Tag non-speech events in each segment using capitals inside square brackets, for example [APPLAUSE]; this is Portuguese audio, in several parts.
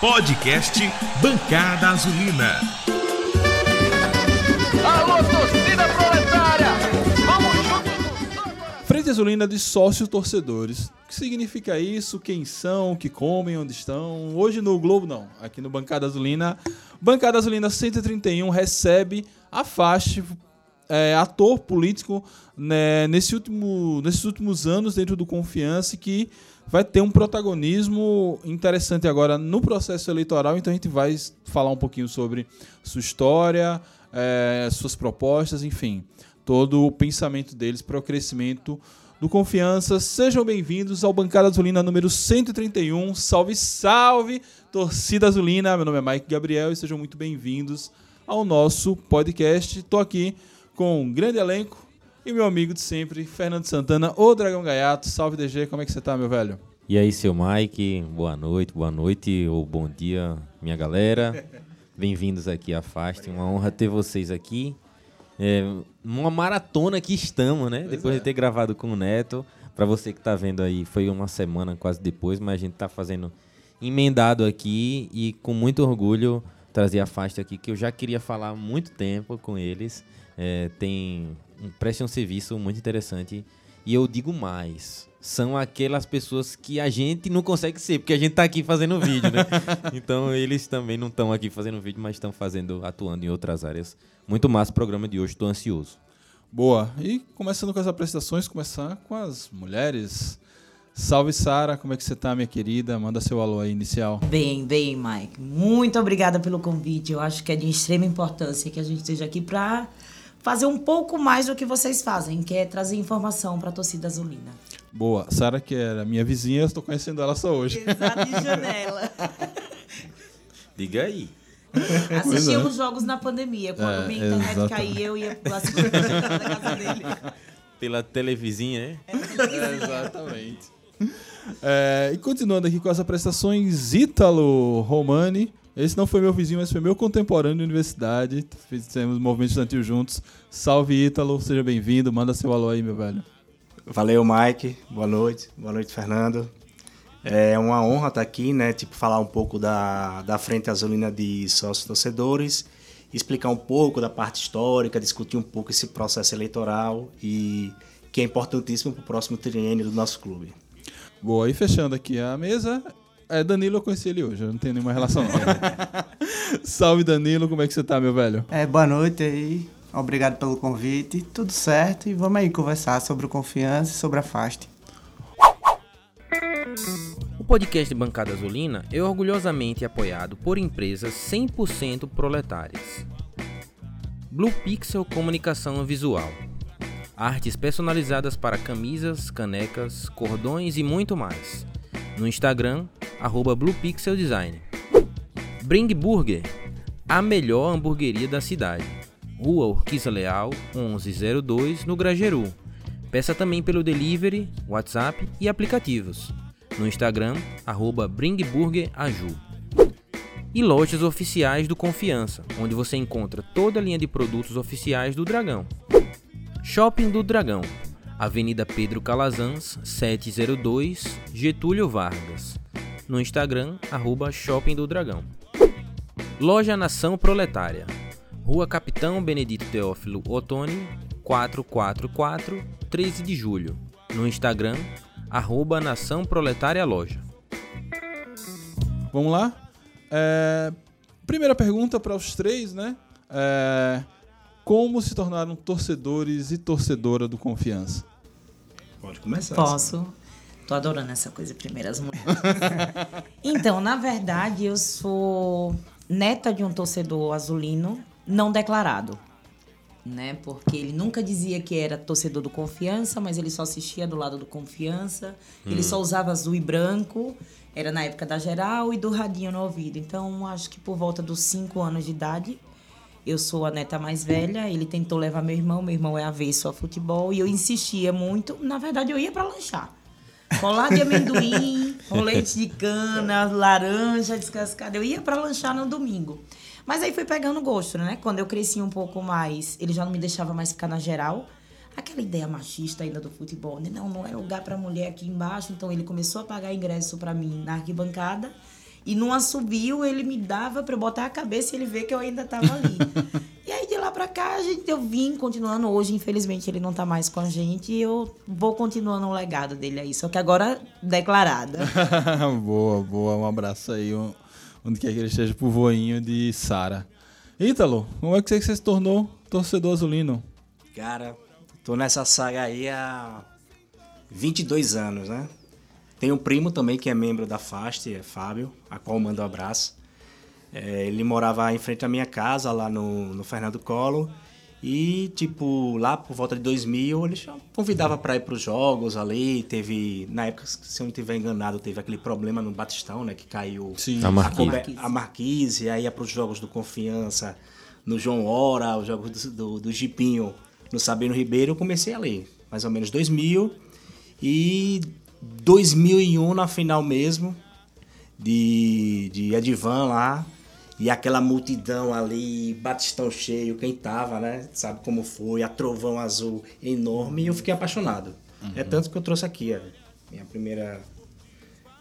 Podcast Bancada Azulina. Alô, torcida proletária! Vamos juntos! Frente Azulina de sócios torcedores. O que significa isso? Quem são? O que comem? Onde estão? Hoje no Globo, não. Aqui no Bancada Azulina. Bancada Azulina 131 recebe a faixa é, ator político né, nesse último, nesses últimos anos dentro do Confiança que vai ter um protagonismo interessante agora no processo eleitoral. Então a gente vai falar um pouquinho sobre sua história, é, suas propostas, enfim, todo o pensamento deles para o crescimento do Confiança. Sejam bem-vindos ao Bancada Azulina número 131. Salve, salve, torcida azulina. Meu nome é Mike Gabriel e sejam muito bem-vindos ao nosso podcast. Estou aqui com um grande elenco e meu amigo de sempre, Fernando Santana, o Dragão Gaiato. Salve, DG, como é que você tá, meu velho? E aí, seu Mike, boa noite, boa noite ou bom dia, minha galera. [LAUGHS] Bem-vindos aqui à Fast, uma honra ter vocês aqui. É, uma maratona que estamos, né? Pois depois é. de ter gravado com o Neto. Para você que tá vendo aí, foi uma semana quase depois, mas a gente tá fazendo emendado aqui e com muito orgulho trazer a Fast aqui, que eu já queria falar há muito tempo com eles. É, tem um, presta um serviço muito interessante. E eu digo mais, são aquelas pessoas que a gente não consegue ser, porque a gente tá aqui fazendo vídeo, né? [LAUGHS] então eles também não estão aqui fazendo vídeo, mas estão fazendo, atuando em outras áreas. Muito massa o programa de hoje, tô ansioso. Boa. E começando com as apresentações, começar com as mulheres. Salve, Sara, como é que você tá, minha querida? Manda seu alô aí inicial. Bem, bem, Mike. Muito obrigada pelo convite. Eu acho que é de extrema importância que a gente esteja aqui para fazer um pouco mais do que vocês fazem, que é trazer informação para a torcida azulina. Boa. Sara, que era minha vizinha, estou conhecendo ela só hoje. Exato, de [LAUGHS] janela. Diga aí. Assistíamos jogos na pandemia. Quando É, minha internet exatamente. caía, eu ia assistir na casa dele. Pela televizinha, é? exatamente. É, e continuando aqui com as apresentações, Ítalo Romani. Esse não foi meu vizinho, mas foi meu contemporâneo de universidade. Fizemos o movimento estudantil juntos. Salve, Ítalo. Seja bem-vindo. Manda seu alô aí, meu velho. Valeu, Mike. Boa noite. Boa noite, Fernando. É uma honra estar aqui, né? Tipo, falar um pouco da, da Frente Azulina de Sócios Torcedores, explicar um pouco da parte histórica, discutir um pouco esse processo eleitoral e que é importantíssimo para o próximo triênio do nosso clube. Boa, e fechando aqui a mesa, é Danilo, eu conheci ele hoje, eu não tenho nenhuma relação não. [LAUGHS] Salve Danilo, como é que você tá, meu velho? É, boa noite aí. Obrigado pelo convite. Tudo certo e vamos aí conversar sobre o confiança e sobre a Fast. O podcast Bancada Azulina é orgulhosamente apoiado por empresas 100% proletárias. Blue Pixel Comunicação Visual. Artes personalizadas para camisas, canecas, cordões e muito mais. No Instagram, arroba Blue Pixel Design. Bring Burger, a melhor hamburgueria da cidade. Rua Urquiza Leal, 1102, no Grageru. Peça também pelo delivery, WhatsApp e aplicativos. No Instagram, arroba bringburgeraju. E lojas oficiais do Confiança, onde você encontra toda a linha de produtos oficiais do Dragão. Shopping do Dragão, Avenida Pedro Calazans, 702, Getúlio Vargas. No Instagram, arroba Shopping do Dragão. Loja Nação Proletária, Rua Capitão Benedito Teófilo Otoni, 444, 13 de julho. No Instagram, arroba Nação Proletária Loja. Vamos lá? É, primeira pergunta para os três, né? É, como se tornaram torcedores e torcedora do Confiança? Pode começar. Posso? Tô adorando essa coisa, primeiras mulheres. [LAUGHS] então, na verdade, eu sou neta de um torcedor azulino não declarado. Né? Porque ele nunca dizia que era torcedor do Confiança, mas ele só assistia do lado do Confiança. Ele só usava azul e branco. Era na época da geral e do radinho no ouvido. Então, acho que por volta dos 5 anos de idade, eu sou a neta mais velha. Ele tentou levar meu irmão. Meu irmão é avesso ao futebol. E eu insistia muito. Na verdade, eu ia para lanchar. Colar de amendoim, [LAUGHS] com leite de cana, laranja descascada. Eu ia para lanchar no domingo. Mas aí fui pegando gosto, né? Quando eu cresci um pouco mais, ele já não me deixava mais ficar na geral. Aquela ideia machista ainda do futebol, né? Não, não é lugar para mulher aqui embaixo. Então ele começou a pagar ingresso para mim na arquibancada. E num assobio ele me dava pra eu botar a cabeça e ele ver que eu ainda tava ali. [LAUGHS] e aí de lá pra cá a gente, eu vim continuando. Hoje, infelizmente, ele não tá mais com a gente e eu vou continuando o legado dele aí. Só que agora declarada. [LAUGHS] boa, boa. Um abraço aí. um- onde quer que ele esteja pro voinho de Sara. Ítalo, como é que você se tornou torcedor azulino? Cara, tô nessa saga aí há 22 anos, né? Tem um primo também que é membro da FAST, é Fábio, a qual mando um abraço. É, ele morava em frente à minha casa, lá no, no Fernando Collor. E, tipo, lá por volta de 2000, ele convidava para ir para os jogos ali. Teve, na época, se eu não estiver enganado, teve aquele problema no Batistão, né? Que caiu Sim. A Marquise. cobe- a Marquise, aí ia para os jogos do Confiança, no João Hora, os jogos do, do, do Jipinho, no Sabino Ribeiro, eu comecei ali, mais ou menos 2000. E 2001, na final mesmo, de, de Edivan lá, e aquela multidão ali, Batistão cheio, quem tava, né? Sabe como foi, a Trovão Azul enorme, e eu fiquei apaixonado. É tanto que eu trouxe aqui, ó, minha primeira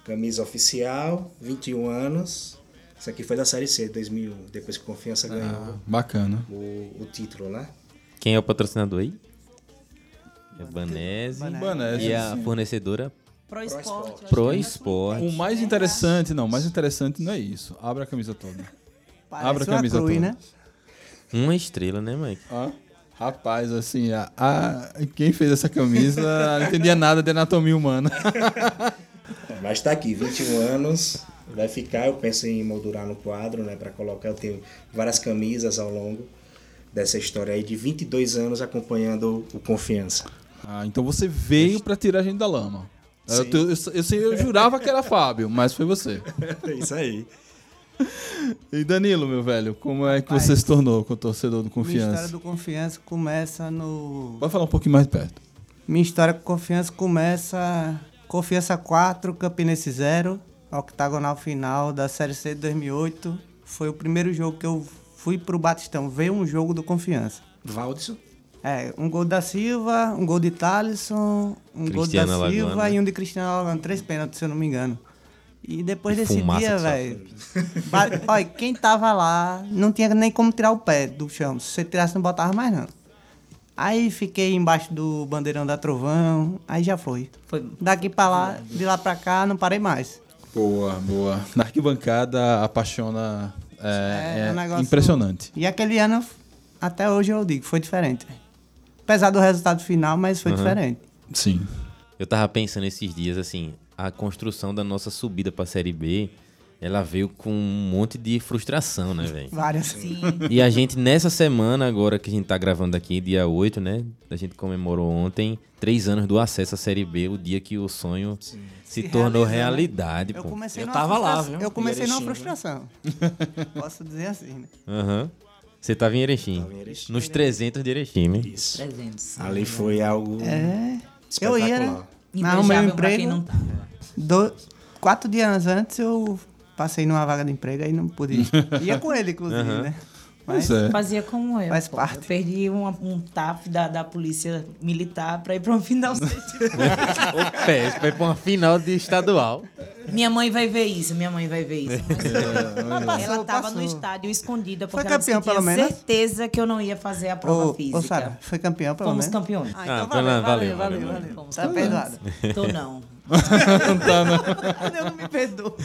camisa oficial, 21 anos. Isso aqui foi da Série C, 2001, depois que Confiança ganhou Bacana. o, o título, né? Quem é o patrocinador aí? É Banese. Banese, E a fornecedora Pro esporte. Pro Esporte. O mais interessante, não, o mais interessante não é isso. Abra a camisa toda. [LAUGHS] Parece Abra a camisa cruz, toda. né? Uma estrela, né, Mike? Ó, rapaz, assim, a, a- quem fez essa camisa não entendia nada de anatomia humana. [LAUGHS] Mas tá aqui, 21 anos, vai ficar, eu penso em moldurar no quadro, né, para colocar, eu tenho várias camisas ao longo dessa história aí de 22 anos acompanhando o Confiança. Ah, então você veio pra tirar a gente da lama. Eu, eu, eu, eu- eu jurava que era [LAUGHS] Fábio, mas foi você. É isso aí. E Danilo, meu velho, como é que você se tornou com o torcedor do Minha história Confiança? do Confiança começa no. Pode falar um pouquinho mais perto. Minha história com Confiança começa. Confiança 4, Campinense 0, octagonal final da Série C de 2008. Foi o primeiro jogo que eu fui pro Batistão ver um jogo do Confiança. Valdson, É, um gol da Silva, um gol de Thalisson, um gol Cristiano da Silva Alagoano, né? e um de Cristiano Alagoano. Três pênaltis, se eu não me engano. E depois E desse dia, velho. Olha, quem tava lá não tinha nem como tirar o pé do chão. Se você tirasse, não botava mais, não. Aí fiquei embaixo do bandeirão da Trovão, aí já foi. Foi. Daqui pra lá, de lá pra cá, não parei mais. Boa, boa. Na arquibancada apaixona. É, É, é um negócio- impressionante. E aquele ano, até hoje eu digo, foi diferente. Apesar do resultado final, mas foi diferente. Sim. Eu tava pensando esses dias, assim, a construção da nossa subida pra Série B, ela veio com um monte de frustração, né, velho? Várias. Sim. E a gente, nessa semana, agora que a gente tá gravando aqui, dia 8, né? A gente comemorou ontem três anos do acesso à Série B, o dia que o sonho se, Se tornou realidade, Eu pô. comecei Eu tava lá, viu? Eu comecei numa frustração. [LAUGHS] Posso dizer assim, né? Aham. Você tava em Erechim. Tava em Erechim. Nos 300 de Erechim, né? isso. 300. Ali foi algo É. Eu ia, né? Invejável pra quem emprego. não tava. Do... Quatro dias antes eu passei numa vaga de emprego aí não pude ir. [LAUGHS] Ia com ele, inclusive, né? Mas é. Fazia como eu. Faz parte. Eu perdi um, um TAF da, da polícia militar pra ir pra um final. [LAUGHS] O pé, vai pra uma final de estadual. Minha mãe vai ver isso, minha mãe vai ver isso. Mas passou, ela tava passou. no estádio escondida Foi porque ela disse campeão, que tinha certeza que eu não ia fazer a prova Ô, física. ô Sara, foi campeão pelo Fomos menos? campeões. Ah, Ah, então então valeu, valeu, valeu, valeu, valeu, valeu. valeu. Tá perdoado. Tô não. [LAUGHS] Eu [LAUGHS] não me perdoo.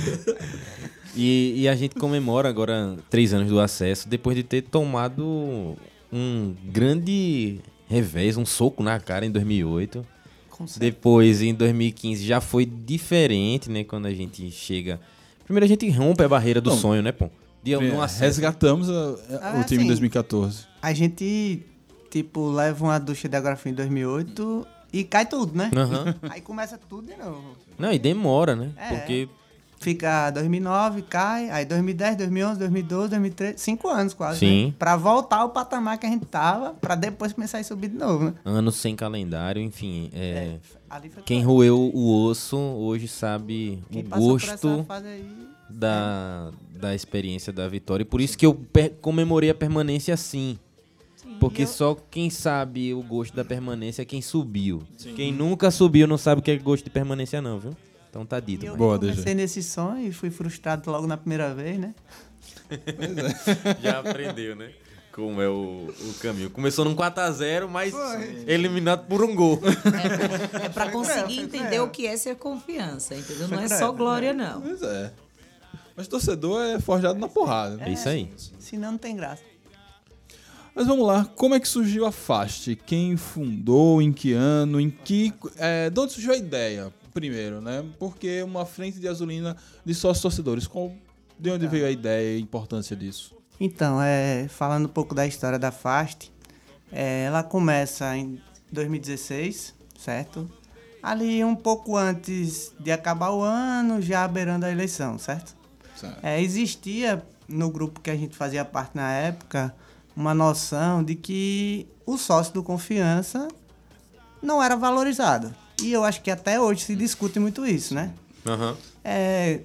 E, e a gente comemora agora três anos do acesso, depois de ter tomado um grande revés, um soco na cara em 2008. Depois, em 2015, já foi diferente, né? Quando a gente chega... Primeiro a gente rompe a barreira do Não. sonho, né, pô? De um acesso. Resgatamos a- a- Ah, o time em sim. 2014. A gente, tipo, leva uma ducha de água fria em 2008 e cai tudo, né? Aham. Aí começa tudo de novo. Não, e demora, né? É. Porque Fica 2009, cai, aí 2010, 2011, 2012, 2013, cinco anos quase, Sim. né? Pra voltar ao patamar que a gente tava, pra depois começar a subir de novo, né? anos sem calendário, enfim. é, Ali foi Quem claro. roeu o osso hoje sabe Quem o gosto aí... da, da experiência da vitória. E por isso que eu comemorei a permanência assim. Porque só quem sabe o gosto da permanência é quem subiu. Quem nunca subiu não sabe o que é gosto de permanência, não, viu? Então tá dito. E eu. Boa, comecei nesse sonho e fui frustrado logo na primeira vez, né? [LAUGHS] Já aprendeu, né? Como é o, o caminho. Começou num 4x0, mas eliminado por um gol. É pra conseguir entender o que é ser confiança, entendeu? Não é Foi só glória, não. Pois é. Mas torcedor é forjado na porrada. É isso aí. Senão não tem graça. Mas vamos lá, como é que surgiu a FAST? Quem fundou, em que ano, em que... É, de onde surgiu a ideia, primeiro, né? Porque uma frente de azulina de sócios torcedores, qual, de onde veio a ideia e a importância disso? Então, é, falando um pouco da história da FAST, é, ela começa em 2016, certo? Ali um pouco antes de acabar o ano, já beirando a eleição, certo? Certo. É, existia no grupo que a gente fazia parte na época uma noção de que o sócio do confiança não era valorizado. E eu acho que até hoje se discute muito isso, né? Aham. É,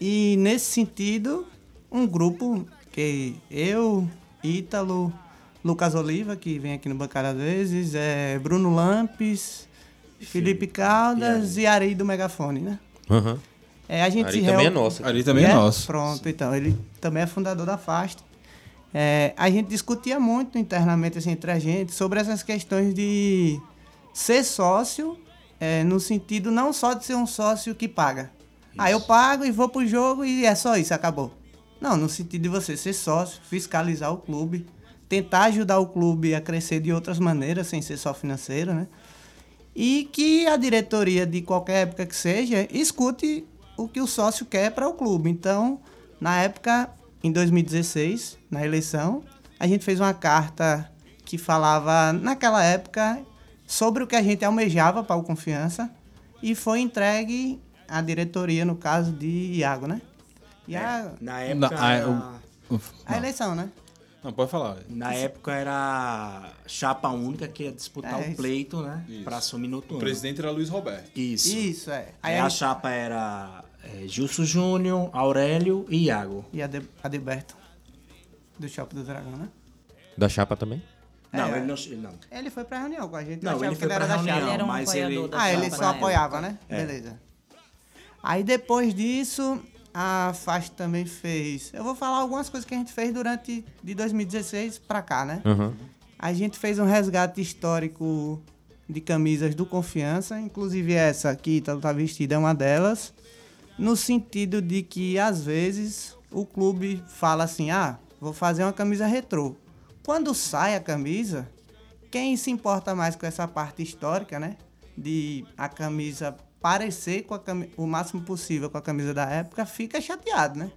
e nesse sentido, um grupo que eu, Ítalo, Lucas Oliva, que vem aqui no bancada às vezes, é, Bruno Lampes, Felipe Caldas e Ari do Megafone, né? Aham. É, a gente Ari também é nosso. Ali também é, nosso. Pronto, então, ele também é fundador da FAST. É, a gente discutia muito internamente assim, entre a gente sobre essas questões de ser sócio, é, no sentido não só de ser um sócio que paga. Ah, eu pago e vou pro jogo e é só isso, acabou. Não, no sentido de você ser sócio, fiscalizar o clube, tentar ajudar o clube a crescer de outras maneiras, sem ser só financeiro, né? E que a diretoria de qualquer época que seja escute o que o sócio quer para o clube. Então, na época, em 2016, na eleição, a gente fez uma carta que falava, naquela época, sobre o que a gente almejava para o Confiança e foi entregue à diretoria, no caso de Iago, né? E a, Na época, Na- era, o- Uf, a eleição, né? Não, pode falar. na época era chapa única que ia disputar É, o isso. pleito, né? Isso. Pra assumir no O turno. presidente era Luiz Roberto. Isso. Isso, é. Aí a a, chapa era é, Gilson Júnior, Aurélio e Iago. e a, de, Adeberto, do Shopping do Dragão, né? Da chapa também? Não, É. ele não. ele não. Ele foi pra reunião com a gente. Não, ele foi pra era da reunião. Ele era um mas ele... da Ah, ele só apoiava, época. né? É. Beleza. Aí depois disso, a FAST também fez. Eu vou falar algumas coisas que a gente fez durante de 2016 pra cá, né? Aham. A gente fez um resgate histórico de camisas do Confiança, inclusive essa aqui, tá, tá vestida, é uma delas, no sentido de que às vezes o clube fala assim: ah, vou fazer uma camisa retrô. Quando sai a camisa, quem se importa mais com essa parte histórica, né? De a camisa parecer com o máximo possível com a camisa da época, fica chateado, né?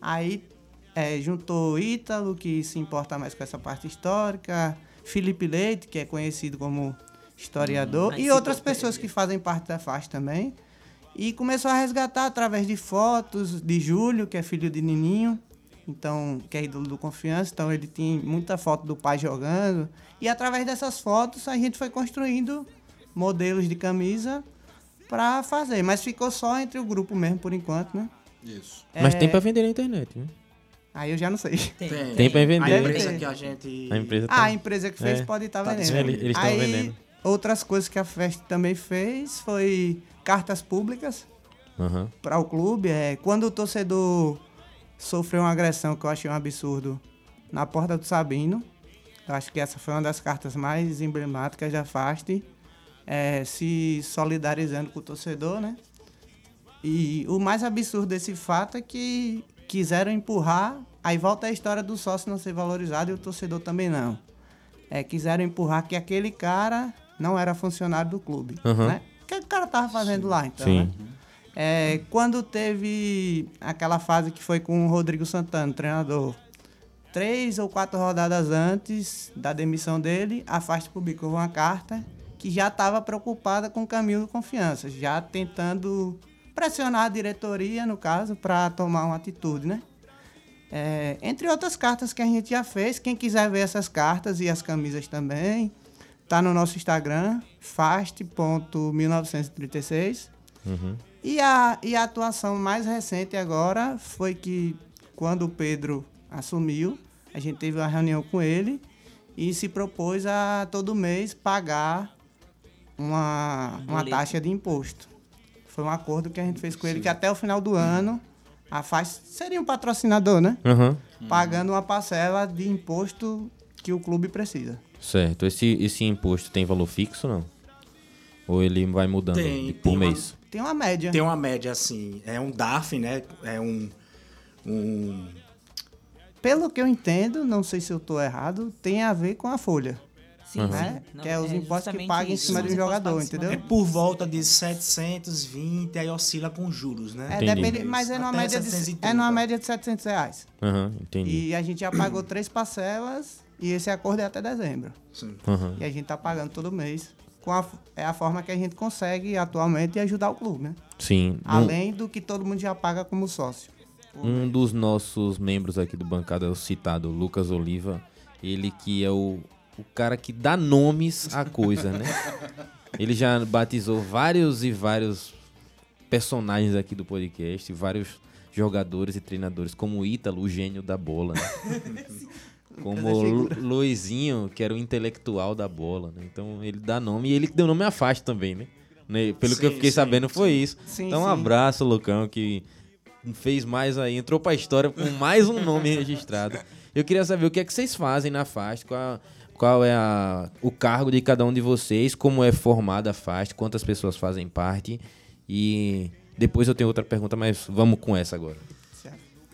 Aí é, juntou Ítalo, que se importa mais com essa parte histórica, Felipe Leite, que é conhecido como historiador, Hum, e outras pessoas que fazem parte da FAST também. E começou a resgatar através de fotos de Júlio, que é filho de Nininho, então que é ídolo do Confiança, então ele tem muita foto do pai jogando. E através dessas fotos a gente foi construindo modelos de camisa para fazer, mas ficou só entre o grupo mesmo por enquanto, né? Isso. Mas É, tem pra vender na internet, né? Aí eu já não sei. Tem, Tem pra A vender. empresa ter. que a gente... A empresa Ah, a empresa que fez É. pode estar Tá vendendo. disponível. Eles- eles Aí, vendendo. Outras coisas que a festa também fez foi cartas públicas Aham. para o clube. É, quando o torcedor sofreu uma agressão que eu achei um absurdo na porta do Sabino, eu acho que essa foi uma das cartas mais emblemáticas da FAST, é, se solidarizando com o torcedor, né? E o mais absurdo desse fato é que quiseram empurrar, aí volta a história do sócio não ser valorizado e o torcedor também não. É, quiseram empurrar que aquele cara não era funcionário do clube, Aham. né? O que o cara tava fazendo lá, então, Sim. né? É, quando teve aquela fase que foi com o Rodrigo Santana, treinador, três ou quatro rodadas antes da demissão dele, a FAST publicou uma carta que já estava preocupada com o caminho do confiança, já tentando pressionar a diretoria, no caso, para tomar uma atitude, né? É, entre outras cartas que a gente já fez, quem quiser ver essas cartas e as camisas também, tá no nosso Instagram, fast.1936. Uhum. E a, e a atuação mais recente agora foi que quando o Pedro assumiu, a gente teve uma reunião com ele e se propôs a todo mês pagar uma, uma taxa de imposto. Foi um acordo que a gente fez com ele que até o final do ano a faixa seria um patrocinador, né? Aham. Pagando uma parcela de imposto que o clube precisa. Certo. Esse, esse imposto tem valor fixo ou não? Ou ele vai mudando Tem, de- por tem uma- mês? Tem uma média. Tem uma média assim, é um DARF, né? É um. um Pelo que eu entendo, não sei se eu tô errado, tem a ver com a folha. Sim, Né? sim. Que é os impostos que paga em cima um impostos jogador, entendeu? é por volta de 720, aí oscila com juros, né? É, depende, mas é numa, Até média de, 730. é numa média de 700 reais. Aham, entendi. E a gente já pagou três parcelas e esse acordo é até dezembro. Sim. Aham. E a gente tá pagando todo mês. Com a, é a forma que a gente consegue atualmente ajudar o clube, né? Sim. Um- Além do que todo mundo já paga como sócio. Um dos nossos membros aqui do bancada, o citado Lucas Oliva, ele que é o, o cara que dá nomes à coisa, né? [LAUGHS] Ele já batizou vários e vários personagens aqui do podcast, vários jogadores e treinadores, como o Ítalo, o gênio da bola, né? [LAUGHS] Como Luizinho, que era o intelectual da bola, né? Então ele dá nome e ele que deu nome à faixa também, né? Né? Pelo que eu Sim, fiquei sim, sabendo foi isso. Sim, então um sim. abraço, Lucão, que fez mais aí, entrou pra história com mais um nome registrado. Eu queria saber o que é que vocês fazem na FAST, qual, qual é a- o cargo de cada um de vocês, como é formada a FAST, quantas pessoas fazem parte e depois eu tenho outra pergunta, mas vamos com essa agora.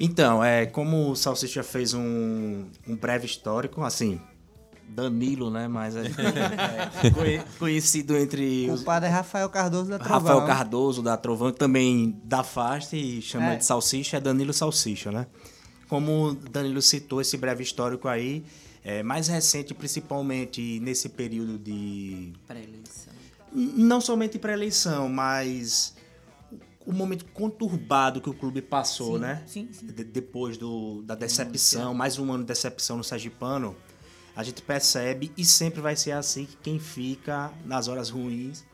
Então, é, como o Salsicha fez um, um breve histórico, assim, Danilo, né? Mas é, é, [LAUGHS] conhe- conhecido entre O os, padre é Rafael Cardoso da Trovão. Rafael Cardoso, da Trovão, também da Fast e chama É. de Salsicha, é Danilo Salsicha, né? Como o Danilo citou esse breve histórico aí, é, mais recente, principalmente nesse período de Pré-eleição. Não somente para eleição, mas o momento conturbado que o clube passou, Sim, né? sim, sim. De- depois do, da decepção, mais um ano de decepção no Sergipano, a gente percebe e sempre vai ser assim que quem fica nas horas ruins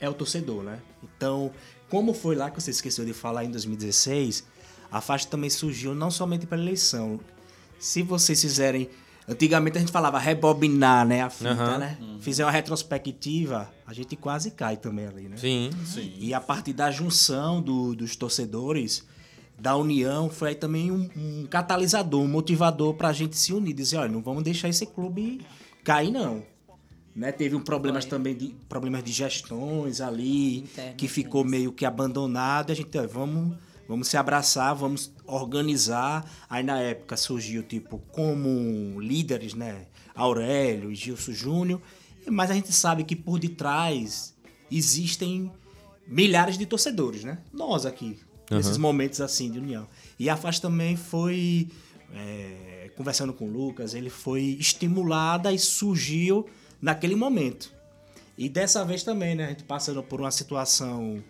é o torcedor, né? Então, como foi lá que você esqueceu de falar em 2016, a faixa também surgiu não somente para eleição. Se vocês fizerem Antigamente a gente falava rebobinar, né? A fita, Aham. né? Fizer uma retrospectiva, a gente quase cai também ali, né? Sim. E a partir da junção do- dos torcedores, da união, foi aí também um, um catalisador, um motivador pra gente se unir. Dizer, olha, não vamos deixar esse clube cair, não. Né? Teve um problemas também de problemas de gestões ali, Internas, que ficou né? meio que abandonado. E a gente, ó, vamos, vamos se abraçar, vamos organizar. Aí na época surgiu, tipo, como líderes, né? Aurélio e Gilson Júnior. Mas a gente sabe que por detrás existem milhares de torcedores, né? Nós aqui, nesses momentos assim de união. E a FAS também foi, é, conversando com o Lucas, ele foi estimulada e surgiu naquele momento. E dessa vez também, né? A gente passando por uma situação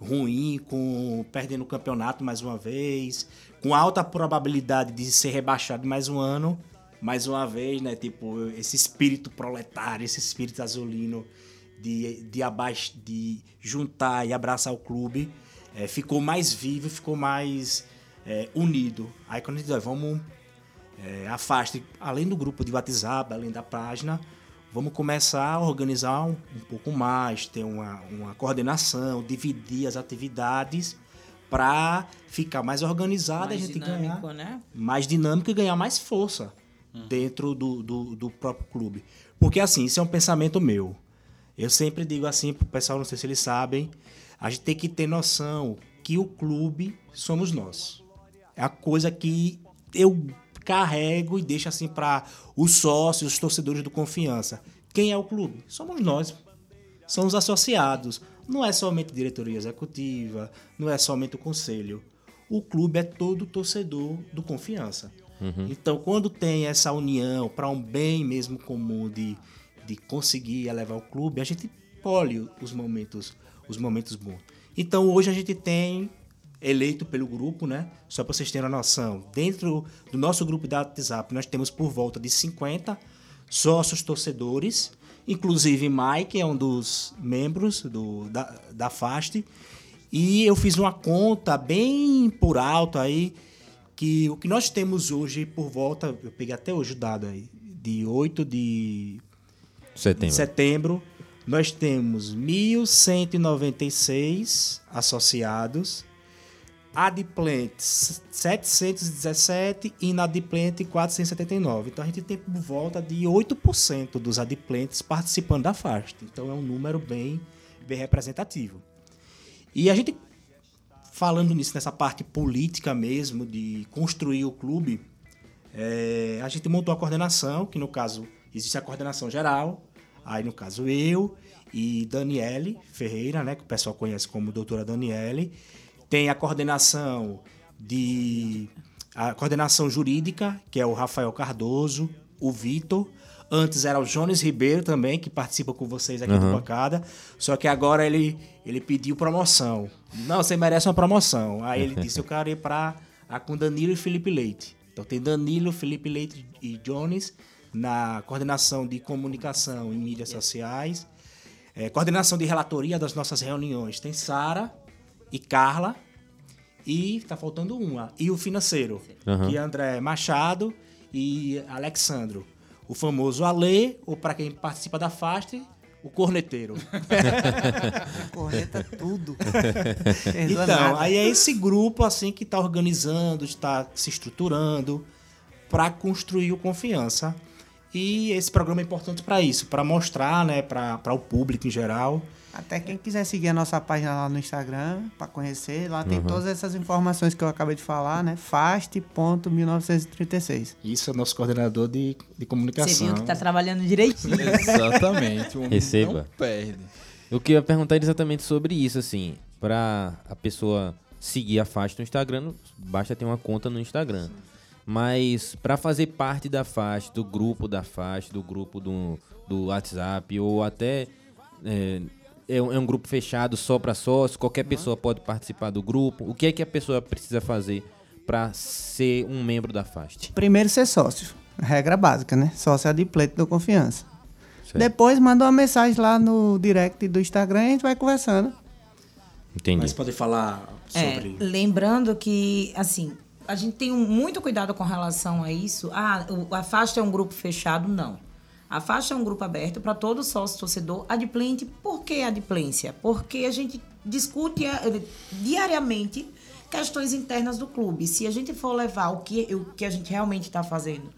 ruim, com perdendo o campeonato mais uma vez, com alta probabilidade de ser rebaixado mais um ano, mais uma vez, né? Tipo, esse espírito proletário, esse espírito azulino de, de, abaixo, de juntar e abraçar o clube, eh, ficou mais vivo, ficou mais eh, unido. Aí quando a gente diz, "Ó, vamos é, afaste, além do grupo de WhatsApp, além da página, vamos começar a organizar um, um pouco mais, ter uma, uma coordenação, dividir as atividades para ficar mais organizado e a Mais gente dinâmico, ganhar né? mais dinâmico e ganhar mais força dentro do, do, do próprio clube. Porque assim, isso é um pensamento meu. Eu sempre digo assim pro pessoal, não sei se eles sabem, a gente tem que ter noção que o clube somos nós. É a coisa que eu carrego e deixo assim para os sócios, os torcedores do Confiança. Quem é o clube? Somos nós. São os associados. Não é somente diretoria executiva, não é somente o conselho. O clube é todo torcedor do Confiança. Então, quando tem essa união para um bem mesmo comum de, de conseguir elevar o clube, a gente colhe os momentos, os momentos bons. Então, hoje a gente tem eleito pelo grupo, né? Só para vocês terem uma noção, dentro do nosso grupo da WhatsApp, nós temos por volta de 50 sócios torcedores, inclusive Mike é um dos membros do, da, da FAST, e eu fiz uma conta bem por alto aí, que o que nós temos hoje por volta, eu peguei até hoje o dado aí, de 8 de Setembro. setembro nós temos 1.196 associados, adimplentes 717 e inadimplente 479. Então a gente tem por volta de 8% dos adimplentes participando da FAST. Então é um número bem, bem representativo. E a gente, falando nisso, nessa parte política mesmo, de construir o clube, é, a gente montou a coordenação, que no caso existe a coordenação geral, aí no caso eu e Daniele Ferreira, né, que o pessoal conhece como doutora Daniele, tem a coordenação de a coordenação jurídica, que é o Rafael Cardoso, o Vitor, antes era o Jones Ribeiro também, que participa com vocês aqui do bancada, só que agora ele ele pediu promoção. Não, você merece uma promoção. Aí ele disse, eu quero ir para a com Danilo e Felipe Leite. Então tem Danilo, Felipe Leite e Jones na coordenação de comunicação e mídias sociais, é, coordenação de relatoria das nossas reuniões. Tem Sara e Carla e tá faltando uma e o financeiro Aham. que é André Machado e Alexandro. O famoso Ale, ou para quem participa da FAST, o corneteiro. [LAUGHS] Corneta tudo. [LAUGHS] Então, nada. aí é esse grupo assim que está organizando, está se estruturando para construir o confiança. E esse programa é importante para isso, para mostrar, né, para o público em geral. Até quem quiser seguir a nossa página lá no Instagram para conhecer, lá tem todas essas informações que eu acabei de falar, né? Fast.1936. Isso é o nosso coordenador de, de comunicação. Você viu que tá trabalhando direitinho. Exatamente. Homem Receba. Não perde. Eu queria perguntar exatamente sobre isso, assim. Pra a pessoa seguir a faixa no Instagram, basta ter uma conta no Instagram. Mas pra fazer parte da faixa, do grupo da faixa, do grupo do, do WhatsApp, ou até é, é um, é um grupo fechado só pra sócio, qualquer pessoa pode participar do grupo. O que é que a pessoa precisa fazer pra ser um membro da faixa? Primeiro ser sócio. Regra básica, né? Sócio adimplente do confiança. Certo. Depois manda uma mensagem lá no direct do Instagram e a gente vai conversando. Entendi. Mas pode falar É, sobre. lembrando que, assim, a gente tem muito cuidado com relação a isso. Ah, o- a faixa é um grupo fechado? Não. A faixa é um grupo aberto para todo sócio torcedor adimplente. Por que adimplência? Porque a gente discute eh, diariamente questões internas do clube. Se a gente for levar o que, o que a gente realmente está fazendo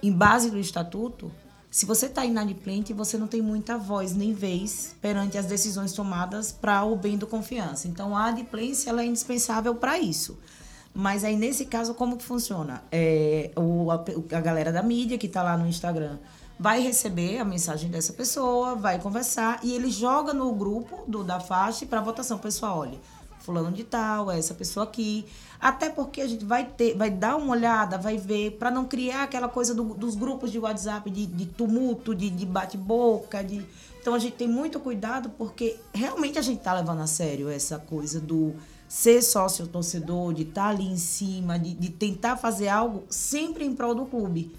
em base do estatuto, se você está inadimplente, você não tem muita voz nem vez perante as decisões tomadas para o bem do confiança. Então, a adimplência é indispensável para isso. Mas aí, nesse caso, como que funciona? É, o, a, a galera da mídia que está lá no Instagram vai receber a mensagem dessa pessoa, vai conversar e ele joga no grupo do da faixa para votação. Pessoal, olha, fulano de tal, é essa pessoa aqui. Até porque a gente vai ter, vai dar uma olhada, vai ver, para não criar aquela coisa do- dos grupos de WhatsApp de, de tumulto, de, de bate-boca, de. Então a gente tem muito cuidado porque realmente a gente tá levando a sério essa coisa do ser sócio torcedor, de estar ali em cima, de, de tentar fazer algo sempre em prol do clube.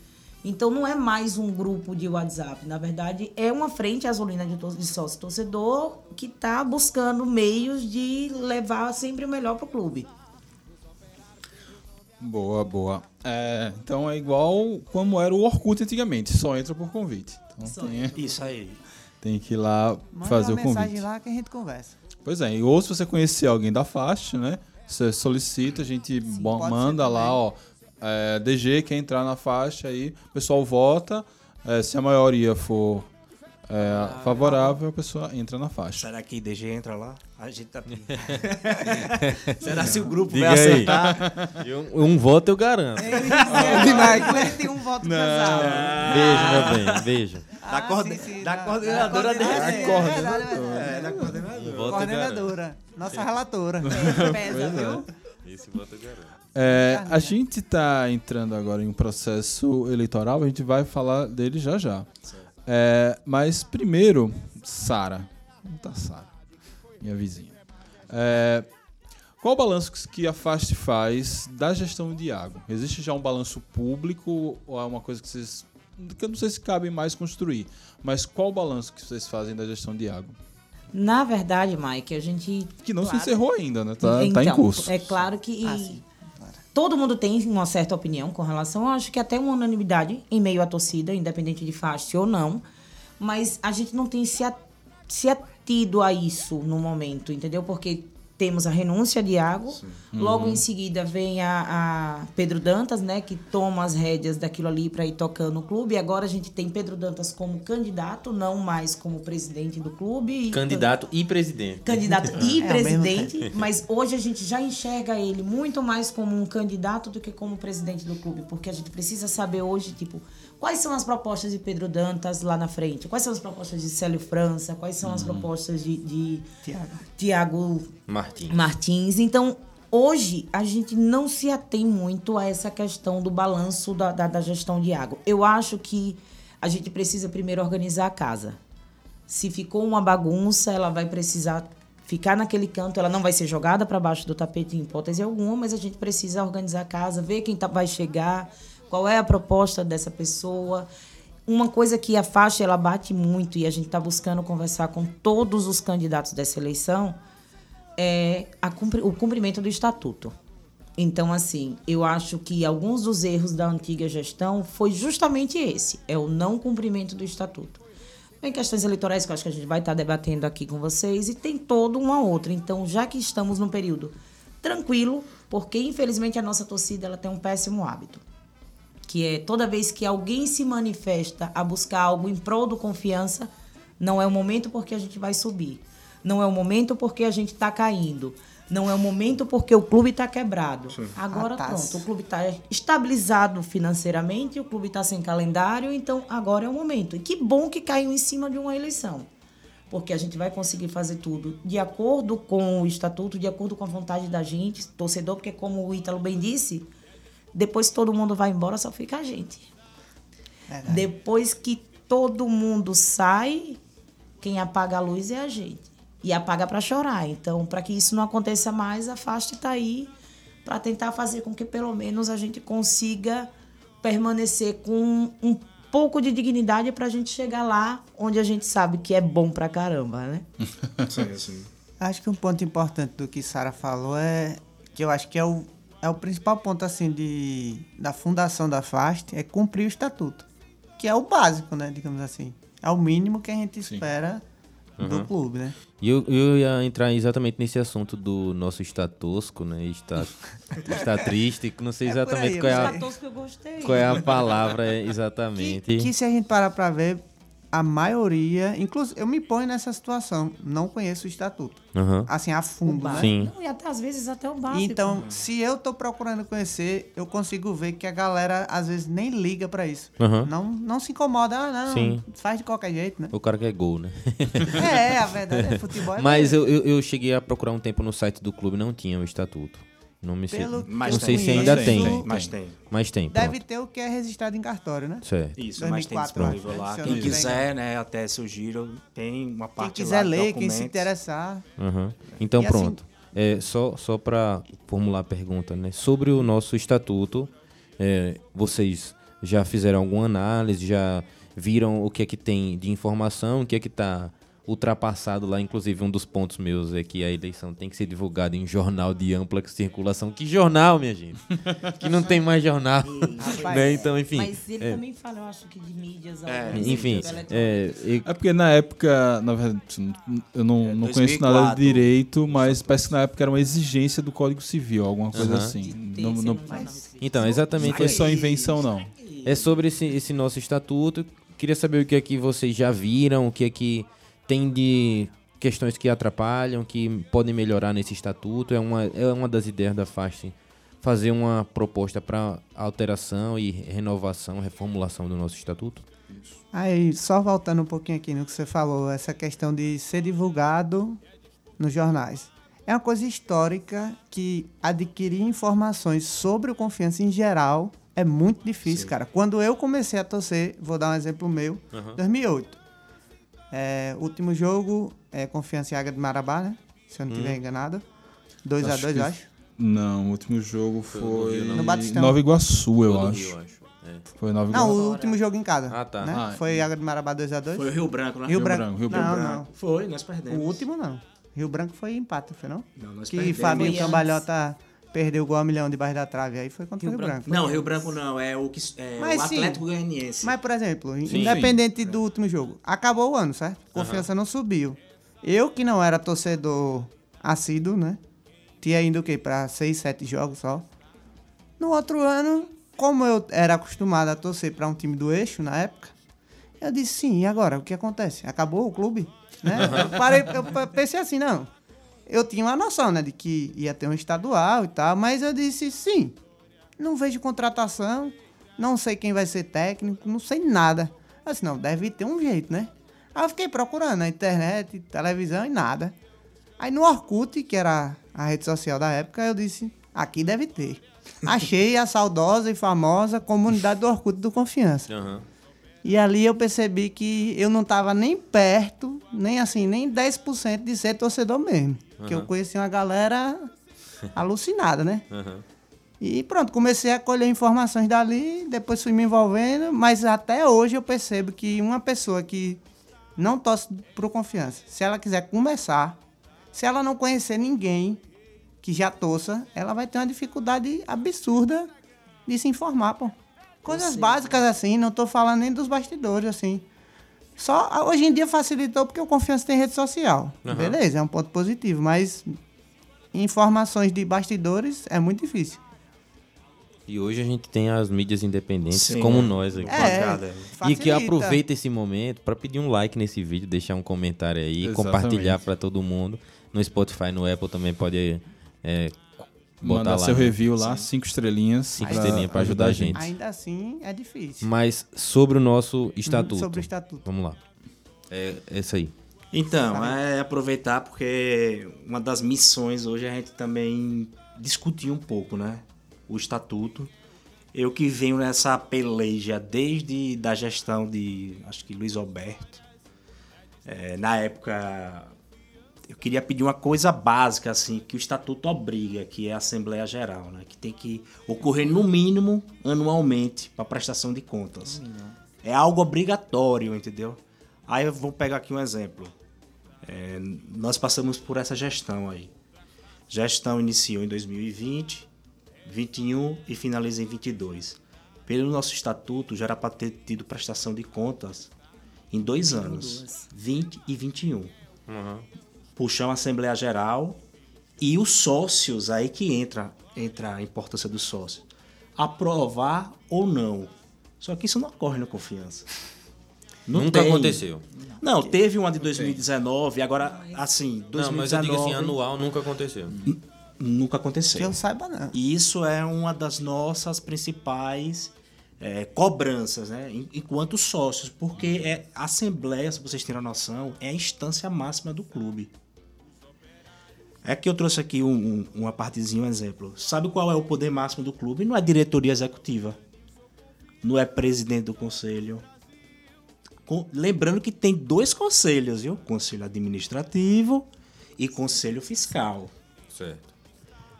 Então não é mais um grupo de WhatsApp, na verdade é uma frente azulina de, de sócio torcedor que está buscando meios de levar sempre o melhor para o clube. Boa, boa. É, então é igual como era o Orkut antigamente, só entra por convite. Então tem, Isso aí. tem que ir lá Manda fazer o uma mensagem convite. lá que a gente conversa. Pois é, e ou se você conhecer alguém da faixa, né? Você solicita, a gente pode manda lá, também. ó. É, DG quer entrar na faixa aí, o pessoal vota. é, se a maioria for é, favorável, a pessoa entra na faixa. Será que DG entra lá? A gente tá. [LAUGHS] Será se o grupo Diga vai aí. aceitar? Um, um voto eu garanto. Ele [LAUGHS] tem um voto pesado. Beijo, meu bem. Beijo. Da, coorden- sim, sim, da da- coordenadora da coordenadora. É, é. É, da coordenadora. Um. Coordenadora. Nossa relatora. Pesa, viu? Esse voto eu garanto. É, a gente tá entrando agora em um processo eleitoral, a gente vai falar dele já já. É, mas primeiro, Sara. Onde tá Sara? Minha vizinha. É, qual o balanço que- a FAST faz da gestão de água? Existe já um balanço público ou é uma coisa que vocês. que eu não sei se cabe mais construir, mas qual o balanço que vocês fazem da gestão de água? Na verdade, Mike, a gente. Que não se Claro. encerrou ainda, né? Tá, tá em Então, curso. É claro que Ah. Todo mundo tem uma certa opinião com relação, acho que até uma unanimidade em meio à torcida, independente de faixa ou não. Mas a gente não tem se se atido a isso no momento, entendeu? Porque temos a renúncia de Iago, logo em seguida vem a, a Pedro Dantas, né, que toma as rédeas daquilo ali para ir tocando o clube. E agora a gente tem Pedro Dantas como candidato, não mais como presidente do clube. E Candidato e presidente. candidato [LAUGHS] e É, ao mesmo presidente, mas hoje a gente já enxerga ele muito mais como um candidato do que como presidente do clube, porque a gente precisa saber hoje, tipo, quais são as propostas de Pedro Dantas lá na frente, quais são as propostas de Célio França, quais são as propostas de, de Tiago. Tiago Martins. Martins. Então, hoje, a gente não se atém muito a essa questão do balanço da, da, da gestão de água. Eu acho que a gente precisa primeiro organizar a casa. Se ficou uma bagunça, ela vai precisar ficar naquele canto, ela não vai ser jogada para baixo do tapete em hipótese alguma, mas a gente precisa organizar a casa, ver quem tá, vai chegar, qual é a proposta dessa pessoa. Uma coisa que a faixa ela bate muito e a gente está buscando conversar com todos os candidatos dessa eleição é cumpri- o cumprimento do estatuto. Então, assim, eu acho que alguns dos erros da antiga gestão foi justamente esse, é o não cumprimento do estatuto. Tem questões eleitorais que eu acho que a gente vai estar debatendo aqui com vocês e tem toda uma outra. Então, já que estamos num período tranquilo, porque infelizmente a nossa torcida ela tem um péssimo hábito, que é toda vez que alguém se manifesta a buscar algo em prol do confiança, não é o momento porque a gente vai subir. Não é o momento porque a gente está caindo. Não é o momento porque o clube está quebrado. Agora Ah, tá. pronto, o clube está estabilizado financeiramente, o clube está sem calendário, então agora é o momento. E que bom que caiu em cima de uma eleição. Porque a gente vai conseguir fazer tudo de acordo com o estatuto, de acordo com a vontade da gente, torcedor, porque como o Ítalo bem disse, depois que todo mundo vai embora, só fica a gente. Depois que todo mundo sai, quem apaga a luz é a gente. E apaga para chorar. Então, para que isso não aconteça mais, a FAST está aí para tentar fazer com que pelo menos a gente consiga permanecer com um pouco de dignidade para a gente chegar lá onde a gente sabe que é bom pra caramba, né? [LAUGHS] Sim, sim. Acho que um ponto importante do que Sara falou é que eu acho que é o, é o principal ponto assim de da fundação da FAST é cumprir o estatuto, que é o básico, né, digamos assim. É o mínimo que a gente espera do clube, né? E eu, eu ia entrar exatamente nesse assunto do nosso estatosco, né? Está, [LAUGHS] está triste, que não sei É exatamente aí, qual, é mas a, tosco eu gostei. qual é a palavra é, exatamente. Que, que se a gente parar pra ver, a maioria, inclusive eu me ponho nessa situação, não conheço o estatuto, Aham. assim a fundo, né? Sim. Não, e até às vezes até o básico. Então, se eu tô procurando conhecer, eu consigo ver que a galera às vezes nem liga pra isso. Aham. Não, não se incomoda, ah, não, Sim. faz de qualquer jeito, né? O cara quer gol, né? é, a verdade é futebol. é [LAUGHS] Mas eu, eu, eu cheguei a procurar um tempo no site do clube, não tinha o estatuto. Não me sei. Mas Não sei se mas ainda tem, tem. Mas tem. Mas tem, Deve pronto. ter o que é registrado em cartório, né? Certo. Isso, mas tem 2004, disponível eu lá. Quem tiver quiser, né, até seu giro, tem uma Quem parte quiser lá ler, quem se interessar. Aham. Então E assim- pronto. É, só só para formular a pergunta, né? Sobre o nosso estatuto, é, vocês já fizeram alguma análise, já viram o que é que tem de informação, o que é que está ultrapassado lá. Inclusive, um dos pontos meus é que a eleição tem que ser divulgada em jornal de ampla circulação. Que jornal, minha gente? [LAUGHS] que não tem mais jornal. [LAUGHS] né? Então, enfim. Mas ele é, também fala, eu acho que de mídias. É, enfim, eletrônicas. é, e- É porque na época, na verdade, assim, eu não, É, não conheço nada 2004. de direito, mas parece que na época era uma exigência do Código Civil, alguma coisa Aham. assim. Tem, Não, não, então, exatamente. não foi só invenção, não. É sobre esse, esse nosso estatuto. Queria saber o que é que vocês já viram, o que é que tem de questões que atrapalham, que podem melhorar nesse estatuto. É uma, é uma das ideias da FAST fazer uma proposta para alteração e renovação, reformulação do nosso estatuto. Aí, só voltando um pouquinho aqui no que você falou, essa questão de ser divulgado nos jornais. É uma coisa histórica que adquirir informações sobre o confiança em geral é muito difícil, cara. Quando eu comecei a torcer, vou dar um exemplo meu, 2008. É, último jogo, é Confiança e Águia de Marabá, né? Se eu não estiver enganado. 2x2, Acho eu que- acho. Não, o último jogo foi Rio, não. No Batistão. Nova Iguaçu, eu Todo acho. Rio, acho. É. Foi Nova Não, Iguaçu. o último jogo em casa. Ah, tá. né? Ah, Foi Água de Marabá 2x2. Foi o Rio Branco, né? Rio, Rio Branco. Branco, Rio não, Branco. não. Foi, nós O perdemos. último não. Rio Branco foi empate, foi não? Não, nós que perdemos. Fabinho Foi Cambalhota perdeu o gol a milhão debaixo da trave. Aí foi contra o Rio Branco. Não, Rio Branco não, é o, que, é Mas o sim. Atlético Goianiense. Mas, por exemplo, Sim. independente do último jogo, acabou o ano, certo? Confiança não subiu. Eu, que não era torcedor assíduo, né? Tinha ido o quê? Pra seis, sete jogos só. No outro ano, como eu era acostumado a torcer pra um time do eixo na época, eu disse, sim, e agora? O que acontece? Acabou o clube? Né? Eu parei, eu pe- pensei assim, não. Eu tinha uma noção, né, de que ia ter um estadual e tal, mas eu disse, sim, não vejo contratação, não sei quem vai ser técnico, não sei nada. Eu disse, não, deve ter um jeito, né? Aí eu fiquei procurando na internet, televisão e nada. Aí no Orkut, que era a rede social da época, eu disse, aqui deve ter. [LAUGHS] Achei a saudosa e famosa comunidade do Orkut do Confiança. Aham. E ali eu percebi que eu não estava nem perto, nem assim, nem 10% de ser torcedor mesmo. Que eu conheci uma galera [LAUGHS] alucinada, né? Aham. E pronto, comecei a colher informações dali, depois fui me envolvendo, mas até hoje eu percebo que uma pessoa que não torce pro confiança, se ela quiser começar, se ela não conhecer ninguém que já torça, ela vai ter uma dificuldade absurda de se informar, pô. Coisas básicas assim, não tô falando nem dos bastidores, assim. Só hoje em dia facilitou porque o confiança tem rede social. Aham. Beleza, é um ponto positivo, mas informações de bastidores é muito difícil. E hoje a gente tem as mídias independentes Sim. como nós aqui. É. E que aproveita esse momento para pedir um like nesse vídeo, deixar um comentário aí, Exatamente. compartilhar para todo mundo. No Spotify, no Apple também pode é, botar Manda lá. seu né? review lá, cinco estrelinhas. Cinco pra estrelinhas pra ajudar a gente. Ainda assim, é difícil. Mas sobre o nosso estatuto. Sobre o estatuto. Vamos lá. É esse aí. Então, é aproveitar porque uma das missões hoje é a gente também discutir um pouco, né? O estatuto. Eu que venho nessa peleja desde da gestão de, acho que Luiz Alberto. É, na época, eu queria pedir uma coisa básica, assim, que o estatuto obriga, que é a Assembleia Geral, né? Que tem que ocorrer no mínimo anualmente para prestação de contas. É algo obrigatório, entendeu? Aí eu vou pegar aqui um exemplo. É, nós passamos por essa gestão aí. Gestão iniciou em 2020, 21 e finaliza em 22. Pelo nosso estatuto, já era para ter tido prestação de contas em dois anos, 20 e 21. Puxão a Assembleia Geral e os sócios, aí que entra, entra a importância dos sócios. Aprovar ou não. Só que isso não ocorre no confiança. Não Nunca tem. aconteceu. Não, teve uma de 2019, agora, assim, 2019... Não, mas eu digo assim, anual nunca aconteceu. Nunca Que aconteceu. eu saiba, não. E isso é uma das nossas principais é, cobranças, né? En- Enquanto sócios, porque é, a Assembleia, se vocês terem a noção, é a instância máxima do clube. É que eu trouxe aqui um, um- uma partezinha, um exemplo. Sabe qual é o poder máximo do clube? Não é diretoria executiva. Não é presidente do conselho. Com- lembrando que tem dois conselhos, viu? Conselho administrativo e conselho fiscal. Certo.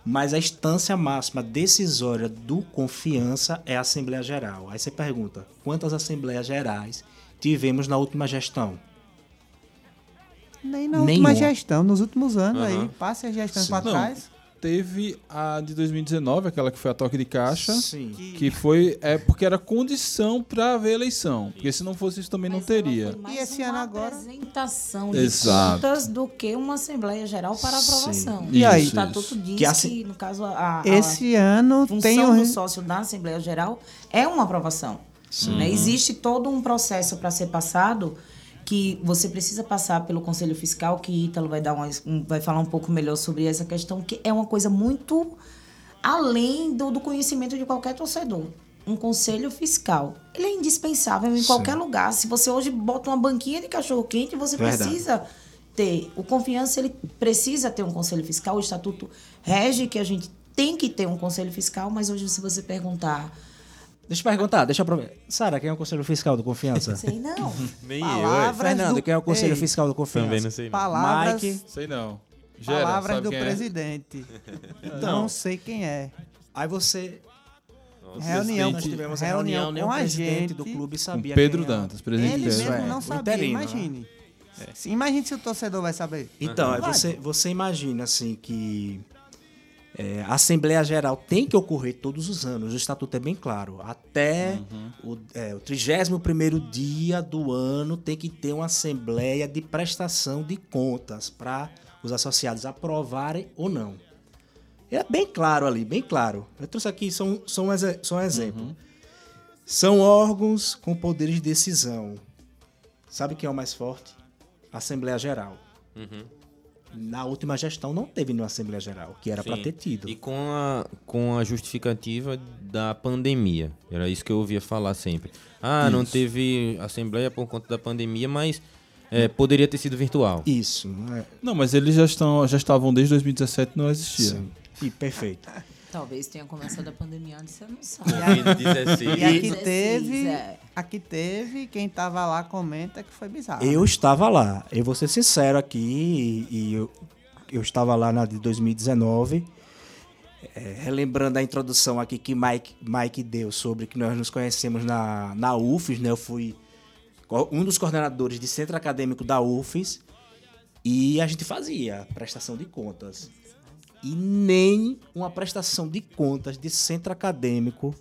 Mas a instância máxima decisória do confiança é a Assembleia Geral. Aí você pergunta, quantas Assembleias Gerais tivemos na última gestão? Nem na Nenhuma. última gestão, nos últimos anos Aham. aí. Passe a gestão Não, trás. Teve a de 2019, aquela que foi a toque de caixa. Sim. Que foi é porque era condição para haver eleição. Porque se não fosse isso também não Mas ela teria. foi mais E esse uma ano agora? apresentação de Exato. contas do que uma Assembleia Geral para aprovação. E aí? O estatuto diz Que que, assim- no caso, a, a Esse ano função tem um... do sócio da Assembleia Geral é uma aprovação. né? Existe todo um processo para ser passado que você precisa passar pelo Conselho Fiscal, que Ítalo vai, dar uma, um- vai falar um pouco melhor sobre essa questão, que é uma coisa muito além do, do conhecimento de qualquer torcedor. Um conselho fiscal. Ele é indispensável em qualquer lugar. Se você hoje bota uma banquinha de cachorro-quente, você Verdade. precisa ter. O confiança, ele precisa ter um conselho fiscal. O estatuto rege que a gente tem que ter um conselho fiscal, mas hoje, se você perguntar, Deixa eu perguntar, deixa eu aproveitar. Sara, quem é o Conselho Fiscal do Confiança? sei não. [LAUGHS] Nem Palavras Fernando, do- quem é o Conselho Ei, Fiscal do Confiança? Também não sei. não. Palavras, Mike. Sei não. Gera, palavras sabe do quem é? presidente. [LAUGHS] Então. Não sei quem é. Aí você... Reunião, Nós tivemos a reunião reunião, com o a presidente gente. do clube Com sabia Pedro quem era. Dantas, presidente Ele Pedro. mesmo é, não sabia, interino, né? imagine. Se- Imagine se o torcedor vai saber. Então, aí Vai. você, você imagina assim que É, a Assembleia Geral tem que ocorrer todos os anos, o estatuto é bem claro. Até o, é, o 31 dia do ano tem que ter uma Assembleia de prestação de contas para os associados aprovarem ou não. É bem claro ali, bem claro. Eu trouxe aqui só um, só um, só um exemplo. São órgãos com poderes de decisão. Sabe quem é o mais forte? A Assembleia Geral. Na última gestão não teve nenhuma Assembleia Geral, que era para ter tido. E com a, com a justificativa da pandemia. Era isso que eu ouvia falar sempre. Ah, não Isso. teve assembleia por conta da pandemia, mas é, poderia ter sido virtual. Isso, não é? Não, mas eles já, estão, já estavam desde 2017 não existia. Sim. E perfeito. Talvez tenha começado a pandemia antes, você não sabe. E aqui 16, teve, é. aqui teve, quem tava lá comenta que foi bizarro. Eu estava lá. Eu vou ser sincero aqui, e, e eu, eu estava lá na de 2019. É, relembrando a introdução aqui que Mike, Mike deu sobre que nós nos conhecemos na, na UFES, né? Eu fui um dos coordenadores de centro acadêmico da UFES e a gente fazia prestação de contas. E nem uma prestação de contas de centro acadêmico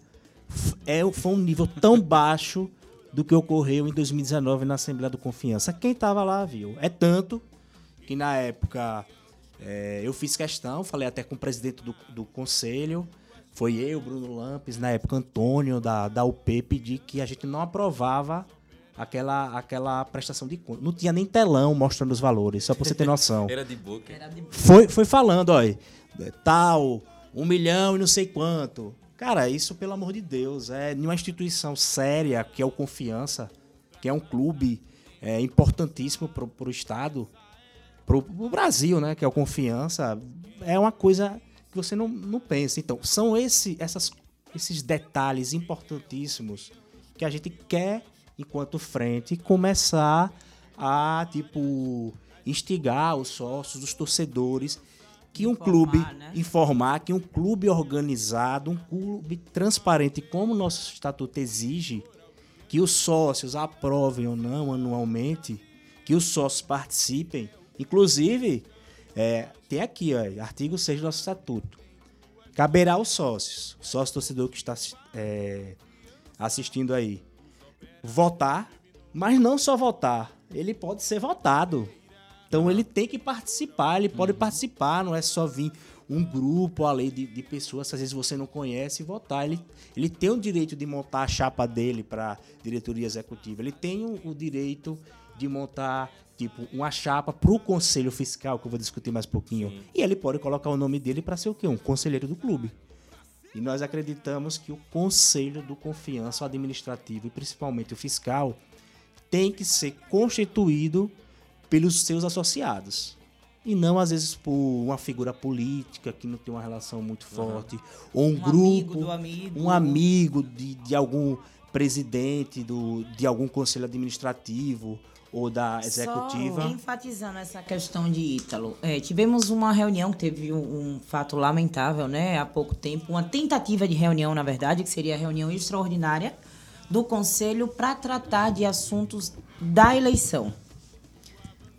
é, foi um nível tão [LAUGHS] baixo do que ocorreu em 2019 na Assembleia do Confiança. Quem estava lá viu. É tanto que na época é, eu fiz questão, falei até com o presidente do, do conselho, foi eu, Bruno Lampes, na época Antônio da, da UP, pedi que a gente não aprovava aquela, aquela prestação de conta. Não tinha nem telão mostrando os valores, só pra você ter noção. [LAUGHS] Era de boca. Foi, foi falando, ó, é, tal, um milhão e não sei quanto. Cara, isso, pelo amor de Deus, é numa instituição séria, que é o Confiança, que é um clube é, importantíssimo pro, pro Estado, pro, pro Brasil, né, que é o Confiança, é uma coisa que você não, não pensa. Então, são esse, essas, esses detalhes importantíssimos que a gente quer, enquanto frente, começar a, tipo, instigar os sócios, os torcedores, que um Informar, clube né? informar que um clube organizado, um clube transparente, como o nosso estatuto exige, que os sócios aprovem ou não anualmente, que os sócios participem. Inclusive, é, tem aqui, ó, artigo 6 do nosso estatuto. Caberá aos sócios, sócio torcedor que está é, assistindo aí, votar, mas não só votar, ele pode ser votado. Então ele tem que participar, ele pode participar, não é só vir um grupo ali de, de pessoas que às vezes você não conhece e votar. Ele, ele tem o direito de montar a chapa dele para diretoria executiva, ele tem o, o direito de montar tipo uma chapa para o conselho fiscal, que eu vou discutir mais pouquinho. E ele pode colocar o nome dele para ser o quê? Um conselheiro do clube. E nós acreditamos que o conselho do confiança administrativo e principalmente o fiscal tem que ser constituído pelos seus associados. E não, às vezes, por uma figura política que não tem uma relação muito forte, ou um, Um grupo, amigo do amigo. um amigo de, de algum presidente do, de algum conselho administrativo ou da executiva. Só enfatizando essa questão de Ítalo. É, tivemos uma reunião que teve um, um fato lamentável, né? Há pouco tempo. Uma tentativa de reunião, na verdade, que seria a reunião extraordinária do Conselho para tratar de assuntos da eleição.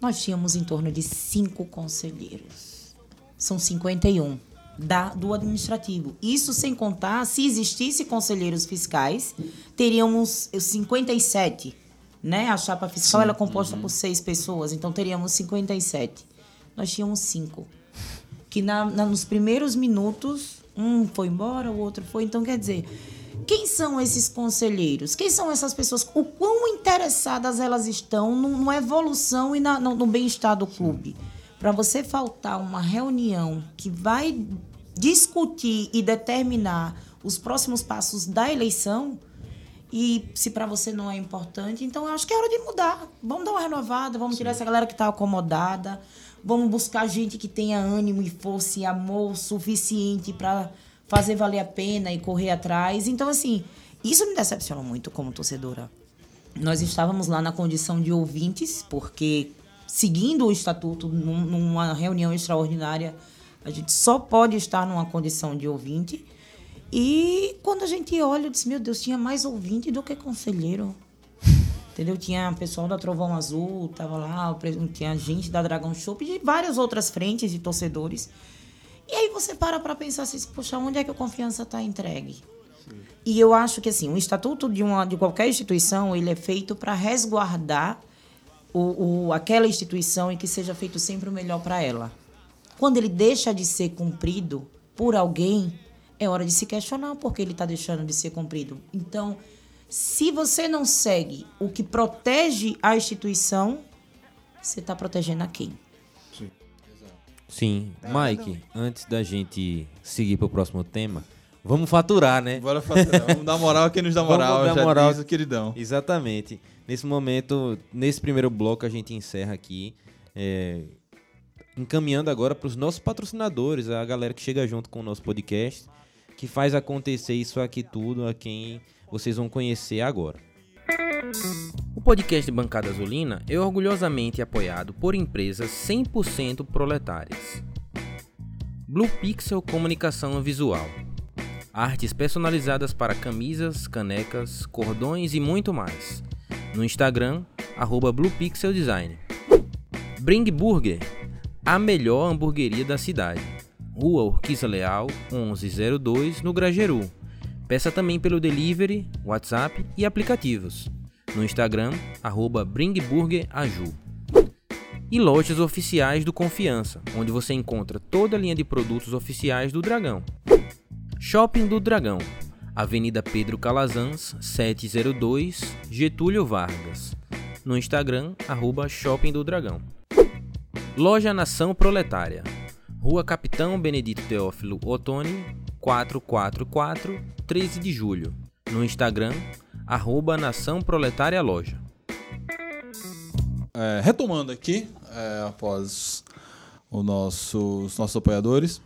Nós tínhamos em torno de cinco conselheiros. São 51 da, do administrativo. Isso sem contar, se existisse conselheiros fiscais, teríamos 57. Né? A chapa fiscal ela é composta por seis pessoas, então teríamos 57. Nós tínhamos cinco. Que na, na- nos primeiros minutos, um foi embora, o outro foi. Então, quer dizer, quem são esses conselheiros? Quem são essas pessoas? O quão interessadas elas estão numa evolução e na- no, no bem-estar do clube? Para você faltar uma reunião que vai discutir e determinar os próximos passos da eleição, e se para você não é importante, então eu acho que é hora de mudar. Vamos dar uma renovada, vamos tirar essa galera que está acomodada, vamos buscar gente que tenha ânimo e força e amor suficiente para fazer valer a pena e correr atrás. Então, assim, isso me decepciona muito como torcedora. Nós estávamos lá na condição de ouvintes, porque seguindo o estatuto, num- numa reunião extraordinária, a gente só pode estar numa condição de ouvinte. E quando a gente olha, eu disse, meu Deus, tinha mais ouvinte do que conselheiro. [LAUGHS] Entendeu? Tinha pessoal da Trovão Azul, tava lá, tinha gente da Dragão Shop e de várias outras frentes de torcedores. E aí você para para pensar assim, poxa, onde é que a confiança está entregue? E eu acho que assim, o estatuto de, uma, de qualquer instituição, ele é feito para resguardar o, o, aquela instituição e que seja feito sempre o melhor para ela. Quando ele deixa de ser cumprido por alguém, é hora de se questionar por que ele está deixando de ser cumprido. Então, se você não segue o que protege a instituição, você está protegendo a quem? Sim. Mike, antes da gente seguir para o próximo tema, vamos faturar, né? Bora faturar. Vamos dar moral a quem nos dá [LAUGHS] moral. Vamos dar já moral. diz o queridão. Exatamente. Nesse momento, nesse primeiro bloco, a gente encerra aqui. é, encaminhando agora para os nossos patrocinadores, a galera que chega junto com o nosso podcast, que faz acontecer isso aqui tudo, a quem vocês vão conhecer agora. O podcast Bancada Azulina é orgulhosamente apoiado por empresas 100% proletárias. Blue Pixel Comunicação Visual. Artes personalizadas para camisas, canecas, cordões e muito mais. No Instagram, arroba. Bring Burger, a melhor hamburgueria da cidade. Rua Urquiza Leal, 1102, no Grageru. Peça também pelo delivery, WhatsApp e aplicativos. No Instagram, arroba bringburgeraju. E lojas oficiais do Confiança, onde você encontra toda a linha de produtos oficiais do Dragão. Shopping do Dragão, Avenida Pedro Calazans, 702, Getúlio Vargas. No Instagram, arroba Shopping do Dragão. Loja Nação Proletária, Rua Capitão Benedito Teófilo Otoni, 444, 13 de julho. No Instagram, arroba Nação Proletária Loja. É, retomando aqui, é, após o nosso- os nossos apoiadores.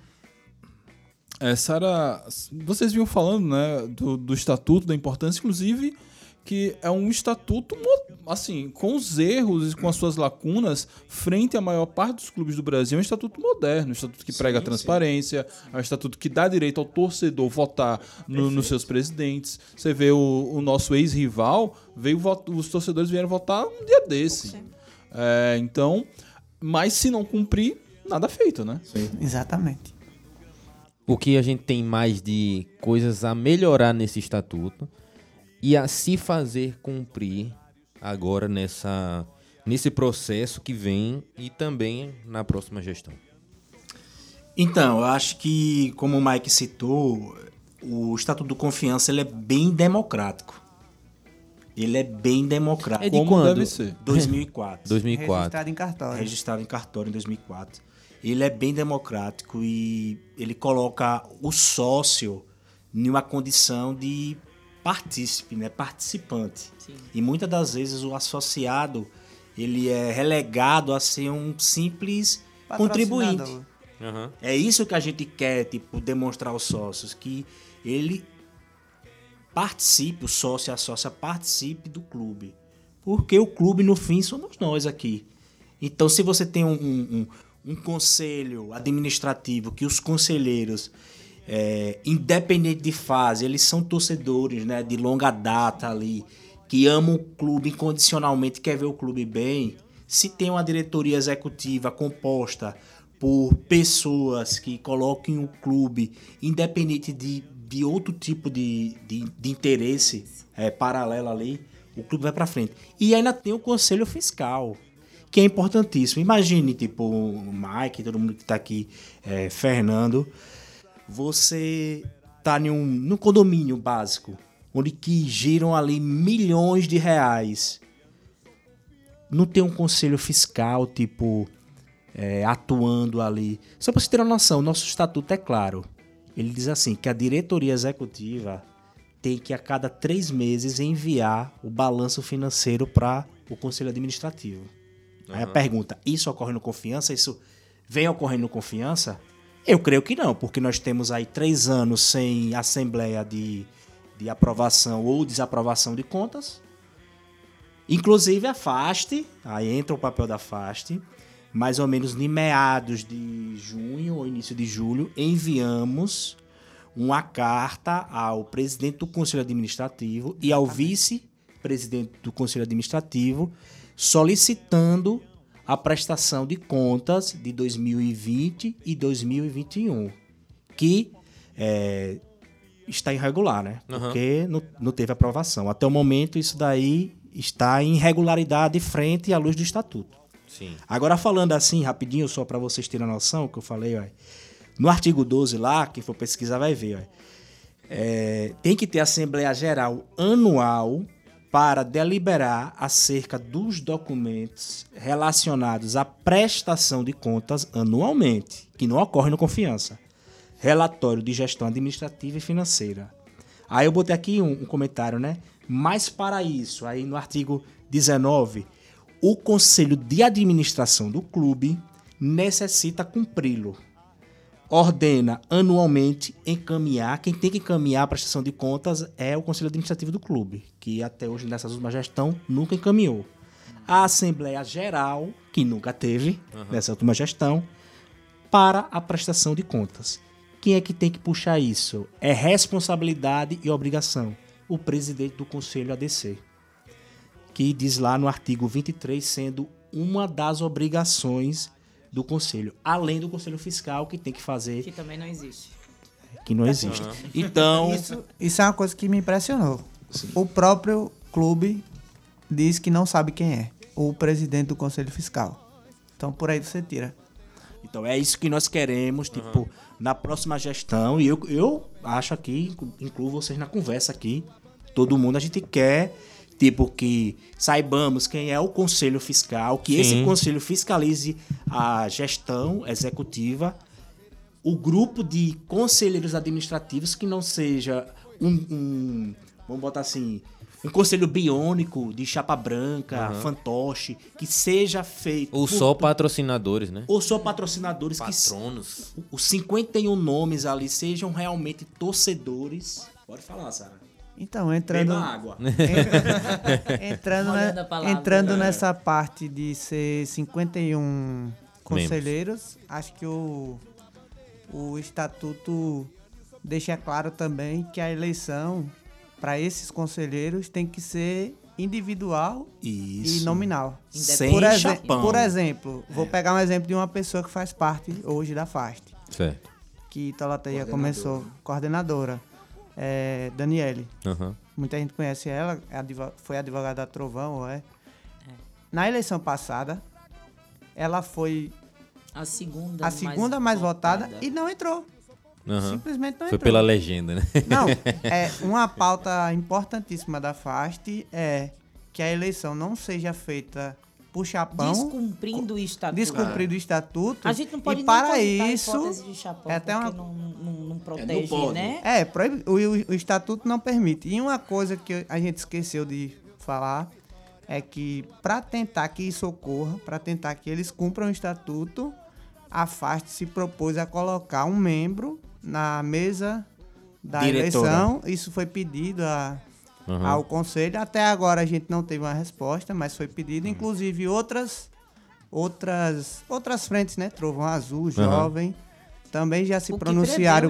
É, Sara, vocês vinham falando né, do, do estatuto, da importância, inclusive, que é um estatuto, mo- assim, com os erros e com as suas lacunas, frente à maior parte dos clubes do Brasil, é um estatuto moderno, um estatuto que prega a transparência, é um estatuto que dá direito ao torcedor votar no- nos seus presidentes. Você vê o, o nosso ex-rival, veio os torcedores vieram votar um dia desse. É, então, mas se não cumprir, nada feito, né? Exatamente. O que a gente tem mais de coisas a melhorar nesse estatuto e a se fazer cumprir agora nessa nesse processo que vem e também na próxima gestão. Então, eu acho que, como o Mike citou, o Estatuto do Confiança ele é bem democrático. Ele é bem democrático. É de Como quando? deve ser. 2004. 2004. [LAUGHS] Registrado em cartório. registrado em cartório em 2004. Ele é bem democrático e ele coloca o sócio em uma condição de partícipe, né? participante. E muitas das vezes o associado ele é relegado a ser um simples contribuinte. Patrocinador. É isso que a gente quer, tipo, demonstrar aos sócios, que ele participe, o sócio e a sócia participe do clube. Porque o clube, no fim, somos nós aqui. Então, se você tem um, um, um- um conselho administrativo, que os conselheiros, é, independente de fase, eles são torcedores né, de longa data ali, que amam o clube incondicionalmente, quer ver o clube bem. Se tem uma diretoria executiva composta por pessoas que coloquem o clube, independente de, de outro tipo de, de, de interesse é, paralelo ali, o clube vai para frente. E ainda tem o conselho fiscal, que é importantíssimo. Imagine, tipo, o Mike, todo mundo que tá aqui, é, Fernando, você tá em um, num condomínio básico, onde que giram ali milhões de reais. Não tem um conselho fiscal, tipo, é, atuando ali. Só para você ter uma noção, nosso estatuto é claro. Ele diz assim, que a diretoria executiva tem que a cada três meses enviar o balanço financeiro para o conselho administrativo. Aí a pergunta, isso ocorre no confiança? Isso vem ocorrendo no confiança? Eu creio que não, porque nós temos aí três anos sem assembleia de, de aprovação ou desaprovação de contas. Inclusive a FAST, aí entra o papel da FAST, mais ou menos em meados de junho ou início de julho, enviamos uma carta ao presidente do Conselho Administrativo e ao vice-presidente do Conselho Administrativo solicitando a prestação de contas de 2020 e 2021, que é, está irregular, né? Aham. Porque não, não teve aprovação. Até o momento, isso daí está em irregularidade frente à luz do estatuto. Sim. Agora, falando assim, rapidinho, só para vocês terem a noção, que eu falei, ó, no artigo 12 lá, quem for pesquisar vai ver, ó, é, tem que ter Assembleia Geral anual para deliberar acerca dos documentos relacionados à prestação de contas anualmente, que não ocorre no Confiança. Relatório de gestão administrativa e financeira. Aí eu botei aqui um, um comentário, né? Mas para isso, aí no artigo 19, o conselho de administração do clube necessita cumpri-lo. Ordena anualmente encaminhar, quem tem que encaminhar a prestação de contas é o conselho administrativo do clube, que até hoje nessa última gestão nunca encaminhou. A Assembleia Geral, que nunca teve nessa última gestão, para a prestação de contas. Quem é que tem que puxar isso? É responsabilidade e obrigação. O presidente do Conselho ADC. Que diz lá no artigo 23, sendo uma das obrigações do Conselho. Além do Conselho Fiscal, que tem que fazer, Que também não existe. que não existe. Então, [LAUGHS] Isso, isso é uma coisa que me impressionou. O próprio clube diz que não sabe quem é o presidente do Conselho Fiscal. Então por aí você tira. Então é isso que nós queremos, tipo, na próxima gestão. E eu, eu acho aqui, incluo vocês na conversa aqui, todo mundo, a gente quer, tipo, que saibamos quem é o conselho fiscal, que esse Sim. conselho fiscalize a gestão executiva, o grupo de conselheiros administrativos que não seja um, um- vamos botar assim, um conselho biônico de chapa branca, fantoche, que seja feito Ou por- só patrocinadores, né? ou só patrocinadores que Patronos. os 51 nomes ali sejam realmente torcedores. Pode falar, Sara. Então, entrando, Beba água. [LAUGHS] entrando, Molhando ne- a palavra. entrando nessa parte de ser 51 conselheiros, acho que o, o estatuto deixa claro também que a eleição para esses conselheiros tem que ser individual Isso. e nominal. Sem por, exe- chapão. por exemplo, vou pegar um exemplo de uma pessoa que faz parte hoje da FAST, Certo. que Talateia começou, coordenadora, é, Daniele. Aham. Muita gente conhece ela, é foi advogada da Trovão, ou é? Na eleição passada, ela foi A segunda, a segunda mais, votada, e não entrou. Aham. Simplesmente não Foi entrou. pela legenda, né? [LAUGHS] Não, é uma pauta importantíssima da FAST é que a eleição não seja feita por chapão, Descumprindo o estatuto. descumprido o estatuto. A gente não pode e nem para isso de chapão, é até uma não, não, não protege, pode. né? É, proíbe- o, o- o estatuto não permite. E uma coisa que a gente esqueceu de falar é que para tentar que isso ocorra, para tentar que eles cumpram o estatuto, a FAST se propôs a colocar um membro na mesa da Diretora. eleição. Isso foi pedido a- Aham. ao conselho. Até agora a gente não teve uma resposta, mas foi pedido. Inclusive outras outras outras frentes, né? Trovão Azul, Jovem, também já se O pronunciaram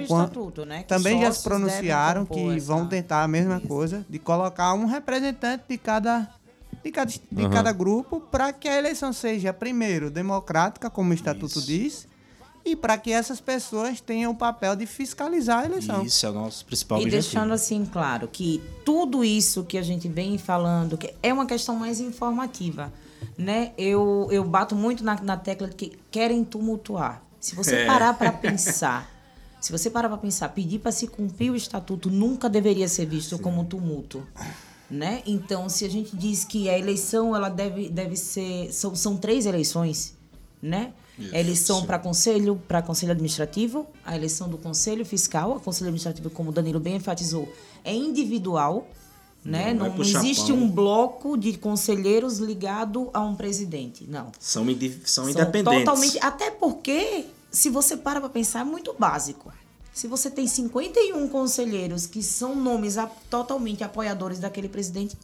né? Que também já se pronunciaram que essa- vão tentar a mesma coisa de colocar um representante de cada de cada, de Aham. cada grupo para que a eleição seja primeiro democrática, como o estatuto Isso. diz, e para que essas pessoas tenham o papel de fiscalizar a eleição. Isso é o nosso principal E objetivo. deixando assim claro que tudo isso que a gente vem falando que é uma questão mais informativa, né? Eu, eu bato muito na, na tecla de que querem tumultuar. Se você parar para [LAUGHS] pensar, se você parar para pensar, pedir para se cumprir o estatuto nunca deveria ser visto como tumulto. Né? Então, se a gente diz que a eleição ela deve, deve ser. São, são três eleições, né? A eleição para conselho, para conselho administrativo, a eleição do conselho fiscal, a conselho administrativo, como o Danilo bem enfatizou, é individual, né? Não Não, é não existe um bloco de conselheiros ligado a um presidente, não. São, são São independentes. totalmente, até porque se você para para pensar é muito básico. Se você tem 51 conselheiros que são nomes a- totalmente apoiadores daquele presidente,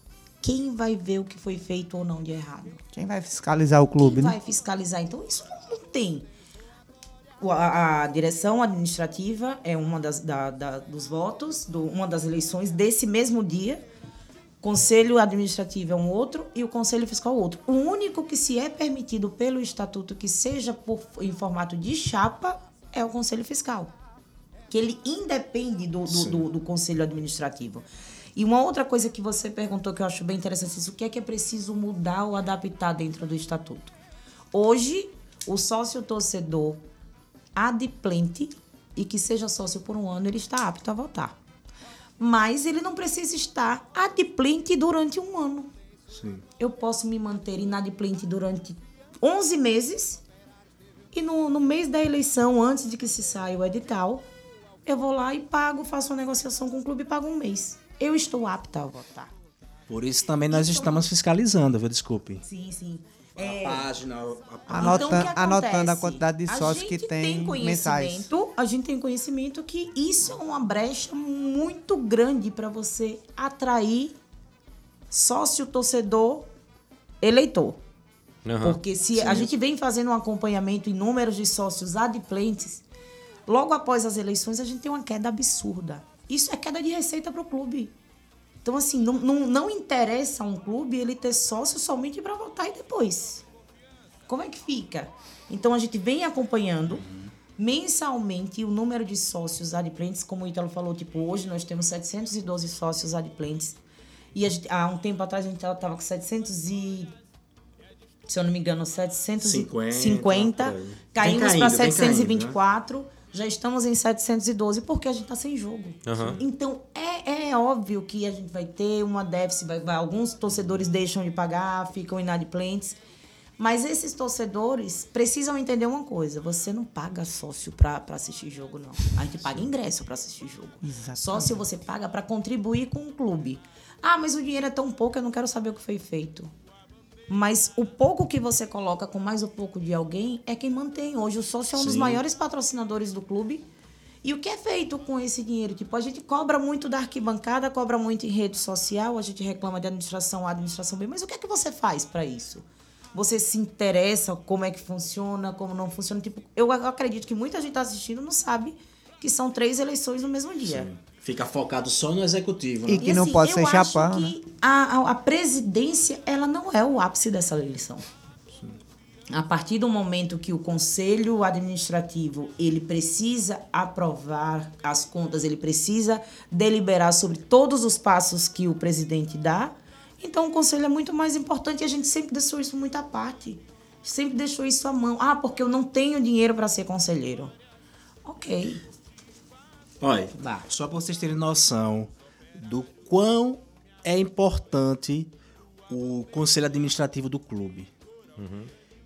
quem vai ver o que foi feito ou não de errado? Quem vai fiscalizar o clube, Quem né? vai fiscalizar? Então, isso não, não tem. A, a direção administrativa é uma das da- da- dos votos, do- uma das eleições desse mesmo dia, Conselho administrativo é um outro e o conselho fiscal é outro. O único que se é permitido pelo estatuto que seja por, em formato de chapa é o conselho fiscal. Que ele independe do, do, do, do conselho administrativo. E uma outra coisa que você perguntou que eu acho bem interessante, isso, o que é que é preciso mudar ou adaptar dentro do estatuto? Hoje, o sócio torcedor adimplente e que seja sócio por um ano, ele está apto a votar. Mas ele não precisa estar adimplente durante um ano. Sim. Eu posso me manter inadimplente durante 11 meses e no, no mês da eleição, antes de que se saia o edital, eu vou lá e pago, faço uma negociação com o clube e pago um mês. Eu estou apta a votar. Por isso também nós estamos fiscalizando, viu? Desculpe. Sim, sim. A É, página, a Anota- Então, o que anotando a quantidade de A sócios que gente tem mensais. conhecimento- A gente tem conhecimento que isso é uma brecha muito grande para você atrair sócio torcedor eleitor. Aham. Porque se a gente vem fazendo um acompanhamento em números de sócios adimplentes, logo após as eleições a gente tem uma queda absurda. Isso é queda de receita para o clube. Então, assim, não, não, não interessa a um clube ele ter sócio somente para votar e depois. Como é que fica? Então, a gente vem acompanhando mensalmente o número de sócios adimplentes, como o Ítalo falou, tipo, hoje nós temos 712 sócios adimplentes. E a gente- há um tempo atrás a gente estava com 700 e se eu não me engano, 750, 50, por aí. caímos para caindo, vem 724, já estamos em 712 porque a gente está sem jogo. Aham. Então é, é óbvio que a gente vai ter uma déficit, vai, vai- alguns torcedores deixam de pagar, ficam inadimplentes. Mas esses torcedores precisam entender uma coisa: você não paga sócio para assistir jogo, não. A gente paga ingresso para assistir jogo. Exatamente. Sócio você paga para contribuir com o clube. Ah, mas o dinheiro é tão pouco, eu não quero saber o que foi feito. Mas o pouco que você coloca com mais o pouco de alguém é quem mantém. Hoje o sócio é um dos Sim. maiores patrocinadores do clube. E o que é feito com esse dinheiro? Tipo, a gente cobra muito da arquibancada, cobra muito em rede social, a gente reclama de administração A, administração B, mas o que é que você faz para isso? Você se interessa como é que funciona, como não funciona? Tipo, eu acredito que muita gente tá assistindo não sabe que são três eleições no mesmo dia. Fica focado só no executivo, E né? que não pode assim, eu ser chapão, né? a, a, a presidência, ela não é o ápice dessa eleição. A partir do momento que o conselho administrativo ele precisa aprovar as contas, ele precisa deliberar sobre todos os passos que o presidente dá, então o conselho é muito mais importante e a gente sempre deixou isso muito à parte. Sempre deixou isso à mão. Ah, porque eu não tenho dinheiro para ser conselheiro. Ok. Olha, só para vocês terem noção do quão é importante o conselho administrativo do clube.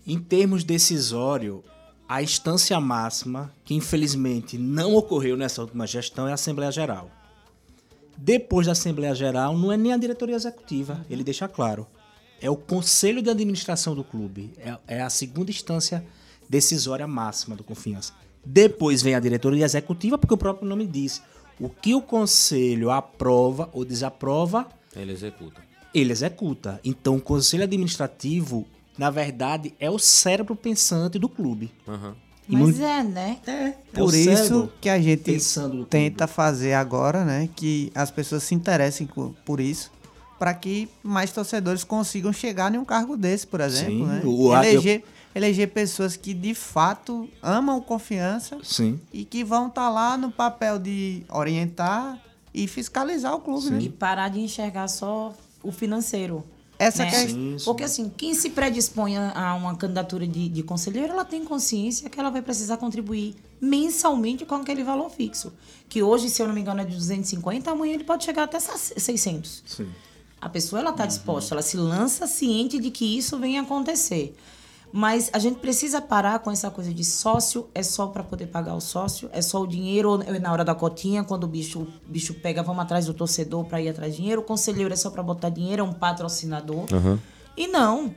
Em termos decisório, a instância máxima, que infelizmente não ocorreu nessa última gestão, é a Assembleia Geral. Depois da Assembleia Geral, não é nem a diretoria executiva, ele deixa claro. É o conselho de administração do clube. É, é a segunda instância decisória máxima do Confiança. Depois vem a diretoria executiva, porque o próprio nome diz. O que o conselho aprova ou desaprova, Ele executa. ele executa. Então, o conselho administrativo, na verdade, é o cérebro pensante do clube. E Mas muito- é, né? É, Por o isso cérebro que a gente tenta clube. fazer agora, né? Que as pessoas se interessem por isso, para que mais torcedores consigam chegar em um cargo desse, por exemplo, Sim, né? o- a- eleger, eleger pessoas que de fato amam confiança Sim. e que vão estar lá no papel de orientar e fiscalizar o clube, E né? parar de enxergar só o financeiro. Essa né? que é- Sim. Porque assim, quem se predispõe a uma candidatura de, de conselheiro, ela tem consciência que ela vai precisar contribuir mensalmente com aquele valor fixo. Que hoje, se eu não me engano, é de 250, amanhã ele pode chegar até 600. Sim. A pessoa ela está disposta, ela se lança ciente de que isso vem acontecer. Mas a gente precisa parar com essa coisa de sócio é só para poder pagar o sócio, é só o dinheiro é na hora da cotinha, quando o bicho, o bicho pega, vamos atrás do torcedor para ir atrás de dinheiro. O conselheiro é só para botar dinheiro, é um patrocinador. E não.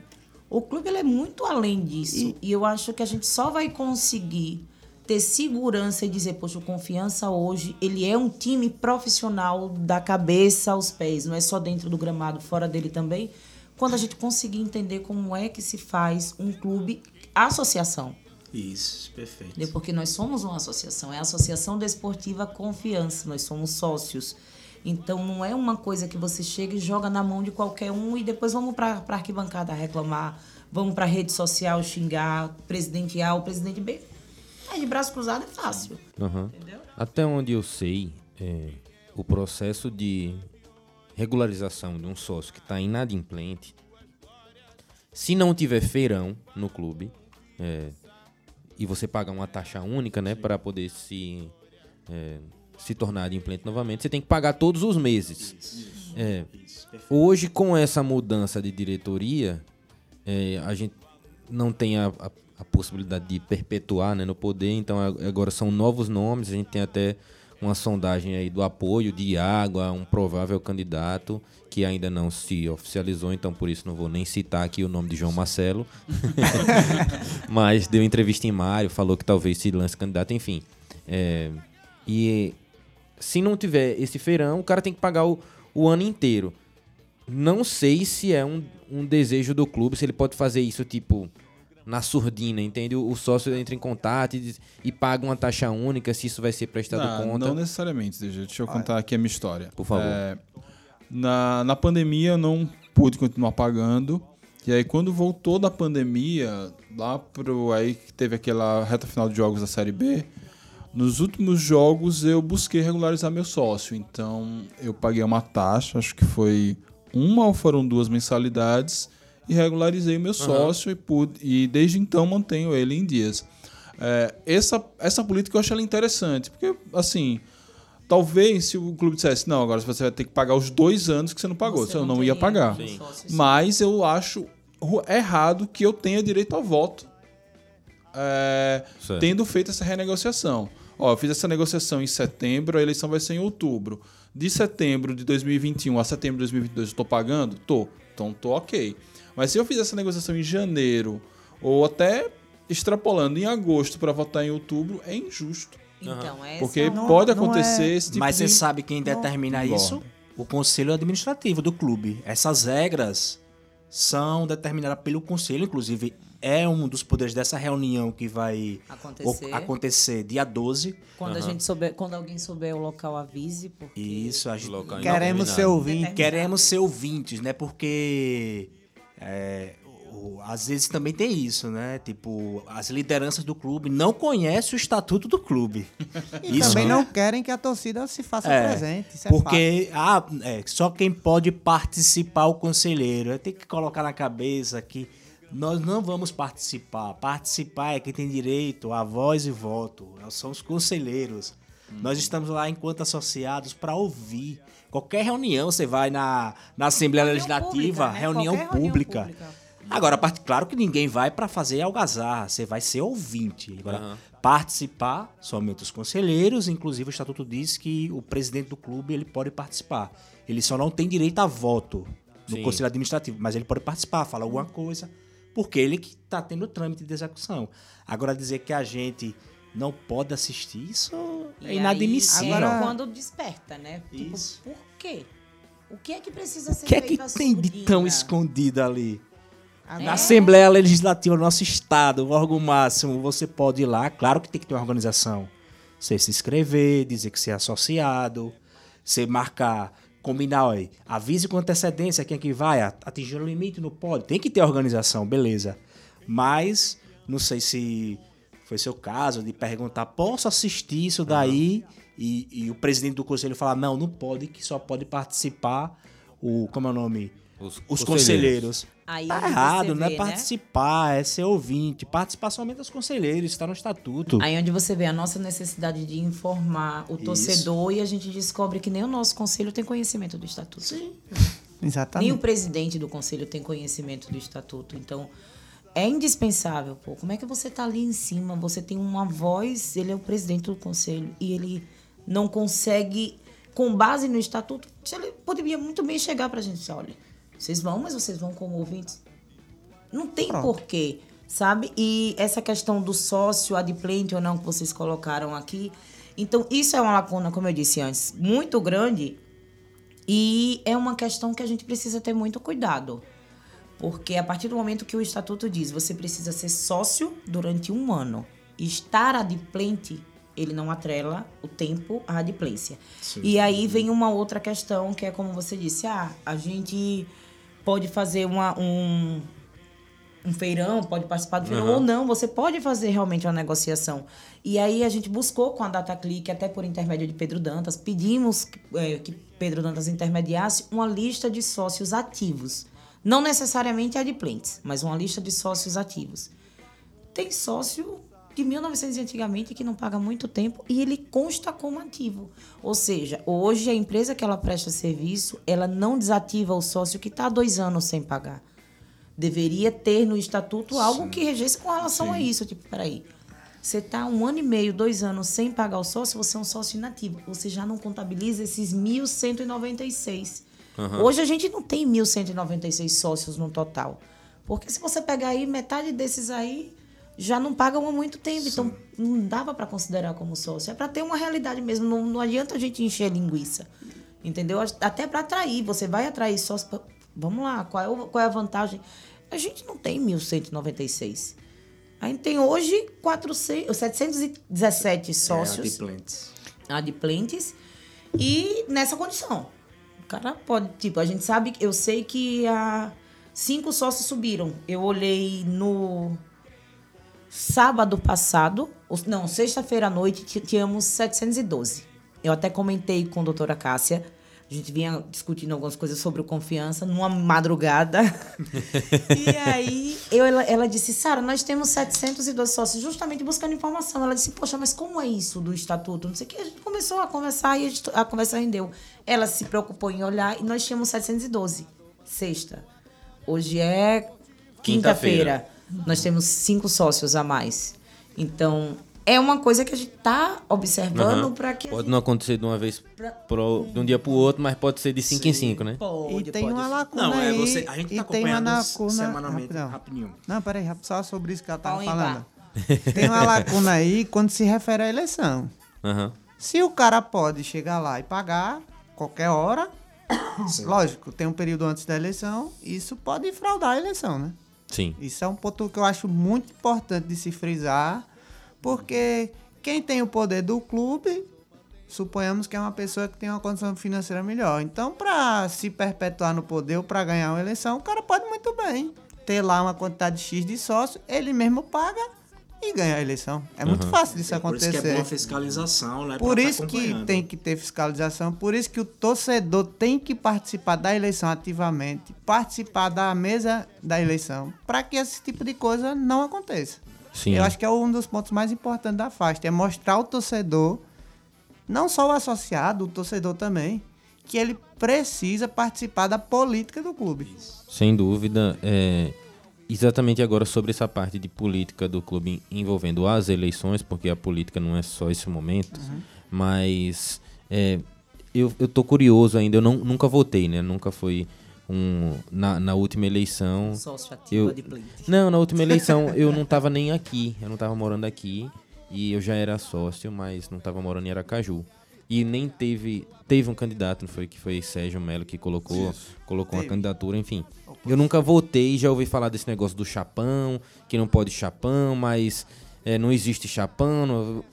O clube ele é muito além disso. E... eu acho que a gente só vai conseguir ter segurança e dizer, poxa, o Confiança hoje, ele é um time profissional da cabeça aos pés, não é só dentro do gramado, fora dele também. Quando a gente conseguir entender como é que se faz um clube associação. Isso, perfeito. Porque nós somos uma associação, é a Associação Desportiva Confiança, nós somos sócios. Então não é uma coisa que você chega e joga na mão de qualquer um e depois vamos para a arquibancada reclamar, vamos para a rede social xingar, presidente A ou presidente B. É, de braço cruzado é fácil. Aham. Até onde eu sei, é, o processo de regularização de um sócio que está inadimplente, se não tiver feirão no clube, é, e você pagar uma taxa única, né, para poder se é, se tornar adimplente novamente, você tem que pagar todos os meses. É, hoje, com essa mudança de diretoria, é, a gente não tem a, a- a possibilidade de perpetuar né, no poder, então agora são novos nomes, a gente tem até uma sondagem aí do apoio de Água, um provável candidato que ainda não se oficializou, então por isso não vou nem citar aqui o nome de João Marcelo. [LAUGHS] [LAUGHS] Mas deu entrevista em Mário, falou que talvez se lance candidato, enfim. É, e se não tiver esse feirão, o cara tem que pagar o, o ano inteiro. Não sei se é um, um desejo do clube, se ele pode fazer isso, tipo, na surdina, entende? O, sócio entra em contato e, e paga uma taxa única, se isso vai ser prestado Ah, conta. Não necessariamente, deixa, deixa eu contar aqui a minha história. Por favor. É, na, na pandemia eu não pude continuar pagando. E aí quando voltou da pandemia, lá pro. Aí que teve aquela reta final de jogos da Série B. Nos últimos jogos eu busquei regularizar meu sócio. Então eu paguei uma taxa, acho que foi uma ou foram duas mensalidades. E regularizei meu sócio e, pude, e desde então mantenho ele em dias. É, essa, essa política eu acho ela interessante, porque assim, talvez se o clube dissesse, não, agora você vai ter que pagar os dois anos que você não pagou, Você você eu não não ia pagar. sim. Mas eu acho errado que eu tenha direito ao voto é, tendo feito essa renegociação. Ó, eu fiz essa negociação em setembro, a eleição vai ser em outubro. De setembro de 2021 a setembro de 2022 eu tô pagando? Tô. Então tô ok. Mas se eu fizer essa negociação em janeiro ou até extrapolando em agosto para votar em outubro, é injusto. Então, essa Porque é uma- pode não acontecer é- esse tipo Mas de... você sabe quem determina Engorda. isso? O conselho administrativo do clube. Essas regras são determinadas pelo conselho, inclusive é um dos poderes dessa reunião que vai Acontecer. acontecer dia 12. Quando a gente souber, quando alguém souber o local, avise, porque Isso, a gente Queremos ser ouvintes. Queremos ser ouvintes, né? Porque é, às vezes também tem isso, né? Tipo, as lideranças do clube não conhecem o estatuto do clube. [LAUGHS] E também não querem que a torcida se faça É, presente. Isso é. Porque ah, é, só quem pode participar é o conselheiro. Tem que colocar na cabeça que nós não vamos participar. Participar é quem tem direito a voz e voto. São os conselheiros. Nós estamos lá enquanto associados para ouvir. Qualquer reunião, você vai na, na Assembleia Reunião Legislativa, pública, né? reunião, Qualquer reunião pública. pública. Agora, part- claro que ninguém vai para fazer algazarra, você vai ser ouvinte. Agora, Aham. participar somente os conselheiros, inclusive o estatuto diz que o presidente do clube ele pode participar. Ele só não tem direito a voto no Sim. conselho administrativo, mas ele pode participar, falar alguma coisa, porque ele que está tendo o trâmite de execução. Agora dizer que a gente não pode assistir, isso E é inadmissível. É Agora- quando desperta, né? Tipo, Isso. por quê? O que é que precisa ser O que é que tem de tão escondido ali? Agora- É. Na Assembleia Legislativa do nosso estado, o órgão máximo, você pode ir lá. Claro que tem que ter uma organização. Você se inscrever, dizer que você é associado, você marcar, combinar, olha, avise com antecedência quem é que vai, atingir o limite, não pode. Tem que ter organização, beleza. Mas, não sei se foi seu caso de perguntar, posso assistir isso daí? E, e o presidente do conselho falar, não, não pode, que só pode participar o, como é o nome? Os, Os conselheiros. conselheiros. Aí Tá errado, não é né? participar, é ser ouvinte. Participar somente dos conselheiros, está no estatuto. Aí onde você vê a nossa necessidade de informar o torcedor e a gente descobre que nem o nosso conselho tem conhecimento do estatuto. Sim. Nem o Exatamente. presidente do conselho tem conhecimento do estatuto. Então, é indispensável, pô. Como é que você tá ali em cima? Você tem uma voz, ele é o presidente do conselho e ele não consegue, com base no estatuto, ele poderia muito bem chegar pra gente e dizer, olha, vocês vão, mas vocês vão como ouvintes. Não tem Pronto. porquê, sabe? E essa questão do sócio adimplente ou não que vocês colocaram aqui. Então, isso é uma lacuna, como eu disse antes, muito grande e é uma questão que a gente precisa ter muito cuidado. Porque a partir do momento que o estatuto diz você precisa ser sócio durante um ano, estar adimplente ele não atrela o tempo à adimplência. E aí vem uma outra questão que é como você disse, ah, a gente pode fazer uma, um, um feirão, pode participar do feirão ou não, você pode fazer realmente uma negociação. E aí a gente buscou com a DataClick, até por intermédio de Pedro Dantas, pedimos eh, que Pedro Dantas intermediasse uma lista de sócios ativos. Não necessariamente adimplentes, mas uma lista de sócios ativos. Tem sócio de 1900 antigamente que não paga muito tempo e ele consta como ativo. Ou seja, hoje a empresa que ela presta serviço, ela não desativa o sócio que está há dois anos sem pagar. Deveria ter no estatuto algo que regesse com relação a isso. Tipo, peraí, você está um ano e meio, dois anos sem pagar o sócio, você é um sócio inativo. Você já não contabiliza esses 1.196. Hoje a gente não tem 1.196 sócios no total. Porque se você pegar aí, metade desses aí já não pagam há muito tempo. Então não dava para considerar como sócio. É para ter uma realidade mesmo. Não, não adianta a gente encher linguiça. Entendeu? Até para atrair. Você vai atrair sócio. pra- Vamos lá, qual é, o- qual é a vantagem? A gente não tem 1.196. A gente tem hoje 400, 717 sócios Adimplentes. adimplentes e nessa condição. O cara pode, tipo, a gente sabe, eu sei que a cinco sócios subiram. Eu olhei no sábado passado, não, sexta-feira à noite, tínhamos 712. Eu até comentei com a doutora Cássia, a gente vinha discutindo algumas coisas sobre confiança numa madrugada. [LAUGHS] e aí eu, ela, ela disse, Sara, nós temos 712 sócios justamente buscando informação. Ela disse, poxa, mas como é isso do estatuto? Não sei o que. A gente começou a conversar e a, conversa rendeu. Ela se preocupou em olhar e nós tínhamos 712, sexta. Hoje é quinta-feira. Nós temos cinco sócios a mais. Então, é uma coisa que a gente está observando Aham. para que. Pode gente- não acontecer de uma vez pro, de um dia pro outro, mas pode ser de 5 em 5, né? Pode, e tem pode uma lacuna Não, é aí. você. A gente e tá tem uma acompanhando lacuna. semanalmente. rapidão. Rapidinho. Não, peraí, só sobre isso que ela tava Pau falando. [LAUGHS] Tem uma lacuna aí quando se refere à eleição. Aham. Se o cara pode chegar lá e pagar qualquer hora, [COUGHS] lógico, tem um período antes da eleição, isso pode fraudar a eleição, né? Sim. Isso é um ponto que eu acho muito importante de se frisar, porque quem tem o poder do clube, suponhamos que é uma pessoa que tem uma condição financeira melhor. Então, para se perpetuar no poder ou para ganhar uma eleição, o cara pode muito bem ter lá uma quantidade X de sócios, ele mesmo paga e ganha a eleição. É muito fácil disso É por isso acontecer. que é bom a fiscalização, né? Por pra tá isso que acompanhando. tem que ter fiscalização, por isso que o torcedor tem que participar da eleição ativamente, participar da mesa da eleição, para que esse tipo de coisa não aconteça. Sim. Eu acho que é um dos pontos mais importantes da FAST, é mostrar ao torcedor, não só o associado, o torcedor também, que ele precisa participar da política do clube. Sem dúvida. É, exatamente agora sobre essa parte de política do clube envolvendo as eleições, porque a política não é só esse momento, mas é, eu, eu tô curioso ainda, eu não, nunca votei, né? Nunca fui um. Na, na última eleição. Sócio ativo Eu, adimplente. não, na última eleição eu não tava nem aqui, eu não tava morando aqui e eu já era sócio, mas não tava morando em Aracaju. E nem teve teve um candidato, não foi que foi Sérgio Melo que colocou colocou uma candidatura, enfim. Eu nunca votei, já ouvi falar desse negócio do chapão, que não pode chapão, mas é, não existe chapão. não-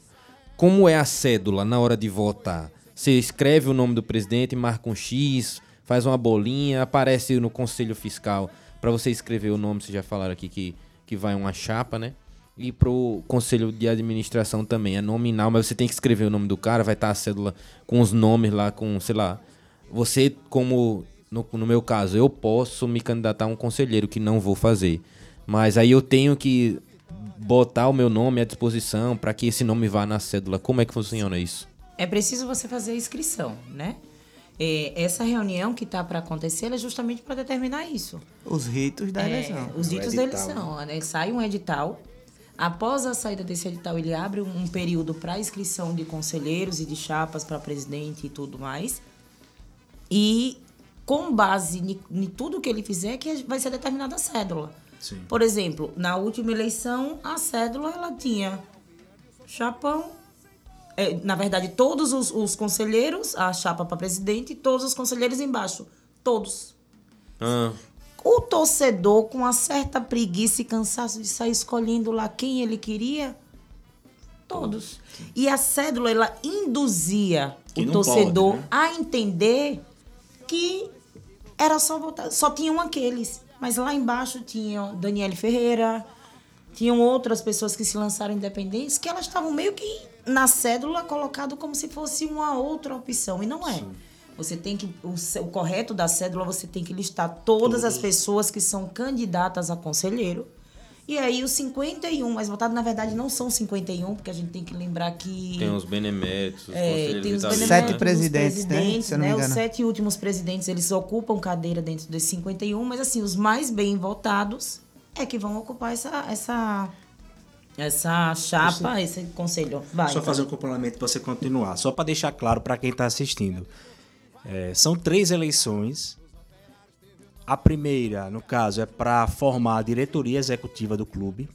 Como é a cédula na hora de votar? Você escreve o nome do presidente, marca um X, faz uma bolinha, aparece no conselho fiscal para você escrever o nome, vocês já falaram aqui que, que vai uma chapa, né? E pro conselho de administração também, é nominal, mas você tem que escrever o nome do cara, vai estar a cédula com os nomes lá, com, sei lá. Você, como no, no meu caso, eu posso me candidatar a um conselheiro que não vou fazer. Mas aí eu tenho que botar o meu nome à disposição para que esse nome vá na cédula. Como é que funciona isso? É preciso você fazer a inscrição, né? É, essa reunião que está para acontecer ela é justamente para determinar isso. Os ritos da É, eleição. os O ditos da edital, eleição. Né? Sai um edital. Após a saída desse edital, ele abre um, período para inscrição de conselheiros e de chapas para presidente e tudo mais. E com base em tudo que ele fizer, que vai ser determinada a cédula. Sim. Por exemplo, na última eleição, a cédula ela tinha chapão. É, na verdade, todos os, os conselheiros, a chapa para presidente, e todos os conselheiros embaixo. Todos. Ah, O torcedor, com uma certa preguiça e cansaço de sair escolhendo lá quem ele queria, Todos. E a cédula, ela induzia Que o torcedor pode, né? a entender que era só votar. Só tinham aqueles. Mas lá embaixo tinham Daniele Ferreira, tinham outras pessoas que se lançaram independentes, que elas estavam meio que na cédula colocado como se fosse uma outra opção. E não é. Você tem que. O, o correto da cédula, você tem que listar todas as pessoas que são candidatas a conselheiro. E aí os 51 mais votados, na verdade, não são 51, porque a gente tem que lembrar que. Tem os beneméritos, os É, tem os Sete beneméritos né? dos presidentes, né? presidentes, Se eu não me né? Os sete últimos presidentes, eles ocupam cadeira dentro desses 51, mas assim, os mais bem votados é que vão ocupar essa essa essa chapa, esse conselho. Vai. Só então. fazer um complemento para você continuar. Só para deixar claro para quem está assistindo. É, são três eleições. A primeira, no caso, é para formar a diretoria executiva do clube,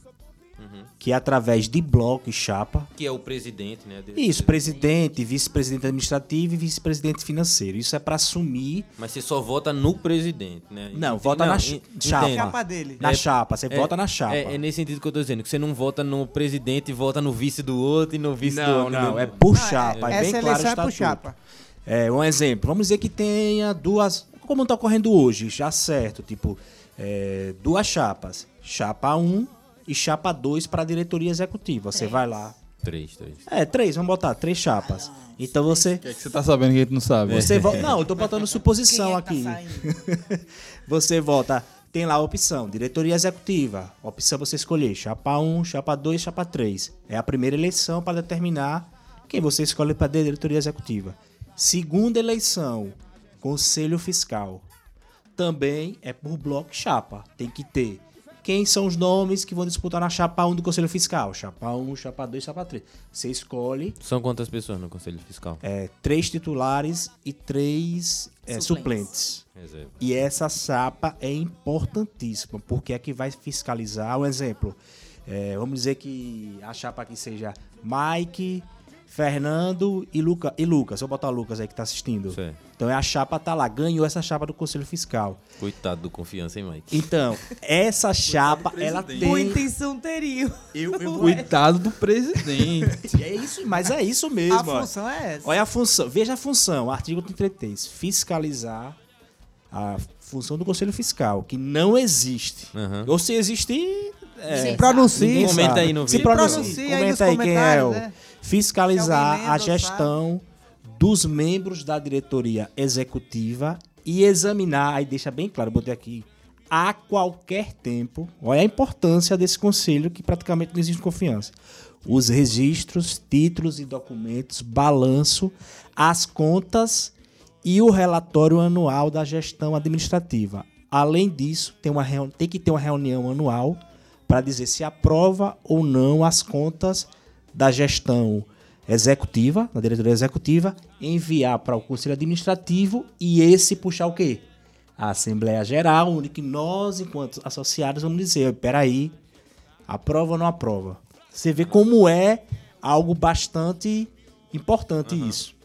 que é através de bloco e chapa. Que é o presidente, né? Isso, presidente, vice-presidente administrativo e vice-presidente financeiro. Isso é para assumir. Mas você só vota no presidente, né? Não, Entende? vota na en- ch- chapa. Chapa dele. Na É- chapa, você É- vota na chapa. É, é nesse sentido que eu tô dizendo, que você não vota no presidente e vota no vice do outro e no vice do Não, outro. não, é por chapa. É, Essa bem claro o eleição é por estatuto. chapa. É, um exemplo, vamos dizer que tenha duas, como está ocorrendo hoje, já certo, tipo, é, duas chapas, chapa 1 e chapa 2 para a diretoria executiva. Você vai lá. Três, três. É, três, vamos botar três chapas. Então você O que é que você tá sabendo que a gente não sabe? você volta, [LAUGHS] não, eu tô botando suposição Quem é que tá aqui. saindo? [LAUGHS] você volta, tem lá a opção, diretoria executiva. Opção você escolher chapa 1, chapa 2, chapa 3. É a primeira eleição para determinar quem você escolhe para a diretoria executiva. Segunda eleição, conselho fiscal. Também é por bloco chapa. Tem que ter quem são os nomes que vão disputar na chapa 1 do conselho fiscal. Chapa 1, chapa 2, chapa 3. Você escolhe São quantas pessoas no Conselho Fiscal? é, três titulares e três é, suplentes. Suplentes. E essa chapa é importantíssima, porque é que vai fiscalizar. Um exemplo, é, vamos dizer que a chapa aqui seja Mike, Fernando e, Luca, e Lucas. Vou botar o Lucas aí que tá assistindo. Certo. Então é a chapa tá lá, ganhou essa chapa do Conselho Fiscal. Coitado do confiança, hein, Mike? Então, essa chapa, ela tem... Muita intenção teriam. Eu, eu, Cuidado do presidente. é isso, mas é isso mesmo. A ó. função é essa. Olha a função, veja a função, artigo 33, fiscalizar a função do Conselho Fiscal, que não existe. Aham. Ou se existir, é, Sim. Pronuncia. Comenta aí no Se vídeo. pronuncia, Pronuncia aí nos comenta aí quem é o né? Fiscalizar a gestão dos membros da diretoria executiva e examinar, aí deixa bem claro, botei aqui, a qualquer tempo, olha a importância desse conselho que praticamente não existe confiança. Os registros, títulos e documentos, balanço, as contas e o relatório anual da gestão administrativa. Além disso, tem, uma tem que ter uma reunião anual para dizer se aprova ou não as contas da gestão executiva, da diretoria executiva, enviar para o conselho administrativo e esse puxar o quê? A Assembleia Geral, onde que nós, enquanto associados, vamos dizer, peraí, aprova ou não aprova? Você vê como é algo bastante importante isso.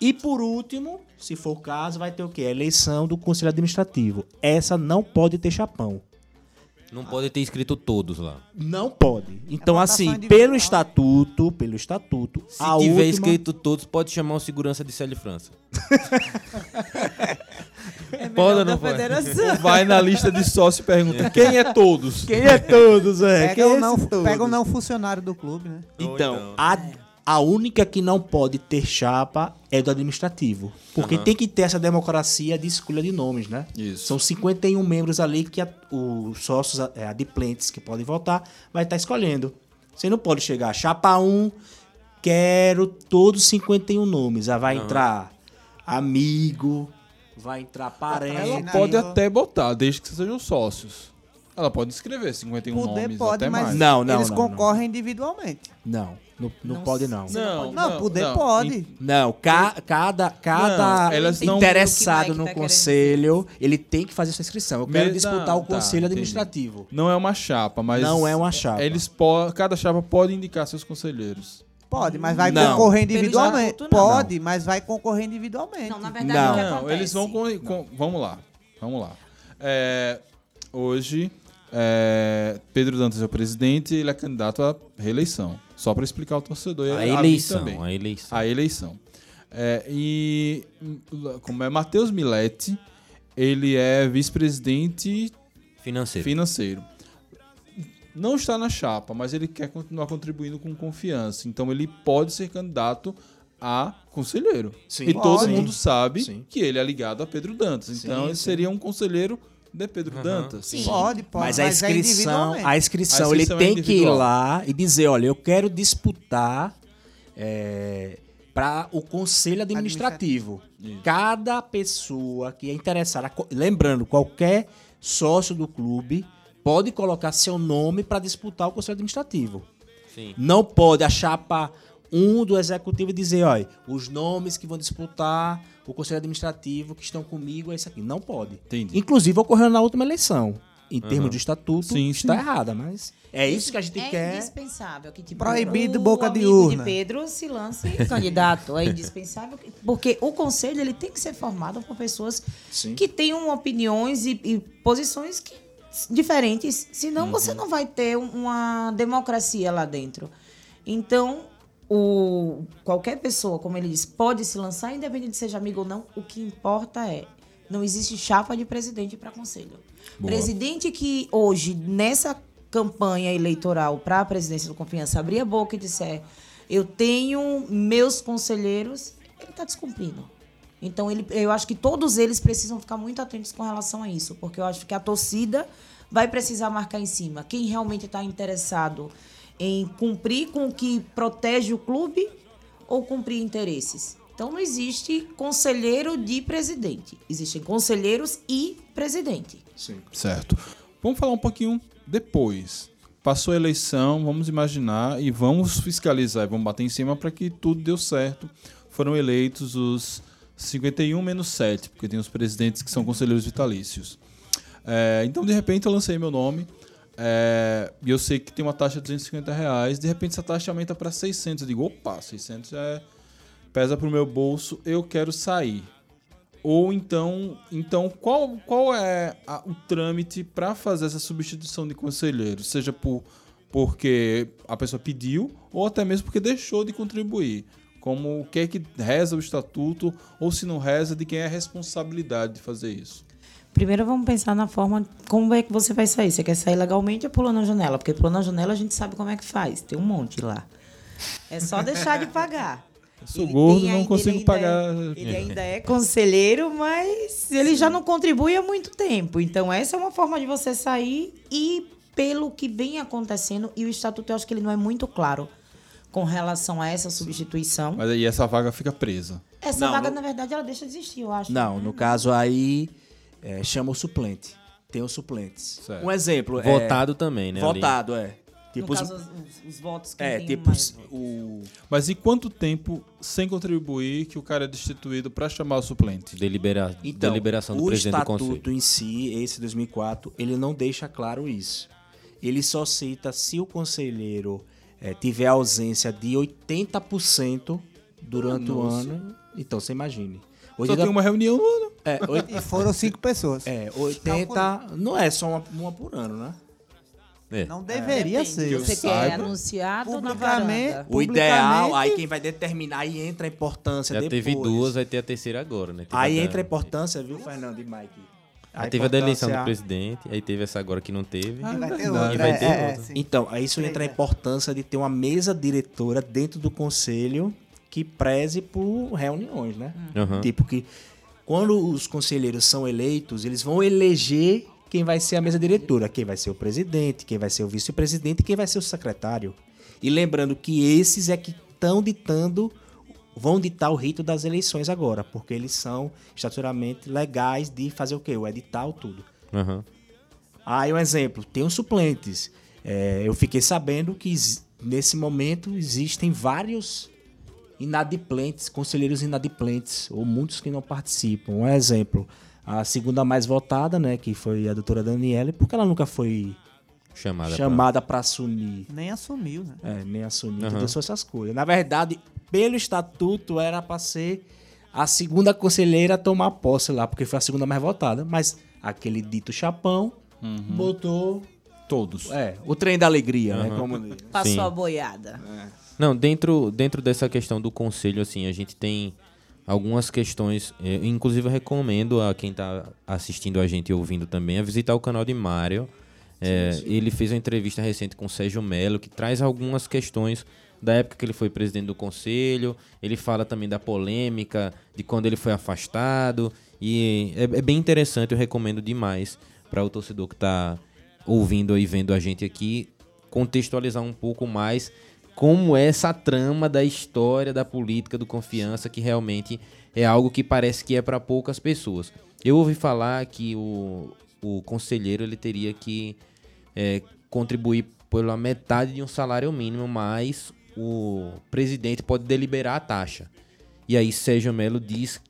E por último, se for o caso, vai ter o quê? A eleição do conselho administrativo. Essa não pode ter chapão. Não pode ter escrito todos lá. Não pode. Então, votação assim, individual. pelo estatuto, pelo estatuto, Se a tiver última... escrito todos, pode chamar o segurança de Célia França. [LAUGHS] É Pode ou não pode? federação. Vai na lista de sócio e pergunta quem é todos. Quem é todos, é? Pega Quem o é não, todos? pega o não funcionário do clube, né? Então, a, a única que não pode ter chapa é do administrativo. Porque tem que ter essa democracia de escolha de nomes, né? Isso. São 51 membros ali que a- os sócios é, adimplentes que podem votar vai estar escolhendo. Você não pode chegar, chapa 1, quero todos 51 nomes. Aí vai entrar amigo, vai entrar parente. Ela pode até botar, desde que sejam sócios. Ela pode escrever 51 Poder nomes, pode, até mas mais. Não, não, eles não, concorrem individualmente. Não, não, não Não pode não. Não, Não, poder não. pode. Não, ca- cada, cada Não, não- interessado Mike no tá querendo conselho, ele tem que fazer sua inscrição. Eu quero Me- disputar não, o conselho tá, administrativo. Não é uma chapa, mas. Não é uma chapa. Eles po cada chapa pode indicar seus conselheiros. Pode, mas vai Não. concorrer individualmente. não. Pode, mas vai concorrer individualmente. Não, na verdade, Não. Não, eles vão com, com- Vamos lá. Vamos lá. É, hoje, é, Pedro Dantas é o presidente e ele é candidato à reeleição. Só para explicar ao torcedor. e A mim eleição, também. a eleição. A eleição. É, e como é Matheus Miletti, ele é vice-presidente Financeiro. financeiro. Não está na chapa, mas ele quer continuar contribuindo com confiança. Então ele pode ser candidato a conselheiro. Sim. e todo Pode. mundo sabe Sim. que ele é ligado a Pedro Dantas. Então ele sim. seria um conselheiro de Pedro Aham. Dantas. Sim. Pode, pode. Mas a é inscrição, individualmente. a inscrição, A inscrição ele é tem que ir lá e dizer, olha, eu quero disputar para o conselho administrativo. Isso. Cada pessoa que é interessada, lembrando, qualquer sócio do clube pode colocar seu nome para disputar o conselho administrativo. Sim. Não pode a chapa 1 do executivo dizer, olha, os nomes que vão disputar o conselho administrativo que estão comigo é isso aqui. Não pode. Entendi. Inclusive ocorreu na última eleição. Em termos de estatuto, Sim, está sim. errada, mas é isso que a gente é quer. indispensável que tipo, Proibido o boca de urna. Pedro se lance [LAUGHS] candidato. É indispensável que- porque o conselho ele tem que ser formado por pessoas Sim. que tenham opiniões e, e posições que- diferentes. Senão você não vai ter um- uma democracia lá dentro. Então o, qualquer pessoa, como ele diz, pode se lançar, independente de seja amigo ou não. O que importa é não existe chapa de presidente para conselho. Presidente que hoje, nessa campanha eleitoral para a presidência do Confiança, abrir a boca e disser eu tenho meus conselheiros, ele está descumprindo. Então, ele, eu acho que todos eles precisam ficar muito atentos com relação a isso, porque eu acho que a torcida vai precisar marcar em cima. Quem realmente está interessado em cumprir com o que protege o clube ou cumprir interesses. Então, não existe conselheiro de presidente. Existem conselheiros e presidente. Sim. Certo. Vamos falar um pouquinho depois. Passou a eleição, vamos imaginar e vamos fiscalizar, e vamos bater em cima para que tudo deu certo. Foram eleitos os 51 menos 7, porque tem os presidentes que são conselheiros vitalícios. É, então, de repente, eu lancei meu nome é, e eu sei que tem uma taxa de 250 reais. De repente, essa taxa aumenta para 600. Eu digo, opa, 600 é, pesa para o meu bolso, eu quero sair. Ou então, então qual, qual é a- o trâmite para fazer essa substituição de conselheiro? Seja por, porque a pessoa pediu ou até mesmo porque deixou de contribuir. Como o que é que reza o estatuto ou se não reza, de quem é a responsabilidade de fazer isso? Primeiro vamos pensar na forma como é que você vai sair. Você quer sair legalmente ou pulando a janela? Porque pulando a janela a gente sabe como é que faz. Tem um monte lá. É só deixar de pagar. Eu sou Ele gordo, tem não consigo pagar. é- ele ainda é conselheiro, mas ele já não contribui há muito tempo. Então, essa é uma forma de você sair e, pelo que vem acontecendo, e o estatuto eu acho que ele não é muito claro com relação a essa substituição. Mas aí essa vaga fica presa. Essa Não, vaga, no- na verdade, ela deixa de existir, eu acho. Não, no caso aí, é, chama o suplente. Tem os suplentes. Certo. Um exemplo. é- Votado também, né? ali. Votado, é. Tipo, no os- caso, os, os- os votos que é, tem tipo, mais. o. Mas e quanto tempo sem contribuir que o cara é destituído para chamar o suplente? Delibera... Então, deliberação do o presidente do estatuto conselho. em si, esse 2004, ele não deixa claro isso. Ele só cita se o conselheiro eh, tiver ausência de 80% durante o Nossa. ano. Então, você imagine. Só 80, tem uma reunião no ano. É, oit- E foram cinco pessoas. é, 80. Não é só uma, uma por ano, né? É. Não deveria Depende. ser. Você quer saiba, anunciado na publicamente- varanda? O ideal, Publicamente- aí quem vai determinar, aí entra a importância Já depois. teve duas, vai ter a terceira agora, né? Teve Aí a entra a importância, viu, Fernando e Mike? Aí teve a da eleição do importância- presidente, aí teve essa agora que não teve. Ah, E vai ter outra. E vai ter é, é, outra. Então, aí isso entra a importância de ter uma mesa diretora dentro do conselho que preze por reuniões, né? Aham. Tipo que quando os conselheiros são eleitos, eles vão eleger quem vai ser a mesa diretora, quem vai ser o presidente, quem vai ser o vice-presidente e quem vai ser o secretário. E lembrando que esses é que estão ditando, vão ditar o rito das eleições agora, porque eles são estatutaramente legais de fazer o quê? O edital, tudo. Aham. Aí um exemplo, tem os suplentes. É, eu fiquei sabendo que nesse momento existem vários inadimplentes, conselheiros inadimplentes, ou muitos que não participam. Um exemplo, a segunda mais votada, né, que foi a doutora Daniela, porque ela nunca foi Chamada. pra- chamada para assumir, Nem assumiu, né? é, nem assumir Aham. todas essas coisas. Na verdade, pelo estatuto era para ser a segunda conselheira a tomar posse lá, porque foi a segunda mais votada, mas aquele dito chapão botou Todos. É, o trem da alegria, né? Como... Passou Sim. a boiada. Não, dentro, dentro dessa questão do conselho, assim, a gente tem algumas questões. eh, inclusive, eu recomendo a quem está assistindo a gente e ouvindo também a visitar o canal de Mário. Eh, Ele fez uma entrevista recente com o Sérgio Melo, que traz algumas questões da época que ele foi presidente do conselho. Ele fala também da polêmica, de quando ele foi afastado. E é, é bem interessante, eu recomendo demais para o torcedor que está ouvindo e vendo a gente aqui contextualizar um pouco mais como é essa trama da história da política do confiança que realmente é algo que parece que é para poucas pessoas. Eu ouvi falar que o, o conselheiro ele teria que é, contribuir pela metade de um salário mínimo, mas o presidente pode deliberar a taxa. E aí Sérgio Melo diz,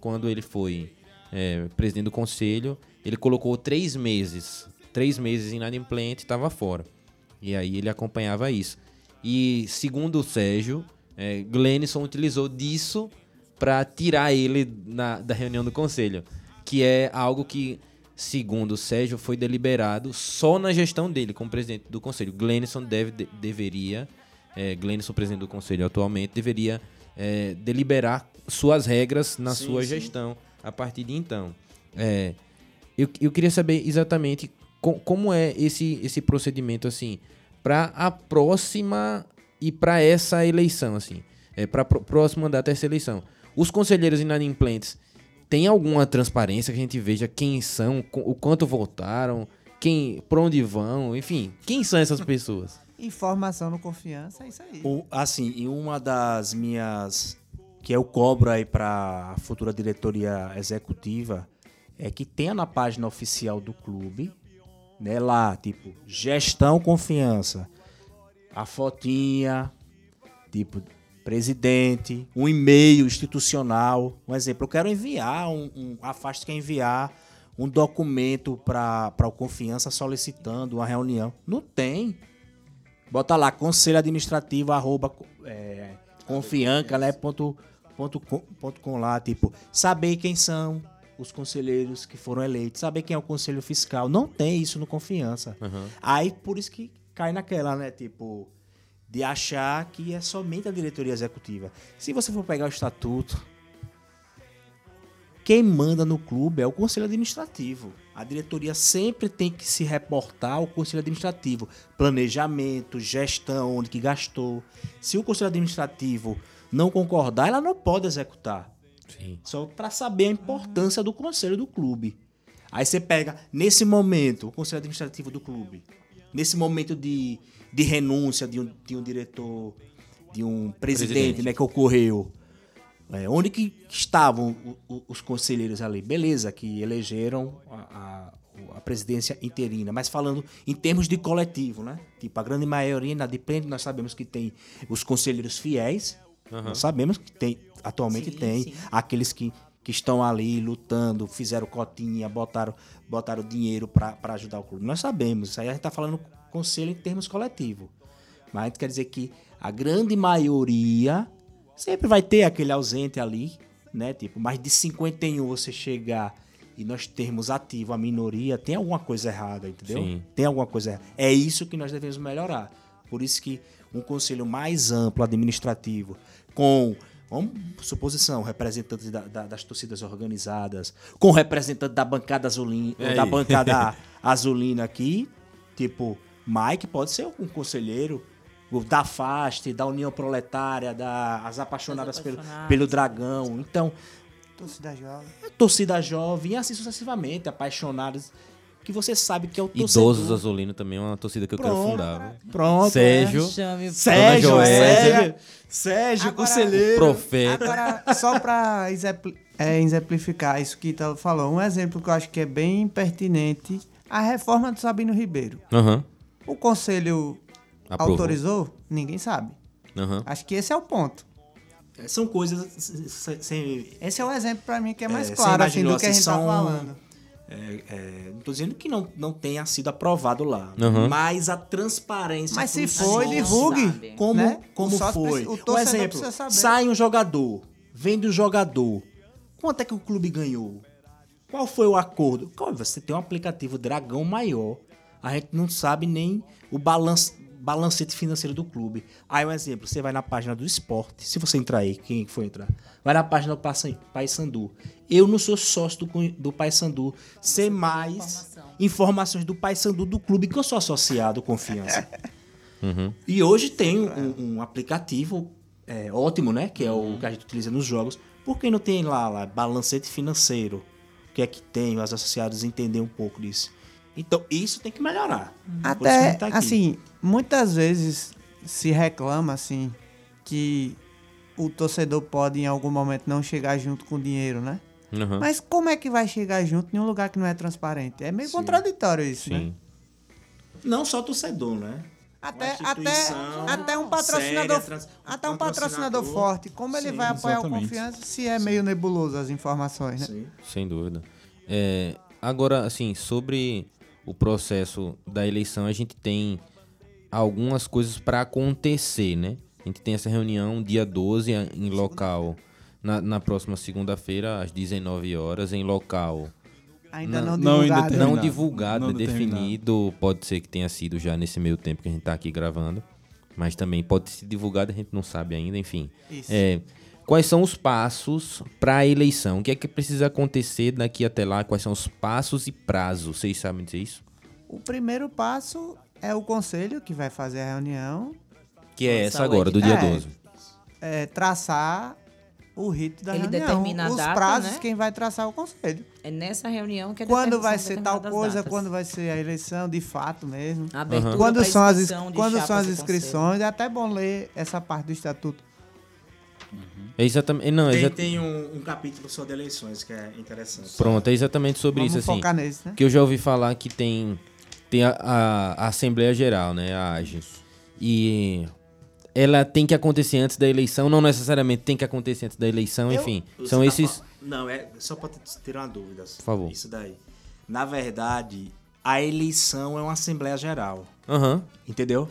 quando ele foi é, presidente do conselho, ele colocou três meses. Três meses inadimplente estava fora. E aí ele acompanhava isso. E segundo o Sérgio, é, Glenison utilizou disso para tirar ele na- da reunião do conselho. Que é algo que, segundo o Sérgio, foi deliberado só na gestão dele como presidente do conselho. Glenison deve, de- deveria, é, Glenison, presidente do conselho atualmente, deveria é, deliberar suas regras na sua gestão a partir de então. É, eu, eu queria saber exatamente co- como é esse, esse procedimento assim para a próxima e para essa eleição assim, é, para o próximo mandato dessa eleição. Os conselheiros inadimplentes têm alguma transparência que a gente veja quem são, o quanto votaram, quem, para onde vão, enfim, quem são essas [LAUGHS] pessoas? Informação no confiança, é isso aí. O- assim, e uma das minhas que eu cobro aí para a futura diretoria executiva é que tenha na página oficial do clube, né, lá, tipo, gestão confiança, a fotinha, tipo, presidente, um e-mail institucional, um exemplo, eu quero enviar um, um a Fast quer enviar um documento para o confiança solicitando uma reunião. Não tem. Bota lá, conselho administrativo, arroba, é, confianca, né, ponto, ponto, com, ponto com lá, tipo, saber quem são os conselheiros que foram eleitos, saber quem é o conselho fiscal. Não tem isso no confiança. Aí, por isso que cai naquela, né, tipo, de achar que é somente a diretoria executiva. Se você for pegar o estatuto, quem manda no clube é o conselho administrativo. A diretoria sempre tem que se reportar ao conselho administrativo. Planejamento, gestão, onde que gastou. Se o conselho administrativo não concordar, ela não pode executar. Sim. Só para saber a importância do conselho do clube. Aí você pega, nesse momento, o conselho administrativo do clube, nesse momento de, de renúncia de um, de um diretor, de um presidente, Presidente. Né, que ocorreu. É, onde que estavam o- o- os conselheiros ali? Beleza, que elegeram a, a- a presidência interina, mas falando em termos de coletivo, né? Tipo, a grande maioria inadimplente, nós sabemos que tem os conselheiros fiéis, nós sabemos que tem, atualmente Sim, tem, sim. aqueles que, que estão ali lutando, fizeram cotinha, botaram, botaram dinheiro para ajudar o clube. Nós sabemos, isso aí a gente está falando conselho em termos coletivos. Mas a gente quer dizer que a grande maioria sempre vai ter aquele ausente ali, né? Tipo, mais de 51 você chegar e nós termos ativo a minoria, tem alguma coisa errada, entendeu? Sim. Tem alguma coisa errada. É isso que nós devemos melhorar. Por isso que um conselho mais amplo, administrativo, com, vamos, suposição, representantes da- da- das torcidas organizadas, com representante da bancada azulina, É da bancada [LAUGHS] azulina aqui, tipo, Mike pode ser um conselheiro da FAST, da União Proletária, das Apaixonadas, pelo, Apaixonadas. pelo Dragão. Então, Torcida jovem. torcida jovem, e assim sucessivamente, apaixonados, que você sabe que é o torcedor. Idosos Azulino também é uma torcida que eu quero Pronto. fundar. viu? Pronto. Sérgio, Chame Sérgio, Dona Joésia. Sérgio, Sérgio, Agora- conselheiro. profeta. Agora, só para exemplificar isso que Italo falou, um exemplo que eu acho que é bem pertinente, a reforma do Sabino Ribeiro. Aham. O conselho Aprovou. autorizou? Ninguém sabe. Aham. Acho que esse é o ponto. São coisas sem, Esse é o exemplo para mim que é mais É, claro assim, do que a assim, gente tá são- falando. É, é, não tô dizendo que não, não tenha sido aprovado lá, Aham. mas a transparência. Mas se foi, divulgue. sabe. Como, né? como foi? precisa- o um exemplo, sai um jogador, vende o jogador. Quanto é que o clube ganhou? Qual foi o acordo? Você tem um aplicativo Dragão Maior. A gente não sabe nem o balanço, balancete financeiro do clube. Aí um exemplo, você vai na página do esporte, se você entrar aí, quem for entrar, vai na página do Paysandu. Eu não sou sócio do, do Paysandu, sei mais informações do Paysandu do clube que eu sou associado, confiança. [LAUGHS] E hoje tem um, um aplicativo é, ótimo, né? Que é o que a gente utiliza nos jogos. Por que não tem lá, lá balancete financeiro? O que é que tem? Os associados entender um pouco disso. Então, isso tem que melhorar. Até, tá aqui. assim, muitas vezes se reclama, assim, que o torcedor pode em algum momento não chegar junto com o dinheiro, né? Uhum. Mas como é que vai chegar junto em um lugar que não é transparente? É meio contraditório isso, né? Sim. Não só torcedor, né? Até, até, até um patrocinador, séria, trans- até um patrocinador. patrocinador forte, como ele Sim, vai apoiar o exatamente. confiança se é meio nebuloso as informações, né? Sim. Sem dúvida. É, agora, assim, sobre o processo da eleição, a gente tem algumas coisas para acontecer, né? A gente tem essa reunião dia 12 em local, na, na próxima segunda-feira, às 19 horas, em local Ainda Não- não, não divulgado. não Determinado. divulgado, Não definido. Pode ser que tenha sido já nesse meio tempo que a gente tá aqui gravando. Mas também pode ser divulgado, a gente não sabe ainda, enfim. Isso. É, quais são os passos para a eleição? O que é que precisa acontecer daqui até lá? Quais são os passos e prazos? Vocês sabem dizer isso? O primeiro passo é o conselho que vai fazer a reunião, Que é essa agora, do dia edital. 12. é, traçar o rito da Ele reunião. determina a Os data, prazos, né? quem vai traçar é o conselho. É nessa reunião que é Quando vai ser tal coisa, datas. quando vai ser a eleição, de fato mesmo. A abertura Quando pra são as, quando são as inscrições, é até bom ler essa parte do estatuto. É exatamente. Não, é Tem, exa- tem um, um capítulo de eleições que é interessante. Pronto, é exatamente sobre Vamos isso, assim. focar nesse, né? Que eu já ouvi falar que tem, tem a, a- a Assembleia Geral, né? A AGE. E ela tem que acontecer antes da eleição, não necessariamente tem que acontecer antes da eleição, enfim. Você são tá esses. Não, é só pra te- tirar uma dúvida. Por favor. Isso daí. Na verdade, a eleição é uma Assembleia Geral. Aham. Entendeu?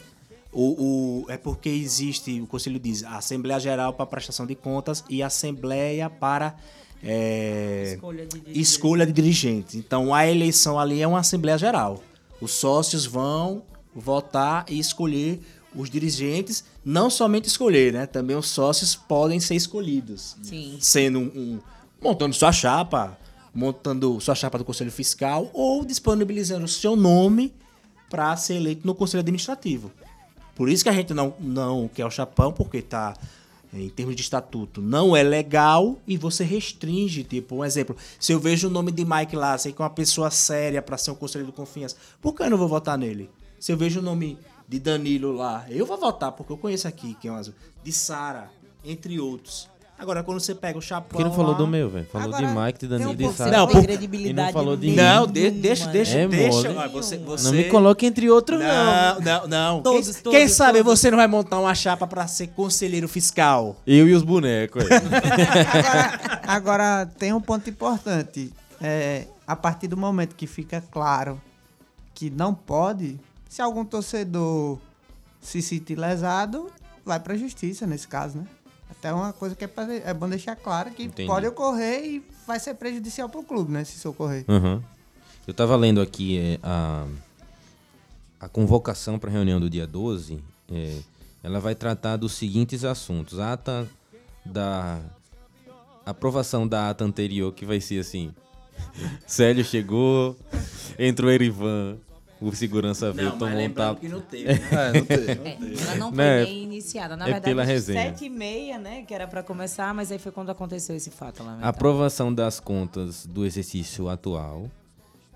O, o- é porque existe, o Conselho diz, a Assembleia Geral para prestação de contas e a Assembleia para é, Escolha de escolha de dirigentes. Então a eleição ali é uma Assembleia Geral. Os sócios vão votar e escolher os dirigentes, não somente escolher, né? Também os sócios podem ser escolhidos. Sim. Sendo um, um- montando sua chapa, montando sua chapa do Conselho Fiscal ou disponibilizando o seu nome para ser eleito no Conselho Administrativo. Por isso que a gente não, não quer o chapão, porque tá em termos de estatuto, não é legal e você restringe, tipo, um exemplo, se eu vejo o nome de Mike lá, sei que é uma pessoa séria para ser um conselheiro de confiança, por que eu não vou votar nele? Se eu vejo o nome de Danilo lá, eu vou votar, porque eu conheço aqui, que é uma, de Sara, entre outros. Agora, quando você pega o chapão Por que não falou lá- do meu, velho? Falou Agora, de Mike, de Danilo de Sara. Não, Não, por- credibilidade e não falou de nenhuma, Não, de- deixa, deixa, É deixa. mole. Você, você... Não me coloque entre outros, não. Não, não, não. Todos, quem, todos, quem sabe todos. você não vai montar uma chapa pra ser conselheiro fiscal? Eu e os bonecos, aí. Agora, agora, tem um ponto importante. É, a partir do momento que fica claro que não pode, se algum torcedor se sentir lesado, vai pra justiça nesse caso, né? Até uma coisa que é, pra- é bom deixar claro que Entendi. pode ocorrer e vai ser prejudicial pro clube, né? Se isso ocorrer. Uhum. Eu tava lendo aqui é, a, a convocação para a reunião do dia 12. é, ela vai tratar dos seguintes assuntos. A ata da aprovação da ata anterior, que vai ser assim. [LAUGHS] Célio chegou, entrou Erivan, o segurança veio, tomou um tapa. que não teve, né? É, não tem. É, ela não foi Né? nem iniciada. Na É verdade, pela resenha. sete e meia, né? Que era pra começar, mas aí foi quando aconteceu esse fato lá. A aprovação das contas do exercício atual.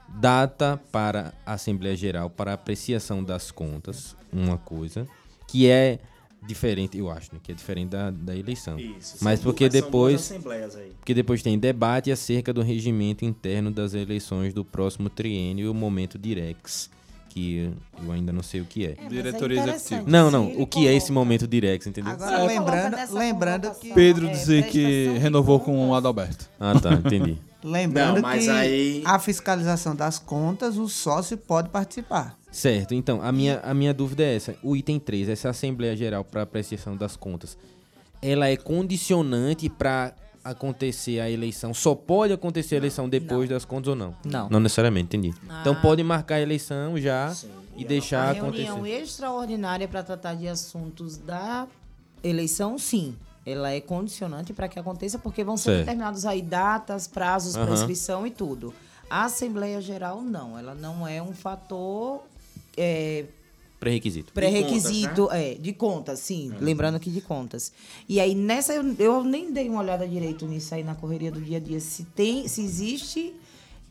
Data para a Assembleia Geral para apreciação das contas, uma coisa, que é diferente, eu acho, né, que é diferente da, da eleição. Isso, Mas são porque duas- são duas depois, assembleias aí. porque depois tem debate acerca do regimento interno das eleições do próximo triênio e o momento direx, que eu ainda não sei o que é. Diretoria executiva. Não, não, o que é esse momento direx, entendeu? Agora, Sim, lembrando, lembrando que. Pedro É, dizer que renovou com o Adalberto. Ah, tá, entendi. [LAUGHS] lembrando Não, mas que aí- a fiscalização das contas, o sócio pode participar. Certo, então, a minha, a minha dúvida é essa. O item 3, essa Assembleia Geral para apreciação das contas, ela é condicionante para acontecer a eleição, só pode acontecer a eleição depois das contas ou não? Não. Não necessariamente, entendi. Então Ah. pode marcar a eleição já e A deixar reunião acontecer. extraordinária para tratar de assuntos da eleição, sim. Ela é condicionante para que aconteça, porque vão ser Certo. determinados aí datas, prazos, Aham. prescrição e tudo. A Assembleia Geral, não. Ela não é um fator é, Pré-requisito. pré-requisito é, de contas, sim. Lembrando aqui de contas. E aí, nessa, eu, eu nem dei uma olhada direito nisso aí na correria do dia a dia. Se tem, se existe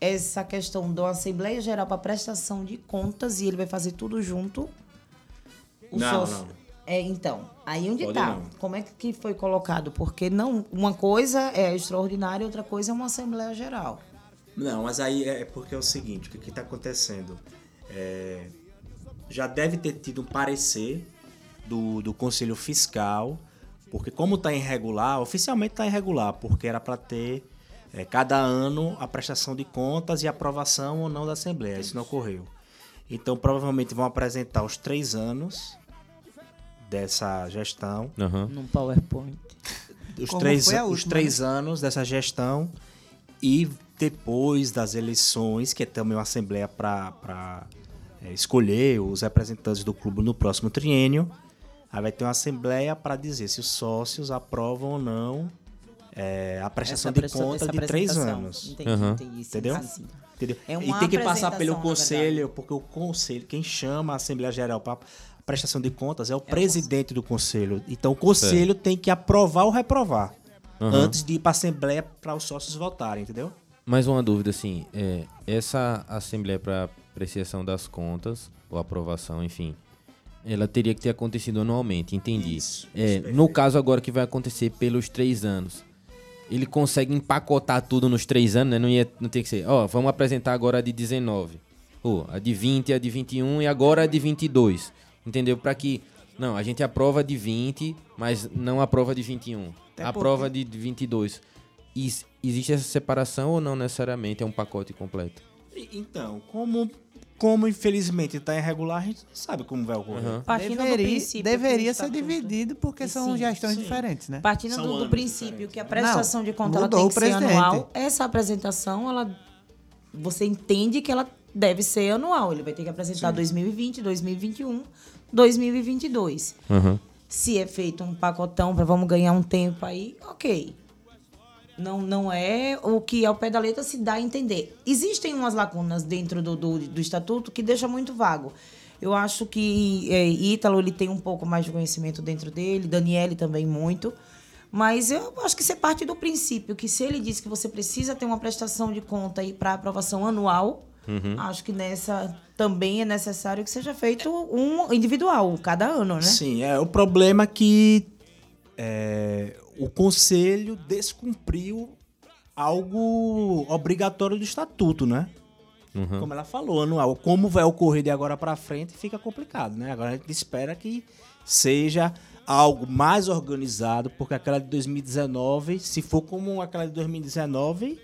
essa questão da Assembleia Geral para prestação de contas e ele vai fazer tudo junto. O Não, sócio- não. É, então, aí onde Pode tá? não. Como é que foi colocado? Porque não, uma coisa é extraordinária, outra coisa é uma Assembleia Geral. Não, mas aí é porque é o seguinte, o que está acontecendo? É, já deve ter tido um parecer do, do Conselho Fiscal, porque como está irregular, oficialmente está irregular, porque era para ter é, cada ano a prestação de contas e aprovação ou não da Assembleia. Isso não ocorreu. Então provavelmente vão apresentar os três anos dessa gestão Aham. Num PowerPoint. [LAUGHS] os Como três, foi a os última, três anos dessa gestão e depois das eleições, que é também uma assembleia para escolher os representantes do clube no próximo triênio, aí vai ter uma assembleia para dizer se os sócios aprovam ou não é, a prestação Essa de essa de três anos. Entendi, Aham. entendi. sim, Entendeu? sim, sim. Entendeu? É e tem que passar pelo conselho, porque o conselho, quem chama a Assembleia Geral para prestação de contas é o presidente do conselho. Então o conselho tem que aprovar ou reprovar Aham. antes de ir para a Assembleia para os sócios votarem, entendeu? Mais uma dúvida, assim, é, essa Assembleia para apreciação das contas, ou aprovação, enfim, ela teria que ter acontecido anualmente, entendi. Isso, É, isso, no caso agora que vai acontecer pelos três anos, ele consegue empacotar tudo nos três anos, né? Não, ia, não tem que ser, ó, vamos apresentar agora a de 19, ou a de 20, a de 21 e agora a de 22, entendeu? Para que, não, a gente aprova de 20, mas não aprova de 21, aprova a de 22. Is- existe essa separação ou não necessariamente é um pacote completo? E- Então, como, como infelizmente está irregular, a gente não sabe como vai ocorrer. Aham. Partindo do Deveria, princípio que deveria ser dividido porque são Sim, gestões sim. diferentes, né? Partindo São do, do princípio diferentes. que a prestação Não, de conta ela tem que ser anual, essa apresentação, ela você entende que ela deve ser anual. Ele vai ter que apresentar 2020, 2021, 2022. Aham. Se é feito um pacotão para vamos ganhar um tempo aí, ok. Não, não é o que ao pé da letra se dá a entender. Existem umas lacunas dentro do, do, do estatuto que deixa muito vago. Eu acho que é, Ítalo ele tem um pouco mais de conhecimento dentro dele, Daniele também muito. Mas eu acho que você parte do princípio que se ele diz que você precisa ter uma prestação de conta para aprovação anual, acho que nessa também é necessário que seja feito um individual, cada ano, né? Sim, é o problema é que é, o conselho descumpriu algo obrigatório do estatuto, né? Uhum. Como ela falou, anual. Como vai ocorrer de agora para frente fica complicado, né? Agora a gente espera que seja algo mais organizado, porque aquela de 2019, se for como aquela de 2019,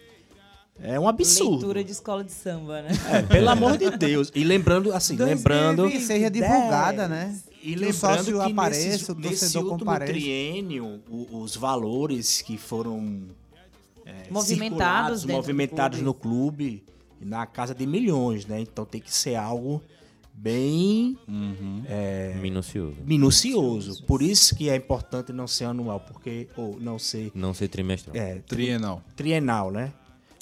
é um absurdo. Leitura de escola de samba, né? É, pelo amor de Deus. E lembrando, assim, lembrando. Que seja divulgada, né? E que o lembrando sócio que apareça, nesse, o torcedor compareça. triênio, o- os valores que foram é, Movimentados movimentados clube. no clube, na casa de milhões, né? Então tem que ser algo bem é, Minucioso. minucioso. Por isso que é importante não ser anual, porque ou não ser Não ser trimestral. é, Trienal. trienal, né?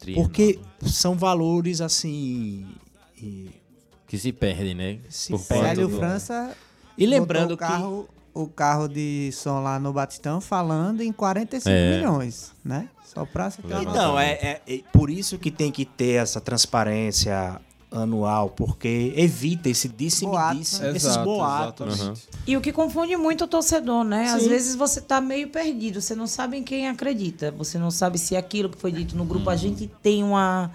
Trienal. Porque são valores assim. e- Que se perde, né? Se perde. do- França E lembrando o carro, o carro de som lá no Batistão falando em 45 É. milhões, né? Só pra uma Então, é, é- é por isso que tem que ter essa transparência anual, porque evita esse disse-me-disse, esses boatos. exatamente. E o que confunde muito o torcedor, né? Às Sim. vezes você tá meio perdido, você não sabe em quem acredita, você não sabe se é aquilo que foi dito no grupo. A gente tem uma,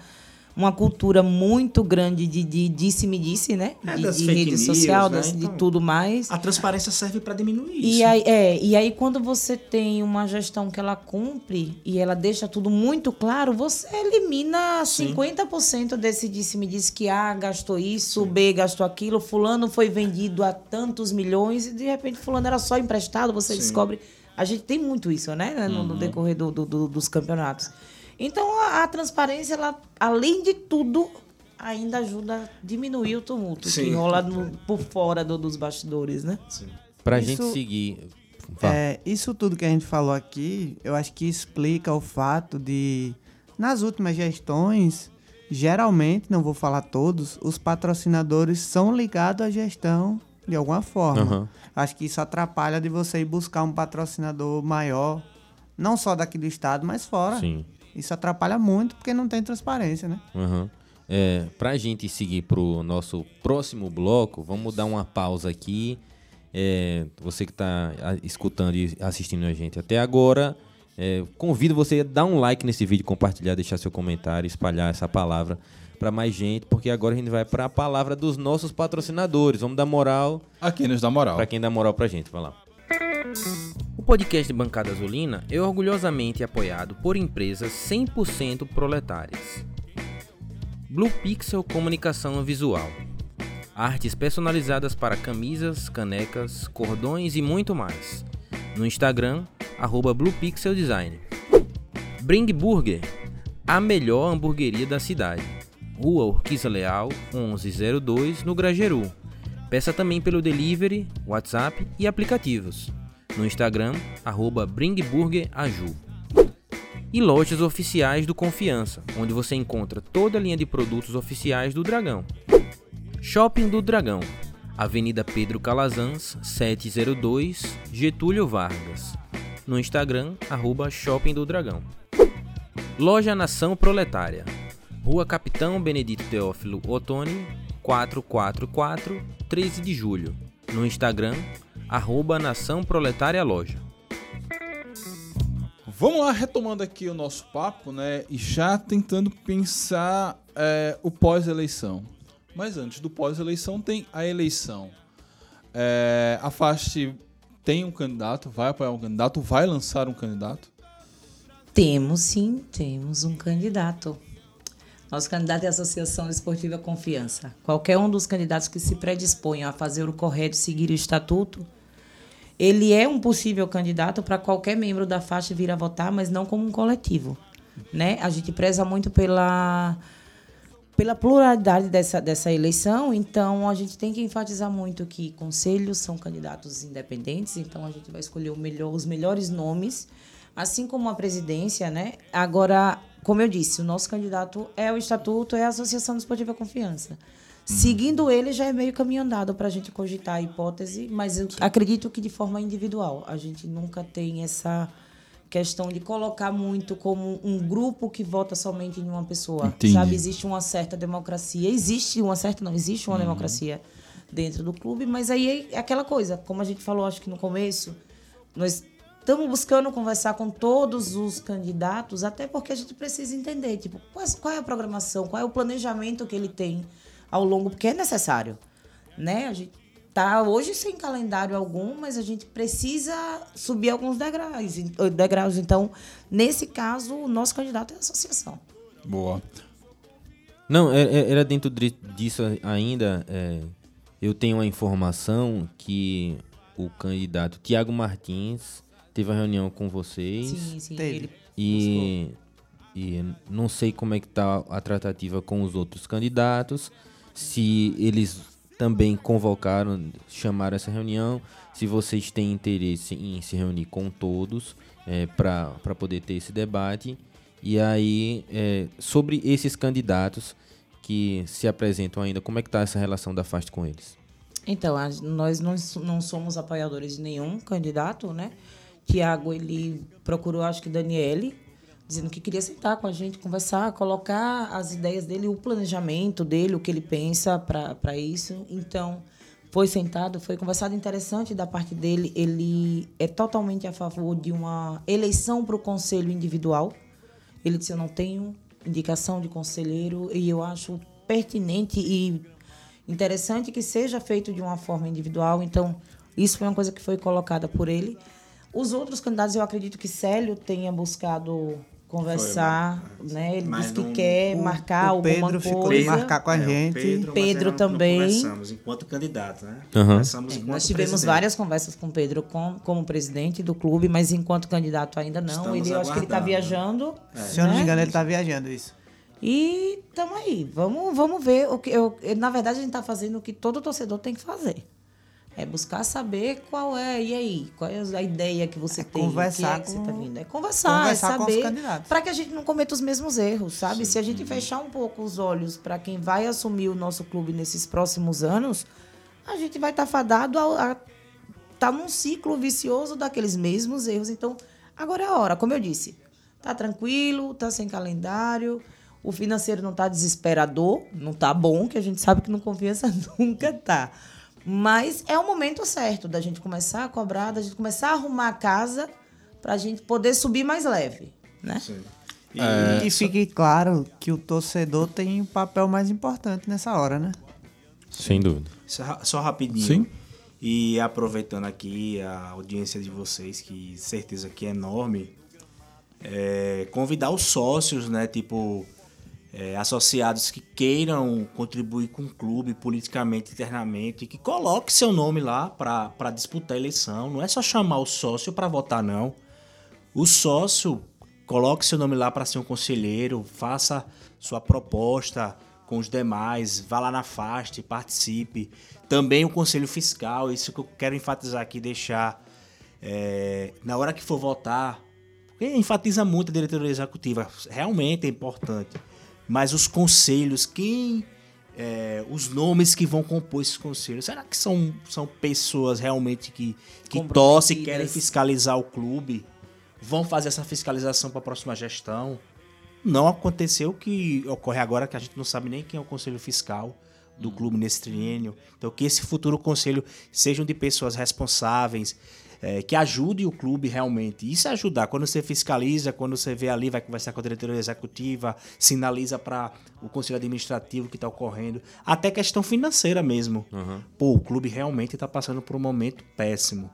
uma cultura muito grande de de disse-me-disse, né? É, de das de rede news, social, né? das- de Então, tudo mais. A transparência serve para diminuir isso. E aí, é, e aí, quando você tem uma gestão que ela cumpre e ela deixa tudo muito claro, você elimina 50% desse disse-me-disse que A gastou isso, B gastou aquilo, fulano foi vendido a tantos milhões e de repente fulano era só emprestado, você descobre A gente tem muito isso, né? No, no Uhum. decorrer do- do- do- dos campeonatos. Então, a, a transparência, ela, além de tudo, ainda ajuda a diminuir o tumulto que Sim. rola no- por fora do- dos bastidores, né? Pra Isso- gente seguir. Fala. É, isso tudo que a gente falou aqui, eu acho que explica o fato de, nas últimas gestões, geralmente, não vou falar todos, os patrocinadores são ligados à gestão de alguma forma. Aham. Acho que isso atrapalha de você ir buscar um patrocinador maior, não só daqui do estado, mas fora. Sim. Isso atrapalha muito porque não tem transparência, né? Uhum. É, pra gente seguir pro nosso próximo bloco, vamos dar uma pausa aqui. É, você que tá a- escutando e assistindo a gente até agora, é, convido você a dar um like nesse vídeo, compartilhar, deixar seu comentário, espalhar essa palavra para mais gente, porque agora a gente vai para a palavra dos nossos patrocinadores. Vamos dar moral A quem nos dá moral. para quem dá moral pra gente. Vai lá. O podcast Bancada Azulina é orgulhosamente apoiado por empresas 100% proletárias. Blue Pixel Comunicação Visual. Artes personalizadas para camisas, canecas, cordões e muito mais. No Instagram, arroba. Bring Burger, a melhor hamburgueria da cidade. Rua Urquiza Leal, 1102, no Grageru. Peça também pelo delivery, WhatsApp e aplicativos. No Instagram, bringburgeraju. E lojas oficiais do Confiança, onde você encontra toda a linha de produtos oficiais do Dragão. Shopping do Dragão, Avenida Pedro Calazans, 702, Getúlio Vargas. No Instagram, arroba Shopping do Dragão. Loja Nação Proletária, Rua Capitão Benedito Teófilo Otoni, 444, 13 de julho. No Instagram, arroba Nação Proletária Loja. Vamos lá, retomando aqui o nosso papo, né? E já tentando pensar é, o pós-eleição. Mas antes do pós-eleição tem a eleição. É, a FAST tem um candidato, vai apoiar um candidato, vai lançar um candidato. Temos sim, temos um candidato. Nosso candidato é a Associação Esportiva Confiança. Qualquer um dos candidatos que se predisponham a fazer o correto, seguir o estatuto, ele é um possível candidato para qualquer membro da faixa vir a votar, mas não como um coletivo. Né? A gente preza muito pela, pela pluralidade dessa, dessa eleição, então a gente tem que enfatizar muito que conselhos são candidatos independentes, então a gente vai escolher melhor, os melhores nomes, assim como a presidência, né? Agora, como eu disse, o nosso candidato é o estatuto, é a Associação Desportiva Confiança. Seguindo ele, já é meio caminho andado para a gente cogitar a hipótese, mas eu acredito que de forma individual. A gente nunca tem essa questão de colocar muito como um grupo que vota somente em uma pessoa. Entendi. Sabe, existe uma certa democracia. Existe uma certa, não, existe uma democracia dentro do clube, mas aí é aquela coisa, como a gente falou, acho que no começo, nós estamos buscando conversar com todos os candidatos, até porque a gente precisa entender, tipo, qual é- a programação, qual é o planejamento que ele tem ao longo, porque é necessário, né? A gente tá hoje sem calendário algum, mas a gente precisa subir alguns degraus, eh, degraus. Então, nesse caso, o nosso candidato é a associação. Boa. Não, é- é- era dentro de- disso ainda. é, eu tenho uma informação que o candidato Tiago Martins teve uma reunião com vocês. Sim, sim. Teve. Ele E, e não sei como é que tá a tratativa com os outros candidatos, se eles também convocaram, chamaram essa reunião, se vocês têm interesse em se reunir com todos para poder ter esse debate. E aí, é, sobre esses candidatos que se apresentam ainda, como é que está essa relação da FAST com eles? Então, a- nós não, não somos apoiadores de nenhum candidato, né? Tiago, ele procurou, acho que Daniele, dizendo que queria sentar com a gente, conversar, colocar as ideias dele, o planejamento dele, o que ele pensa para isso. Então, foi sentado, foi conversado interessante da parte dele. Ele é totalmente a favor de uma eleição para o conselho individual. Ele disse: Eu não tenho indicação de conselheiro e eu acho pertinente e interessante que seja feito de uma forma individual. Então, isso foi uma coisa que foi colocada por ele. Os outros candidatos, eu acredito que Célio tenha buscado conversar, né? Ele disse que não- quer O- marcar o alguma Pedro ficou coisa. de marcar com a É, gente. Pedro, Pedro é, não- também. Não conversamos enquanto candidato, né? Aham. Conversamos É, enquanto nós tivemos presidente. várias conversas com o Pedro com, como presidente do clube, mas enquanto candidato ainda não. Estamos ele, eu acho que ele está viajando. Se eu não me né? engano, ele tá viajando isso. E estamos aí. Vamos, vamos ver. o que eu- Na verdade, a gente está fazendo o que todo torcedor tem que fazer. É buscar saber qual é, e aí? Qual é a ideia que você É tem? conversar o que é que com- você tá vindo? É conversar, conversar é com os saber. Para que a gente não cometa os mesmos erros, sabe? Se a gente Uhum. fechar um pouco os olhos para quem vai assumir o nosso clube nesses próximos anos, a gente vai estar fadado a, a tá num ciclo vicioso daqueles mesmos erros. Então, agora é a hora, como eu disse. Tá tranquilo, tá sem calendário, o financeiro não tá desesperador, não tá bom, que a gente sabe que não confiança [LAUGHS] nunca tá. Mas é o momento certo da gente começar a cobrar, da gente começar a arrumar a casa pra gente poder subir mais leve, né? Sim. E, E fique claro que o torcedor tem o papel mais importante nessa hora, né? Sem dúvida. Só rapidinho. Sim. E aproveitando aqui a audiência de vocês, que certeza que é enorme, é, convidar os sócios, né? Tipo, é, associados que queiram contribuir com o clube politicamente, internamente, que coloque seu nome lá para disputar a eleição. Não é só chamar o sócio para votar, não. O sócio coloque seu nome lá para ser um conselheiro, faça sua proposta com os demais, vá lá na FAST, participe. Também o conselho fiscal, isso que eu quero enfatizar aqui, deixar é, na hora que for votar, porque enfatiza muito a diretoria executiva, realmente é importante. Mas os conselhos, quem é, os nomes que vão compor esses conselhos, será que são, são pessoas realmente que, que torcem e querem fiscalizar o clube? Vão fazer essa fiscalização para a próxima gestão? Não aconteceu o que ocorre agora, que a gente não sabe nem quem é o conselho fiscal do clube nesse triênio. Então, que esse futuro conselho sejam de pessoas responsáveis, é, que ajudem o clube realmente. Isso é ajudar. Quando você fiscaliza, quando você vê ali, vai conversar com a diretoria executiva, sinaliza para o conselho administrativo o que está ocorrendo, até questão financeira mesmo. Pô, o clube realmente está passando por um momento péssimo.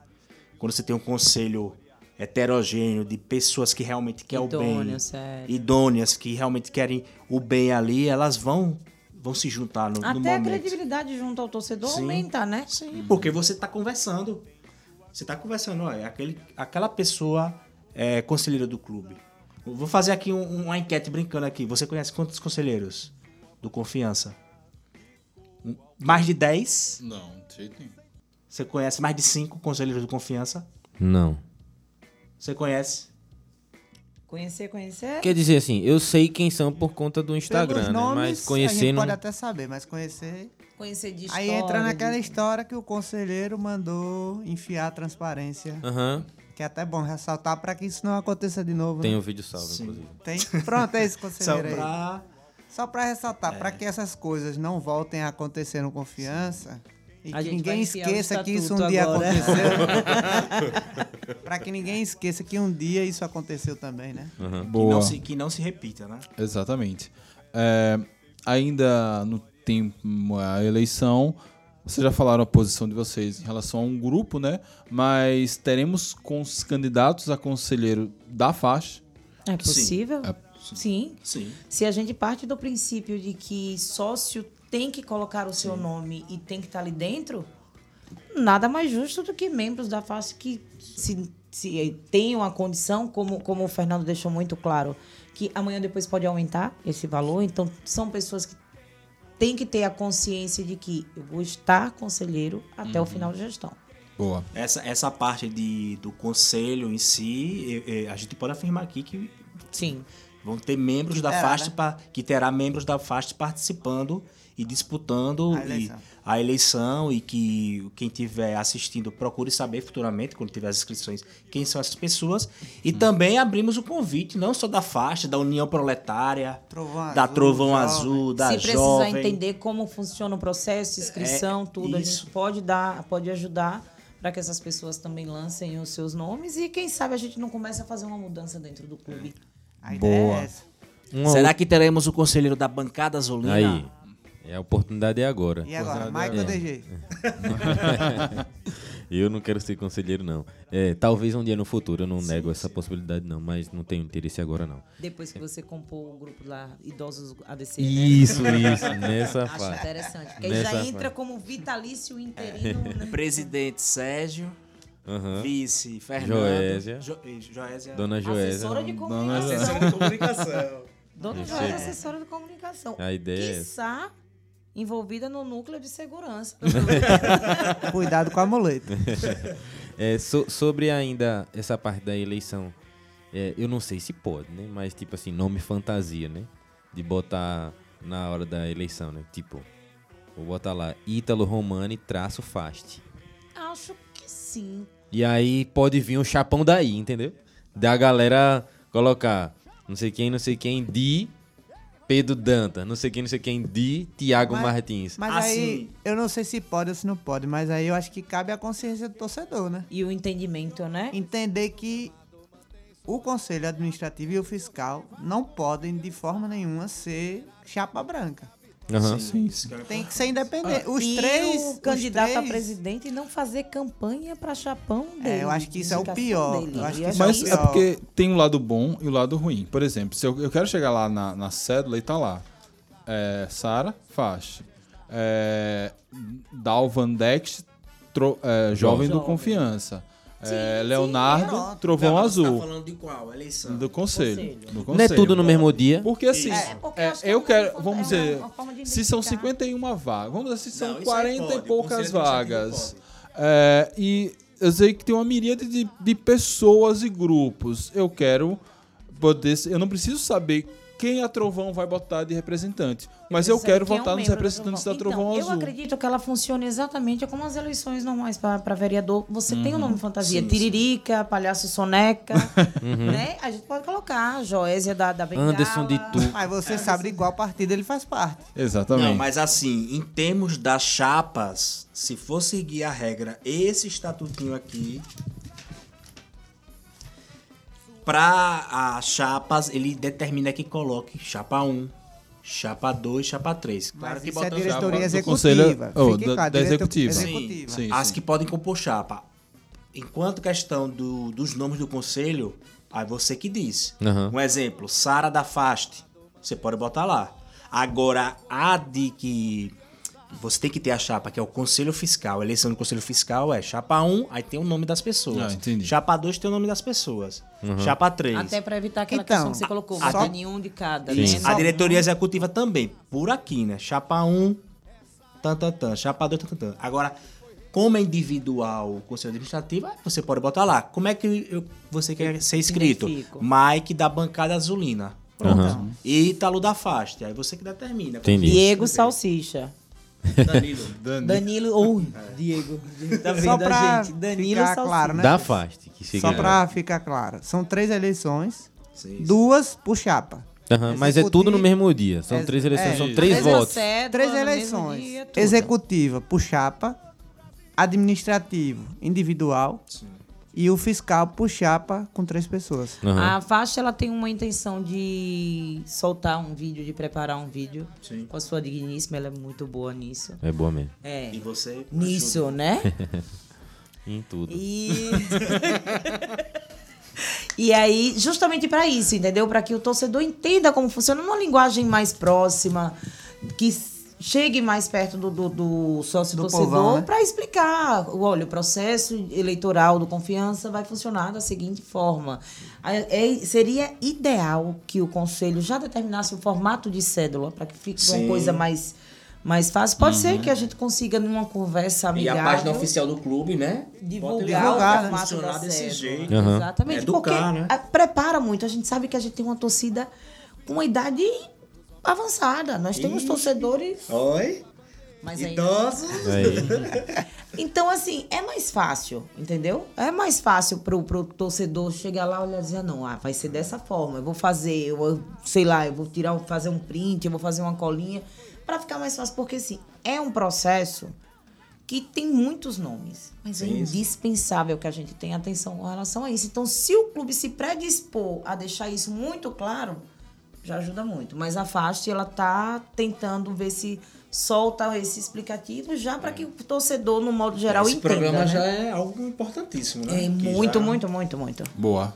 Quando você tem um conselho heterogêneo de pessoas que realmente querem o bem, Idôneas, sério. idôneas, que realmente querem o bem ali, elas vão vão se juntar no, no Até a momento. credibilidade junto ao torcedor Sim. aumenta, né? Sim, porque você está conversando. Você está conversando, olha, aquele, aquela pessoa é conselheira do clube. Vou fazer aqui um- uma enquete brincando aqui. Você conhece quantos conselheiros do Confiança? Um- Mais de 10? Não, de jeito nenhum. Você conhece mais de 5 conselheiros do Confiança? Não. Você conhece? Conhecer, conhecer. Quer dizer assim, eu sei quem são por conta do Instagram, Pelos né? nomes, Mas a gente conhecer não. pode até saber, mas conhecer... Conhecer de Aí história. entra naquela de- história que o conselheiro mandou enfiar a transparência. Aham. Que é até bom ressaltar para que isso não aconteça de novo. Tem né? um vídeo salvo, inclusive. Tem? Pronto, é esse Só conselheiro aí. Só para ressaltar, para que essas coisas não voltem a acontecer no confiança e A que ninguém esqueça que isso um dia agora. aconteceu. [LAUGHS] para que ninguém esqueça que um dia isso aconteceu também, né? Que Boa. não, se, que não se repita, né? Exatamente. É, ainda no tempo a eleição, vocês já falaram a posição de vocês em relação a um grupo, né? Mas teremos com os candidatos a conselheiro da faixa. É possível? Sim. Sim. Se a gente parte do princípio de que sócio tem que colocar o seu nome e tem que estar ali dentro, nada mais justo do que membros da face que se, se tenham a condição, como, como o Fernando deixou muito claro, que amanhã depois pode aumentar esse valor. Então, são pessoas que têm que ter a consciência de que eu vou estar conselheiro até o final da gestão. Boa. Essa, essa parte de, do conselho em si, eh, eh, a gente pode afirmar aqui que Sim. vão ter membros da terá, FAST, né? que terá membros da FAST participando e disputando A e- eleição. a eleição e que quem estiver assistindo procure saber futuramente, quando tiver as inscrições, quem são essas pessoas. E também abrimos o convite, não só da FAST, da União Proletária, Trovão da Azul, Trovão Jovem. Azul, da Se precisar Jovem. entender como funciona o processo, inscrição, É, tudo, a isso. gente pode dar, pode ajudar para que essas pessoas também lancem os seus nomes e quem sabe a gente não começa a fazer uma mudança dentro do clube. A ideia Boa. é Será que teremos o conselheiro da bancada Azulina? Aí. É a oportunidade é agora. E agora, Michael é- DG. [LAUGHS] Eu não quero ser conselheiro, não. É, talvez um dia no futuro, eu não nego essa possibilidade, não, mas não tenho interesse agora, não. Depois que você compor o grupo lá, Idosos ADC, né? Isso, isso, [LAUGHS] nessa Acho fase. interessante. Porque aí Nessa já entra fase. como vitalício interino. né? Presidente Sérgio, Aham. vice Fernando. Joésia. Jo, Joésia. Dona Joésia. Assessora de comunicação. Assessora de comunicação. Dona Isso Joésia, aí. assessora de comunicação. A ideia é essa. Envolvida no núcleo de segurança. [LAUGHS] Cuidado com a muleta. É, so- sobre ainda essa parte da eleição, é, eu não sei se pode, né? Mas tipo assim, nome fantasia, né? De botar na hora da eleição, né? Tipo, vou botar lá, Ítalo Romani traço Fast. Acho que sim. E aí pode vir um chapão daí, entendeu? Da galera colocar não sei quem, não sei quem, de Pedro Danta, não sei quem, não sei quem, de Tiago Martins. Mas Assim. aí, eu não sei se pode ou se não pode, mas aí eu acho que cabe a consciência do torcedor, né? E o entendimento, né? Entender que o conselho administrativo e o fiscal não podem de forma nenhuma ser chapa branca. Aham. Sim, sim. Tem que ser independente. Os e três. o os candidato a três- presidente não fazer campanha para chapão dele. É, eu acho que isso é o pior. dele. Eu acho que isso Mas é é o pior. porque tem um lado bom e o lado ruim. Por exemplo, se eu, eu quero chegar lá na, na cédula e tá lá. É, Sara Faixa. É, Dalvan Dex, tro- é, jovem do Jovem. É, sim, Leonardo, pronto. Trovão Não, mas Você Azul. tá falando de qual? Eleição. Do conselho. Conselho. do Não é conselho. tudo no mesmo dia? Porque assim, É, porque é, acho que é eu uma quero, vamos uma- dizer, se são identificar. 51 vagas, vamos dizer, se são Não, isso aí 40 pode, e poucas conselho vagas. É, e eu sei que tem uma miríade de, de pessoas e grupos. Eu quero poder. Eu não preciso saber quem a Trovão vai botar de representante. Mas eu Precisa quero é votar nos membro representantes da Trovão. Então, Azul. Eu acredito que ela funcione exatamente como as eleições normais para vereador. Você tem o nome fantasia, Sim, sim. Tiririca, Palhaço Soneca, [LAUGHS] né? A gente pode colocar Joésia da, da Bengala. Anderson de Tu. Mas você sabe de qual partido ele faz parte. Exatamente. Não, mas assim, em termos das chapas, se for seguir a regra, esse estatutinho aqui, para as chapas, ele determina que coloque chapa 1, chapa 2, chapa 3. Claro Mas que isso é botando diretoria do executiva. conselho- oh, Fique da- da executiva. Sim, executiva. sim. as que podem compor chapa. Enquanto questão do- dos nomes do conselho, aí você que diz. Aham. Um exemplo, Sara da Faste, você pode botar lá. Agora, a de que você tem que ter a chapa, que é o conselho fiscal. A eleição do conselho fiscal é chapa 1, aí tem o nome das pessoas. Ah, entendi. Chapa 2 tem o nome das pessoas. Chapa 3. Até para evitar aquela Então, questão que você colocou, só- nenhum de cada. Né? A diretoria executiva também, por aqui, né? Chapa 1, tan, tan, tan. Chapa 2, tan, tan, tan. Agora, como é individual o conselho administrativo, você pode botar lá. Como é que eu- você quer ser inscrito? Identifico. Mike da bancada azulina. Pronto. Aham. Ítalo da Faste. Aí você que determina. Entendi. Diego Salsicha. [LAUGHS] Danilo. Danilo ou Diego. Tá vendo Só a pra gente? Danilo ficar Salsicha. claro, né? Da Fast. Que Só pra ficar claro. São três eleições, Sim, sim. duas por chapa. Aham, mas é tudo no mesmo dia. São três eleições, é. são três votos. Três eleições. dia. Executiva por chapa, administrativo individual e o fiscal por chapa com três pessoas. Aham. A faixa ela tem uma intenção de soltar um vídeo, de preparar um vídeo Sim. com a sua digníssima, ela é muito boa nisso. É boa mesmo. É. E você. Nisso, né? [LAUGHS] Em tudo. E [LAUGHS] E aí, justamente para isso, entendeu? Para que o torcedor entenda como funciona numa linguagem mais próxima, que chegue mais perto do, do, do sócio Do torcedor povão, né? para explicar. Olha, o processo eleitoral do confiança vai funcionar da seguinte forma. É- seria ideal que o conselho já determinasse o formato de cédula para que fique Sim. uma coisa mais, mais fácil. Pode ser que a gente consiga, numa conversa E amigável a página oficial do clube, né? divulgar, Divulgar, o né? Funcionar desse jeito. Aham. Exatamente, Educar, porque né? prepara muito. A gente sabe que a gente tem uma torcida com uma idade avançada. Nós temos Ixi. torcedores, Oi? mas. Idosos. Aí, [LAUGHS] Então, assim, é mais fácil, entendeu? É mais fácil pro, pro torcedor chegar lá e olhar e dizer, "Ah, não, ah, vai ser dessa forma. Eu vou fazer, eu vou, sei lá, eu vou tirar, fazer um print, eu vou fazer uma colinha, para ficar mais fácil, porque assim, é um processo que tem muitos nomes, mas é sim. indispensável que a gente tenha atenção com relação a isso. Então, se o clube se predispor a deixar isso muito claro, já ajuda muito. Mas a FAST, ela tá tentando ver se solta esse explicativo já para que o torcedor, no modo geral, Esse entenda. programa né? já é algo importantíssimo, né? É muito, já- muito, muito, muito. Boa.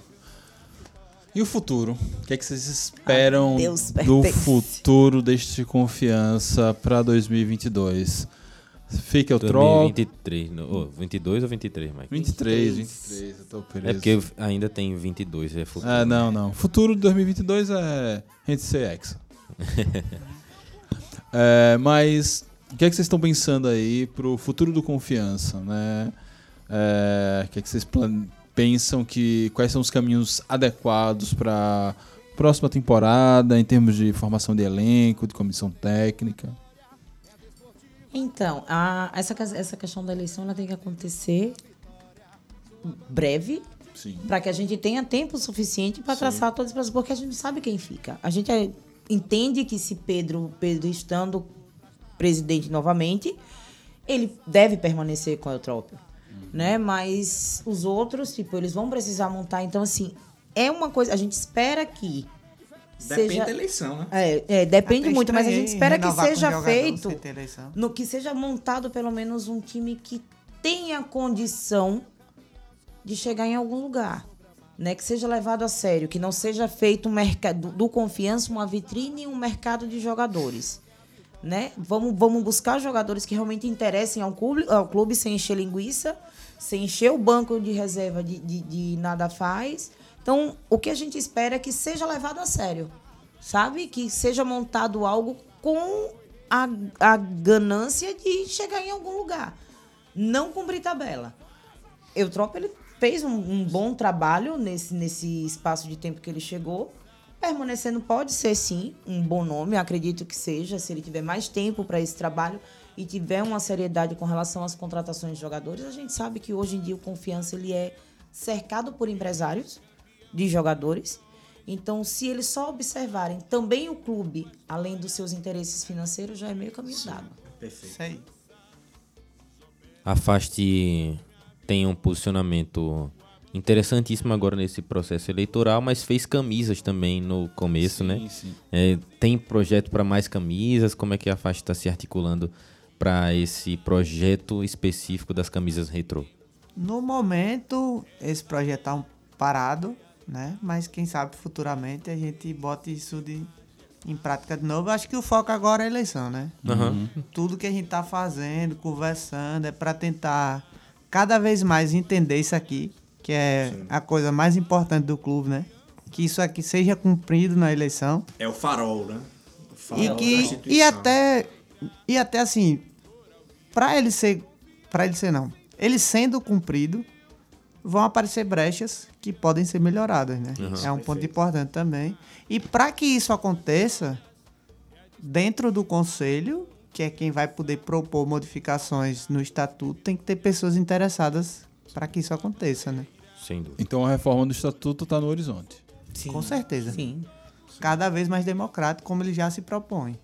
E o futuro? O que, é que vocês esperam do [LAUGHS] futuro deste confiança para 2022? Fica o troco. 2023, no- ô, 22 ou 23, Mike? 23, 23, eu tô preso. É porque ainda tem 22, é futuro. Ah, não, não. Futuro de 2022 é gente ser ex. É, mas o que é que vocês estão pensando aí pro futuro do confiança, né? É, o que é que vocês pensam que quais são os caminhos adequados para próxima temporada em termos de formação de elenco, de comissão técnica? Então, a- essa, essa questão da eleição ela tem que acontecer breve, para que a gente tenha tempo suficiente para traçar todas as pessoas, porque a gente não sabe quem fica. A gente é- entende que se Pedro, Pedro estando presidente novamente, ele deve permanecer com a Eutrópio, né? Mas os outros, tipo, eles vão precisar montar. Então, assim, é uma coisa. A gente espera que Depende seja da eleição, né? é, é, depende muito, mas a gente espera que renovar com seja feito, no que seja montado pelo menos um time que tenha condição de chegar em algum lugar, né? Que seja levado a sério, que não seja feito um mercado do confiança uma vitrine e um mercado de jogadores, né? Vamos, vamos buscar jogadores que realmente interessem ao clube, ao clube sem encher linguiça, sem encher o banco de reserva de, de, de nada faz. Então, o que a gente espera é que seja levado a sério, sabe? Que seja montado algo com a, a ganância de chegar em algum lugar. Não cumprir tabela. Eutrópio, ele fez um, um bom trabalho nesse, nesse espaço de tempo que ele chegou. Permanecendo pode ser, sim, um bom nome. Acredito que seja, se ele tiver mais tempo para esse trabalho e tiver uma seriedade com relação às contratações de jogadores. A gente sabe que hoje em dia o Confiança ele é cercado por empresários de jogadores. Então, se eles só observarem também o clube, além dos seus interesses financeiros, já é meio caminho dado. Isso aí. A Faste tem um posicionamento interessantíssimo agora nesse processo eleitoral, mas fez camisas também no começo, né? sim. É, tem projeto para mais camisas? Como é que a Faste está se articulando para esse projeto específico das camisas retrô? No momento, esse projeto tá um parado, né? Mas quem sabe futuramente a gente bota isso de, em prática de novo. Acho que o foco agora é a eleição, né? Aham. Tudo que a gente tá fazendo, conversando, é para tentar cada vez mais entender isso aqui, que é a coisa mais importante do clube, né? Que isso aqui seja cumprido na eleição. É o farol, né? O farol E que e até e até assim, para ele ser para ele ser não, ele sendo cumprido, vão aparecer brechas que podem ser melhoradas, né? É um ponto importante também. E para que isso aconteça, dentro do conselho, que é quem vai poder propor modificações no estatuto, tem que ter pessoas interessadas para que isso aconteça, né? Sem dúvida. Então a reforma do estatuto está no horizonte. Com certeza. Sim. Cada vez mais democrático, como ele já se propõe.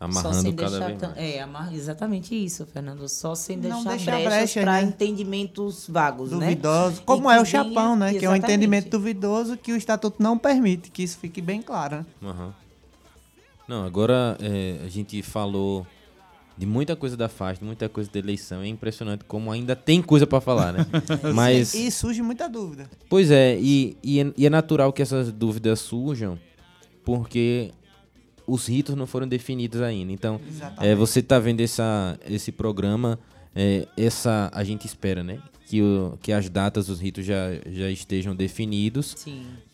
Só Amarrando cada vez mais. É, amar- exatamente isso, Fernando. Só sem Não deixar deixar brechas brecha, para né? entendimentos vagos, né? Duvidoso. E Como que é o Chapão, né? Que é um Exatamente. entendimento duvidoso que o estatuto não permite, que isso fique bem claro. né? Aham. Não, agora é, a gente falou de muita coisa da faixa, de muita coisa da eleição. É impressionante como ainda tem coisa para falar, né? [LAUGHS] Mas, E surge muita dúvida. pois é, e, e, é, e é natural que essas dúvidas surjam, porque os ritos não foram definidos ainda. Então, é, você tá vendo essa, esse programa, é, essa a gente espera, né? Que, o, que as datas dos ritos já, já estejam definidos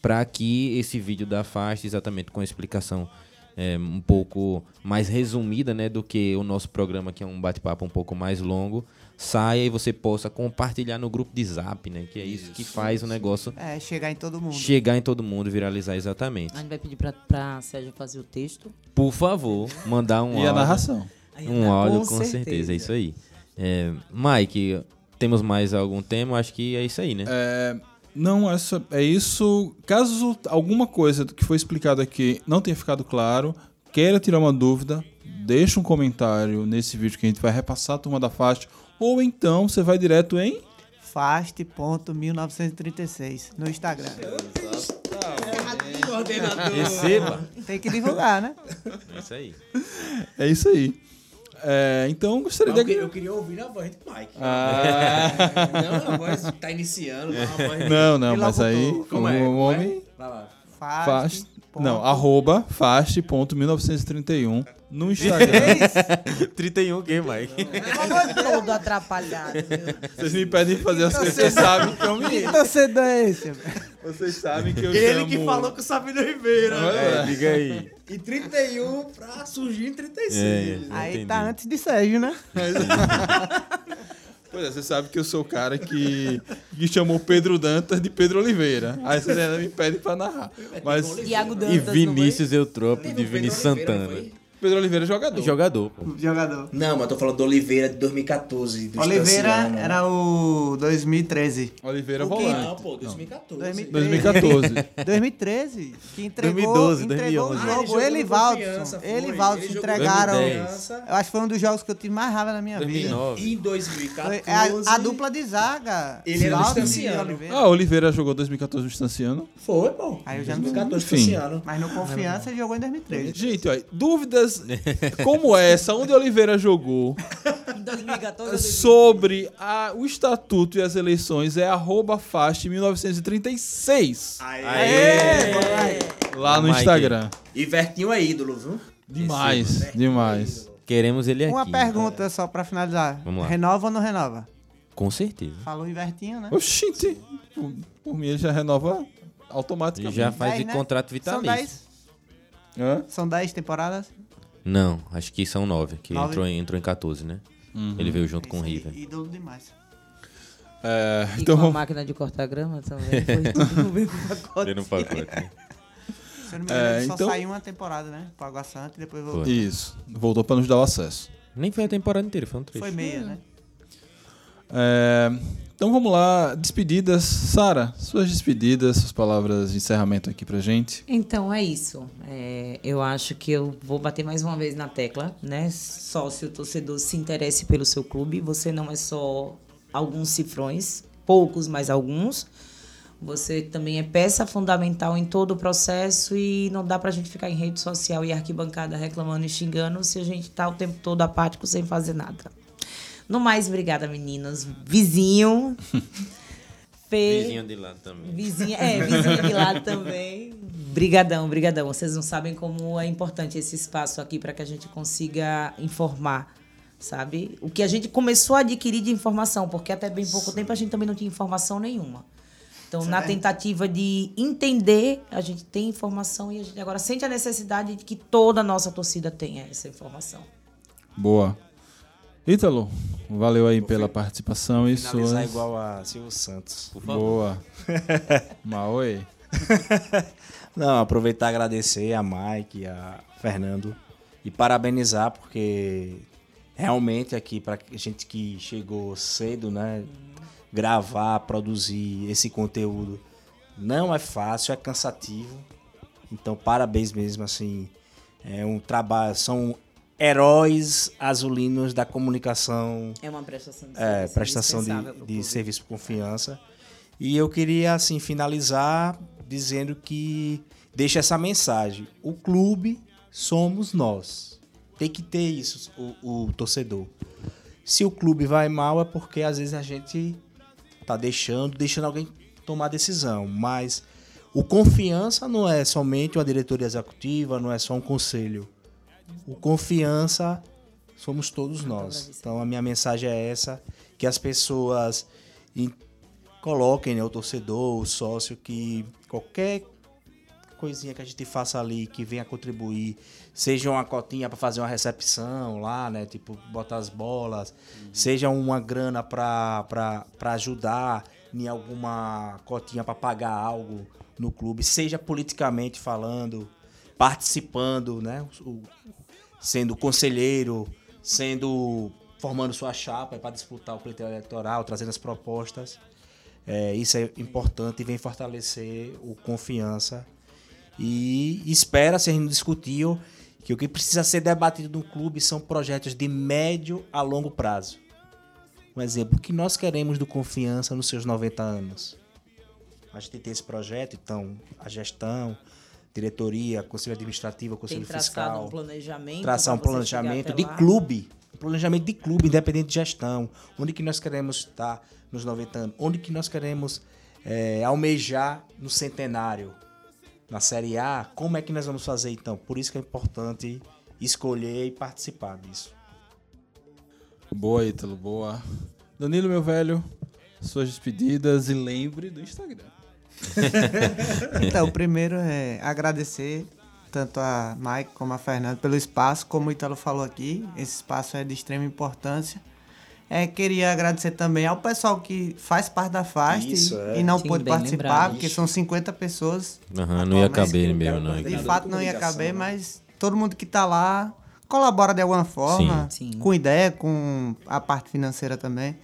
para que esse vídeo da faixa, exatamente com a explicação é, um pouco mais resumida, né, do que o nosso programa, que é um bate-papo um pouco mais longo, saia e você possa compartilhar no grupo de Zap, né, que é isso, que faz o negócio É, chegar em todo mundo. chegar em todo mundo, viralizar exatamente. A gente vai pedir pra, pra Sérgio fazer o texto. Por favor, mandar um [LAUGHS] E a áudio. narração. Um áudio, com, certeza. é isso aí. É, Mike, temos mais algum tema? Acho que é isso aí, né? É, não, essa, é isso. Caso alguma coisa que foi explicado aqui não tenha ficado claro, queira tirar uma dúvida, deixa um comentário nesse vídeo que a gente vai repassar a turma da faixa. Ou então você vai direto em. Fast.1936 no Instagram. Receba! Tem que divulgar, né? É isso aí. É isso aí. É, então gostaria Eu, de. que- eu queria ouvir a voz do Mike. Ah. [LAUGHS] Não, a voz tá iniciando. voz- Não, não, E mas aí Como o é? É? homem Vai lá. Fast. fast, ponto. não, arroba fast.1931 no Instagram. 31 o quê, Mike? Todo atrapalhado. Vocês me pedem fazer as coisas, vocês sabem que eu me... Que torcedor é esse? Vocês sabem que eu Ele chamo... que falou com o Sabino Ribeiro. Né? lá. Diga aí. E 31 pra surgir em 36. É, Aí entendi. tá antes de Sérgio, né? Pois é, você sabe que eu sou o cara que, que chamou Pedro Dantas de Pedro Oliveira. Aí vocês ainda me pedem pra narrar. Mas Iago E Dantas. Vinícius Eutrope Teve de o Pedro Vinícius Oliveira, não Santana. foi? Pedro Oliveira é jogador. Jogador, pô. Jogador. Não, mas tô falando do Oliveira de 2014. Do Oliveira Estanciano. era o 2013. Oliveira O volante. Não, pô, 2014. 2013. 2014. 2013, que entregou, 2012, entregou 2011. o Ah, jogo. Ele e Valdson. Foi. Ele e Valdson entregaram. 2010. Eu acho que foi um dos jogos que eu tive mais raiva na minha vida. 2009. Em Foi 2014. é a, a dupla de zaga. Ele era do Valdson e Estanciano. Oliveira. Ah, Oliveira jogou 2014 no Estanciano. Foi, pô. Aí eu já não 2014 Enfim. Estanciano. Mas no Confiança ele jogou em 2013. Gente, olha, dúvidas como essa, onde Oliveira jogou, Em [LAUGHS] 2014. sobre a- o estatuto e as eleições, é arroba fast 1936. Lá no. Instagram. E Vertinho é ídolo, viu? Demais, demais. Queremos ele aqui. Uma pergunta só pra finalizar. Vamos lá. Renova ou não renova? Com certeza. Falou Invertinho, né? Oxente, por, por mim ele já renova E automaticamente. já faz de né? contrato São vitalício. 10. Hã? São 10 temporadas? Não, acho que são nove, que Nove? entrou, em- entrou em 14, né? Ele veio junto com o Isso aí, River. Ídolo demais. É, E então com a máquina de cortar grama também. [LAUGHS] Foi tudo no mesmo pacote. Veio no pacote, né? [LAUGHS] Se eu não me engano, É, ele só então- saiu uma temporada, né? Pro Água Santa e depois voltou. Isso, voltou pra nos dar o acesso. Nem foi a temporada inteira, foi um trecho. Foi meia, né? É, então vamos lá, despedidas. Sara, suas despedidas, suas palavras de encerramento aqui pra gente. Então é isso. É, eu acho que eu vou bater mais uma vez na tecla, né? Sócio torcedor se interesse pelo seu clube. Você não é só alguns cifrões, poucos, mas alguns. Você também é peça fundamental em todo o processo e não dá pra gente ficar em rede social e arquibancada reclamando e xingando se a gente tá o tempo todo apático sem fazer nada. No mais, obrigada, meninas. Vizinho. [LAUGHS] Fê. Vizinho de lá também. Vizinha, é, vizinha de lado também. Brigadão, brigadão. Vocês não sabem como é importante esse espaço aqui para que a gente consiga informar, sabe? O que a gente começou a adquirir de informação, porque até bem pouco tempo a gente também não tinha informação nenhuma. Então, na tentativa de entender, a gente tem informação e a gente agora sente a necessidade de que toda a nossa torcida tenha essa informação. Boa. Ítalo, valeu aí pela participação e Finalizar suas. igual a Silvio Santos. Boa. [LAUGHS] Maoi. [LAUGHS] Não, aproveitar e agradecer a Mike, a Fernando e parabenizar porque realmente aqui para gente que chegou cedo, né, gravar, produzir esse conteúdo não é fácil, é cansativo. Então, parabéns mesmo assim. É um trabalho, são heróis azulinos da comunicação É uma prestação de é, serviço prestação de, de serviço por confiança. E eu queria, assim, finalizar dizendo que deixa essa mensagem. O clube somos nós. Tem que ter isso, o, o torcedor. Se o clube vai mal é porque às vezes a gente tá deixando, deixando alguém tomar decisão. Mas o confiança não é somente uma diretoria executiva, não é só um conselho. O confiança somos todos nós. Então a minha mensagem é essa, que as pessoas em- coloquem né, o torcedor, o sócio, que qualquer coisinha que a gente faça ali que venha contribuir, seja uma cotinha para fazer uma recepção lá, né, tipo botar as bolas, seja uma grana para ajudar em alguma cotinha para pagar algo no clube, seja politicamente falando, participando, né, sendo conselheiro, sendo formando sua chapa para disputar o pleito eleitoral, trazendo as propostas. É, isso é importante e vem fortalecer o confiança. E espera-se, a gente discutiu, que o que precisa ser debatido no clube são projetos de médio a longo prazo. Um exemplo, o que nós queremos do confiança nos seus 90 anos? A gente tem esse projeto, então, a gestão, diretoria, conselho administrativo, Tem conselho traçado fiscal um planejamento. traçar um planejamento de lá. clube, um planejamento de clube, independente de gestão, onde que nós queremos estar nos 90 anos, onde que nós queremos é, almejar no centenário, na Série A, como é que nós vamos fazer então? Por isso que é importante escolher e participar disso. Boa, Ítalo, boa. Danilo, meu velho, suas despedidas e lembre do Instagram. [LAUGHS] Então, primeiro é agradecer tanto a Mike como a Fernanda pelo espaço, como o Italo falou aqui, esse espaço é de extrema importância. É, queria agradecer também ao pessoal que faz parte da FAST Isso, é. e não Sim, pôde participar, lembrado. porque são 50 pessoas. Aham, não ia caber mesmo, não. De fato não ia caber, né? mas todo mundo que tá lá colabora de alguma forma, Sim. Sim. com ideia, com a parte financeira também.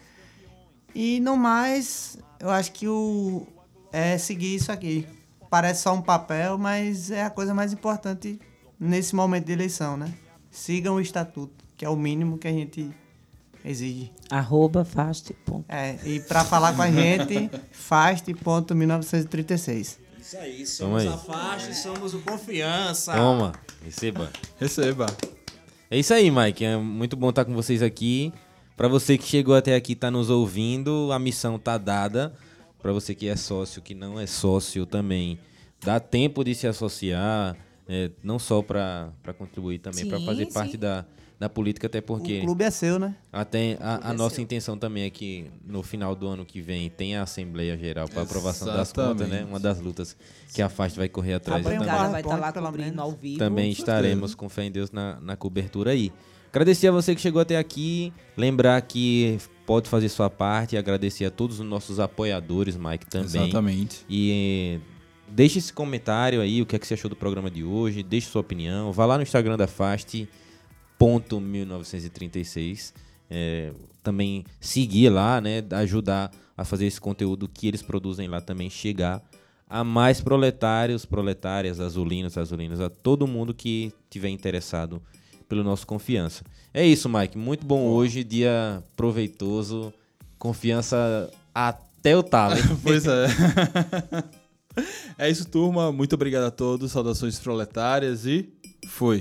E no mais, eu acho que o é seguir isso aqui. Parece só um papel, mas é a coisa mais importante nesse momento de eleição, né? Sigam o estatuto, que é o mínimo que a gente exige. Arroba fast. ponto. É, e para falar com a gente, fast.1936. Isso aí, somos aí. a faixa, somos o confiança. Toma, receba. Receba. É isso aí, Mike. É muito bom estar com vocês aqui. Pra você que chegou até aqui, tá nos ouvindo, a missão tá dada. Pra você que é sócio, que não é sócio também, dá tempo de se associar, é, não só pra pra contribuir também, pra Sim, fazer sim. parte da, da política, até porque O clube é seu, né? até a, a nossa intenção também é que no final do ano que vem tenha a Assembleia Geral para aprovação das contas, né? Uma das lutas que a FAST vai correr atrás. Também. vai estar lá PowerPoint, pelo cobrindo ao vivo. Também estaremos com fé em Deus na, na cobertura aí. Agradecer a você que chegou até aqui. Lembrar que pode fazer sua parte. Agradecer a todos os nossos apoiadores, Mike, também. Exatamente. E eh, deixe esse comentário aí, o que é que você achou do programa de hoje. Deixe sua opinião. Vá lá no Instagram da Fast, ponto 1936. É, também seguir lá, né? Ajudar a fazer esse conteúdo que eles produzem lá também chegar a mais proletários, proletárias, azulinos, azulinas, a todo mundo que tiver interessado pelo nosso confiança. É isso, Mike. Muito bom hoje, dia proveitoso, confiança até o talo. [LAUGHS] Pois é. [LAUGHS] é isso, turma. Muito obrigado a todos. Saudações proletárias e fui.